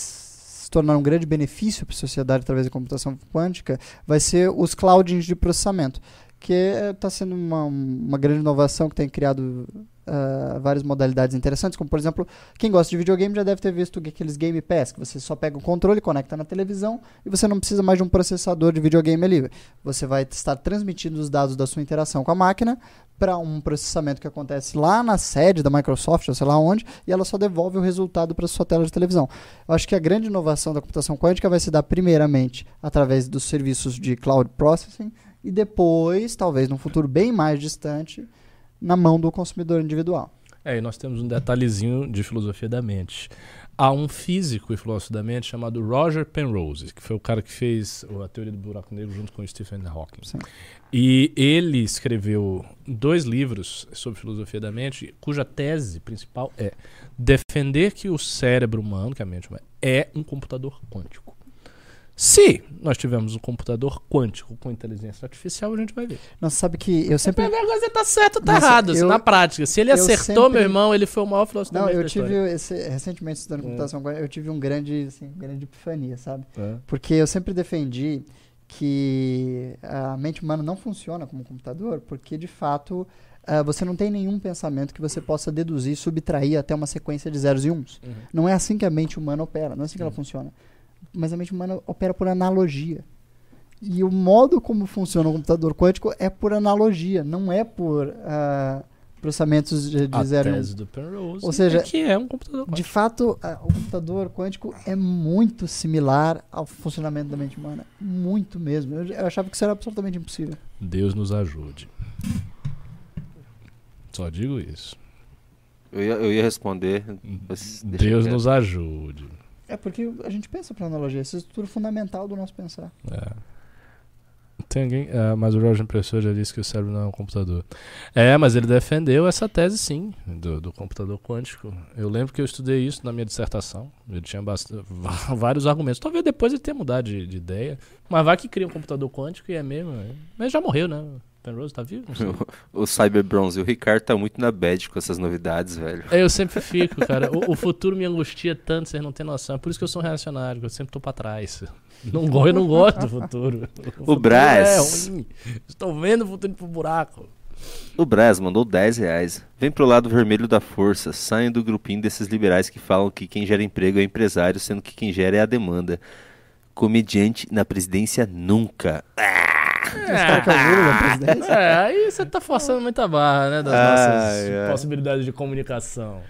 tornar um grande benefício para a sociedade através da computação quântica vai ser os cloudings de processamento, que está sendo uma, uma grande inovação que tem criado ah, várias modalidades interessantes, como por exemplo, quem gosta de videogame já deve ter visto aqueles Game Pass, que você só pega o controle, conecta na televisão e você não precisa mais de um processador de videogame ali. Você vai estar transmitindo os dados da sua interação com a máquina para um processamento que acontece lá na sede da Microsoft, ou sei lá onde, e ela só devolve o resultado para sua tela de televisão. Eu acho que a grande inovação da computação quântica vai se dar primeiramente através dos serviços de cloud processing e depois, talvez num futuro bem mais distante, na mão do consumidor individual. É, e nós temos um detalhezinho de filosofia da mente. Há um físico e filósofo da mente chamado Roger Penrose, que foi o cara que fez a teoria do buraco negro junto com Stephen Hawking. Sim. E ele escreveu dois livros sobre filosofia da mente, cuja tese principal é defender que o cérebro humano, que a mente humana, é um computador quântico. Se nós tivermos um computador quântico com inteligência artificial, a gente vai ver. Nossa, sabe que eu sempre. Ver agora se tá certo ou tá Nossa, errado, assim, eu- na prática. Se ele eu acertou, sempre- meu irmão, ele foi o maior filósofo Não, eu tive esse, recentemente estudando computação quântica, eu tive um grande, assim, grande epifania, sabe? É. Porque eu sempre defendi que a mente humana não funciona como um computador, porque de fato ah, você não tem nenhum pensamento que você possa deduzir, subtrair até uma sequência de zeros e uns. Uhum. Não é assim que a mente humana opera, não é assim que ela funciona. Mas a mente humana opera por analogia. E o modo como funciona o computador quântico é por analogia, não é por ah, processamentos de, de A zero um. tese do Penrose Ou seja, é que é um computador De quântico. fato, a- o computador quântico é muito similar ao funcionamento da mente humana. Muito mesmo. Eu, eu achava que isso era absolutamente impossível. Deus nos ajude. Só digo isso. Eu ia, eu ia responder. deixa Deus nos ajude. É porque a gente pensa por analogia. Essa é a estrutura fundamental do nosso pensar. É. Tem alguém. ah, mas o Roger Impressor já disse que o cérebro não é um computador. É, mas ele defendeu essa tese sim, do, do computador quântico. Eu lembro que eu estudei isso na minha dissertação. Ele tinha vários argumentos. Talvez depois ele tenha mudado de, de ideia. Mas vai que cria um computador quântico e é mesmo. é. Mas já morreu, né? Penrose tá vivo? O, o Cyber Bronze o Ricardo tá muito na bad com essas novidades, velho. É, Eu sempre fico, cara. O, o futuro me angustia tanto, vocês não têm noção. É por isso que eu sou um reacionário, eu sempre tô pra trás. Não, go- eu não gosto do futuro. futuro Brás. É ruim. Estou vendo o futuro pro buraco. O Braz mandou 10 reais. Vem pro lado vermelho da força. Saiam do grupinho desses liberais que falam que quem gera emprego é empresário, sendo que quem gera é a demanda. Comediante na presidência nunca. Que é? É, aí você tá forçando muita barra, né? Das nossas ai. possibilidades de comunicação.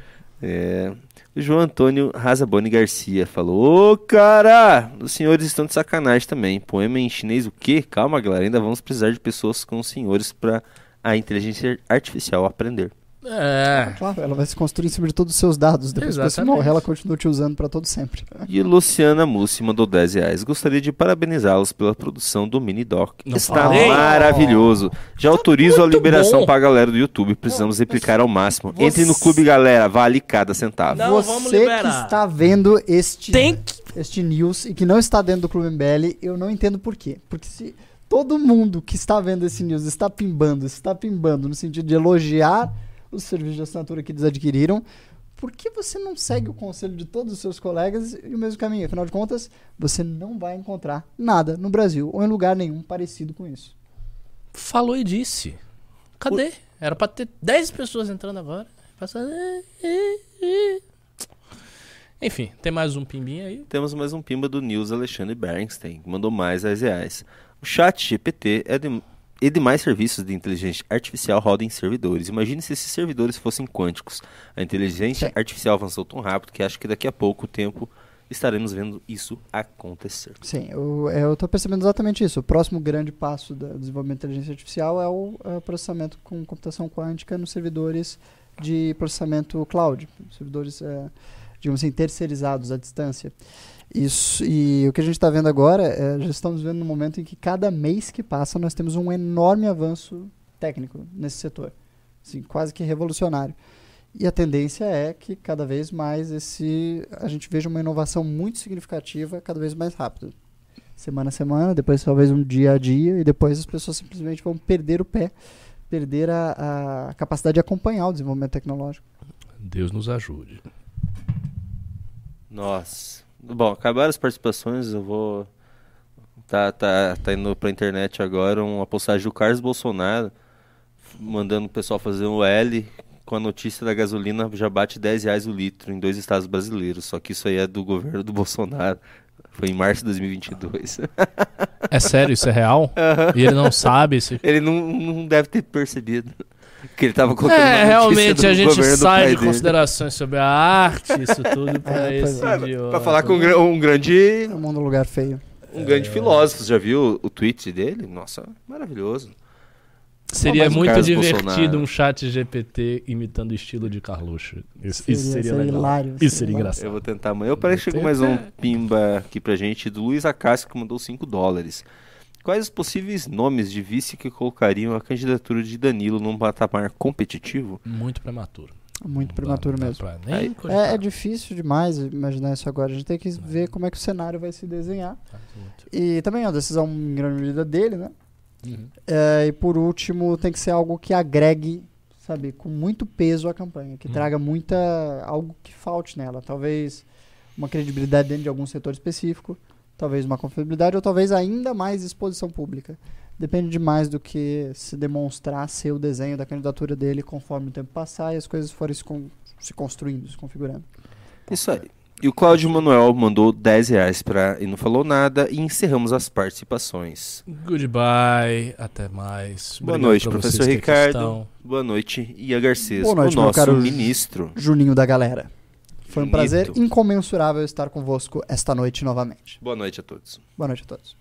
É. O João Antônio Razaboni Garcia falou: Ô cara, os senhores estão de sacanagem também. Poema em chinês o quê? Calma, galera, ainda vamos precisar de pessoas com os senhores pra a inteligência artificial aprender. É. Claro, ela vai se construir em cima de todos os seus dados. Depois que você Exatamente. morrer, ela continua te usando pra todo sempre. E Luciana Mussi mandou 10 reais. Gostaria de parabenizá-los pela produção do Mini Doc. Não Está falei? maravilhoso. Já autorizo a liberação bom. pra galera do YouTube. Precisamos replicar ao máximo. Entre no clube, galera. Vale cada centavo. Não, você vamos que está vendo este, Tem que. este news e que não está dentro do Clube MBL, eu não entendo por quê. Porque se todo mundo que está vendo esse news está pimbando, está pimbando no sentido de elogiar os serviços de assinatura que eles adquiriram, por que você não segue o conselho de todos os seus colegas e o mesmo caminho? Afinal de contas, você não vai encontrar nada no Brasil ou em lugar nenhum parecido com isso. Falou e disse. Cadê? Era pra ter 10 pessoas entrando agora. Passando. Enfim, tem mais um pimbinho aí. Temos mais um pimba do News Alexandre Bernstein, que mandou mais 10 reais. O chat GPT é de, e demais serviços de inteligência artificial rodam em servidores. Imagine se esses servidores fossem quânticos. A inteligência Sim. artificial avançou tão rápido que acho que daqui a pouco tempo estaremos vendo isso acontecer. Sim, eu, eu tô percebendo exatamente isso. O próximo grande passo do desenvolvimento de inteligência artificial é o é o processamento com computação quântica nos servidores de processamento cloud, servidores, é, digamos assim, terceirizados à distância. Isso, e o que a gente está vendo agora, é, já estamos vendo no momento em que cada mês que passa nós temos um enorme avanço técnico nesse setor, assim, quase que revolucionário. E a tendência é que cada vez mais esse a gente veja uma inovação muito significativa, cada vez mais rápido. Semana a semana, depois talvez um dia a dia, e depois as pessoas simplesmente vão perder o pé, perder a, a capacidade de acompanhar o desenvolvimento tecnológico. Deus nos ajude. Nossa. Bom, acabaram as participações, eu vou. Tá, tá, tá indo pra internet agora uma postagem do Carlos Bolsonaro mandando o pessoal fazer um L com a notícia da gasolina já bate 10 reais o litro em dois estados brasileiros. Só que isso aí é do governo do Bolsonaro. Foi em março de 2022. É sério, isso é real? E ele não sabe esse. Ele não, não deve ter percebido que ele tava colocando É, realmente do a gente sai de dele. considerações sobre a arte, isso tudo pra É, esse é. idiota. Pra falar com um, um grande É um mundo um lugar feio. um grande filósofo. Já viu o tweet dele? Nossa, maravilhoso. Seria muito Carlos divertido Bolsonaro. um chat GPT imitando o estilo de Carluxo. Isso, isso Seria- seria, seria legal. hilário, isso seria seria engraçado. Eu vou tentar amanhã. Eu parece que chegou mais um pimba aqui pra gente do Luiz Acácio que mandou 5 dólares. Quais os possíveis nomes de vice que colocariam a candidatura de Danilo num patamar competitivo? Muito prematuro. Muito prematuro dá- dá mesmo. nem Aí-. É, é difícil demais imaginar isso agora. A gente tem que ver como é que o cenário vai se desenhar. Tá. E também é uma decisão em grande medida dele, né? Uhum. É, e por último, tem que ser algo que agregue, sabe, com muito peso à campanha, que Hum. traga muita. algo que falte nela. Talvez uma credibilidade dentro de algum setor específico, talvez uma confiabilidade ou talvez ainda mais exposição pública. Depende demais do que se demonstrar ser o desenho da candidatura dele conforme o tempo passar e as coisas forem se, con- se construindo, se configurando. Isso aí. E o Cláudio Manuel mandou 10 reais pra, e não falou nada. E encerramos as participações. Goodbye, até mais. Boa Obrigado noite, professor Ricardo. Boa noite, Ia Garcês, Boa noite, o meu nosso caro ministro. Juninho da galera. Foi um prazer incomensurável estar convosco esta noite novamente. Boa noite a todos. Boa noite a todos.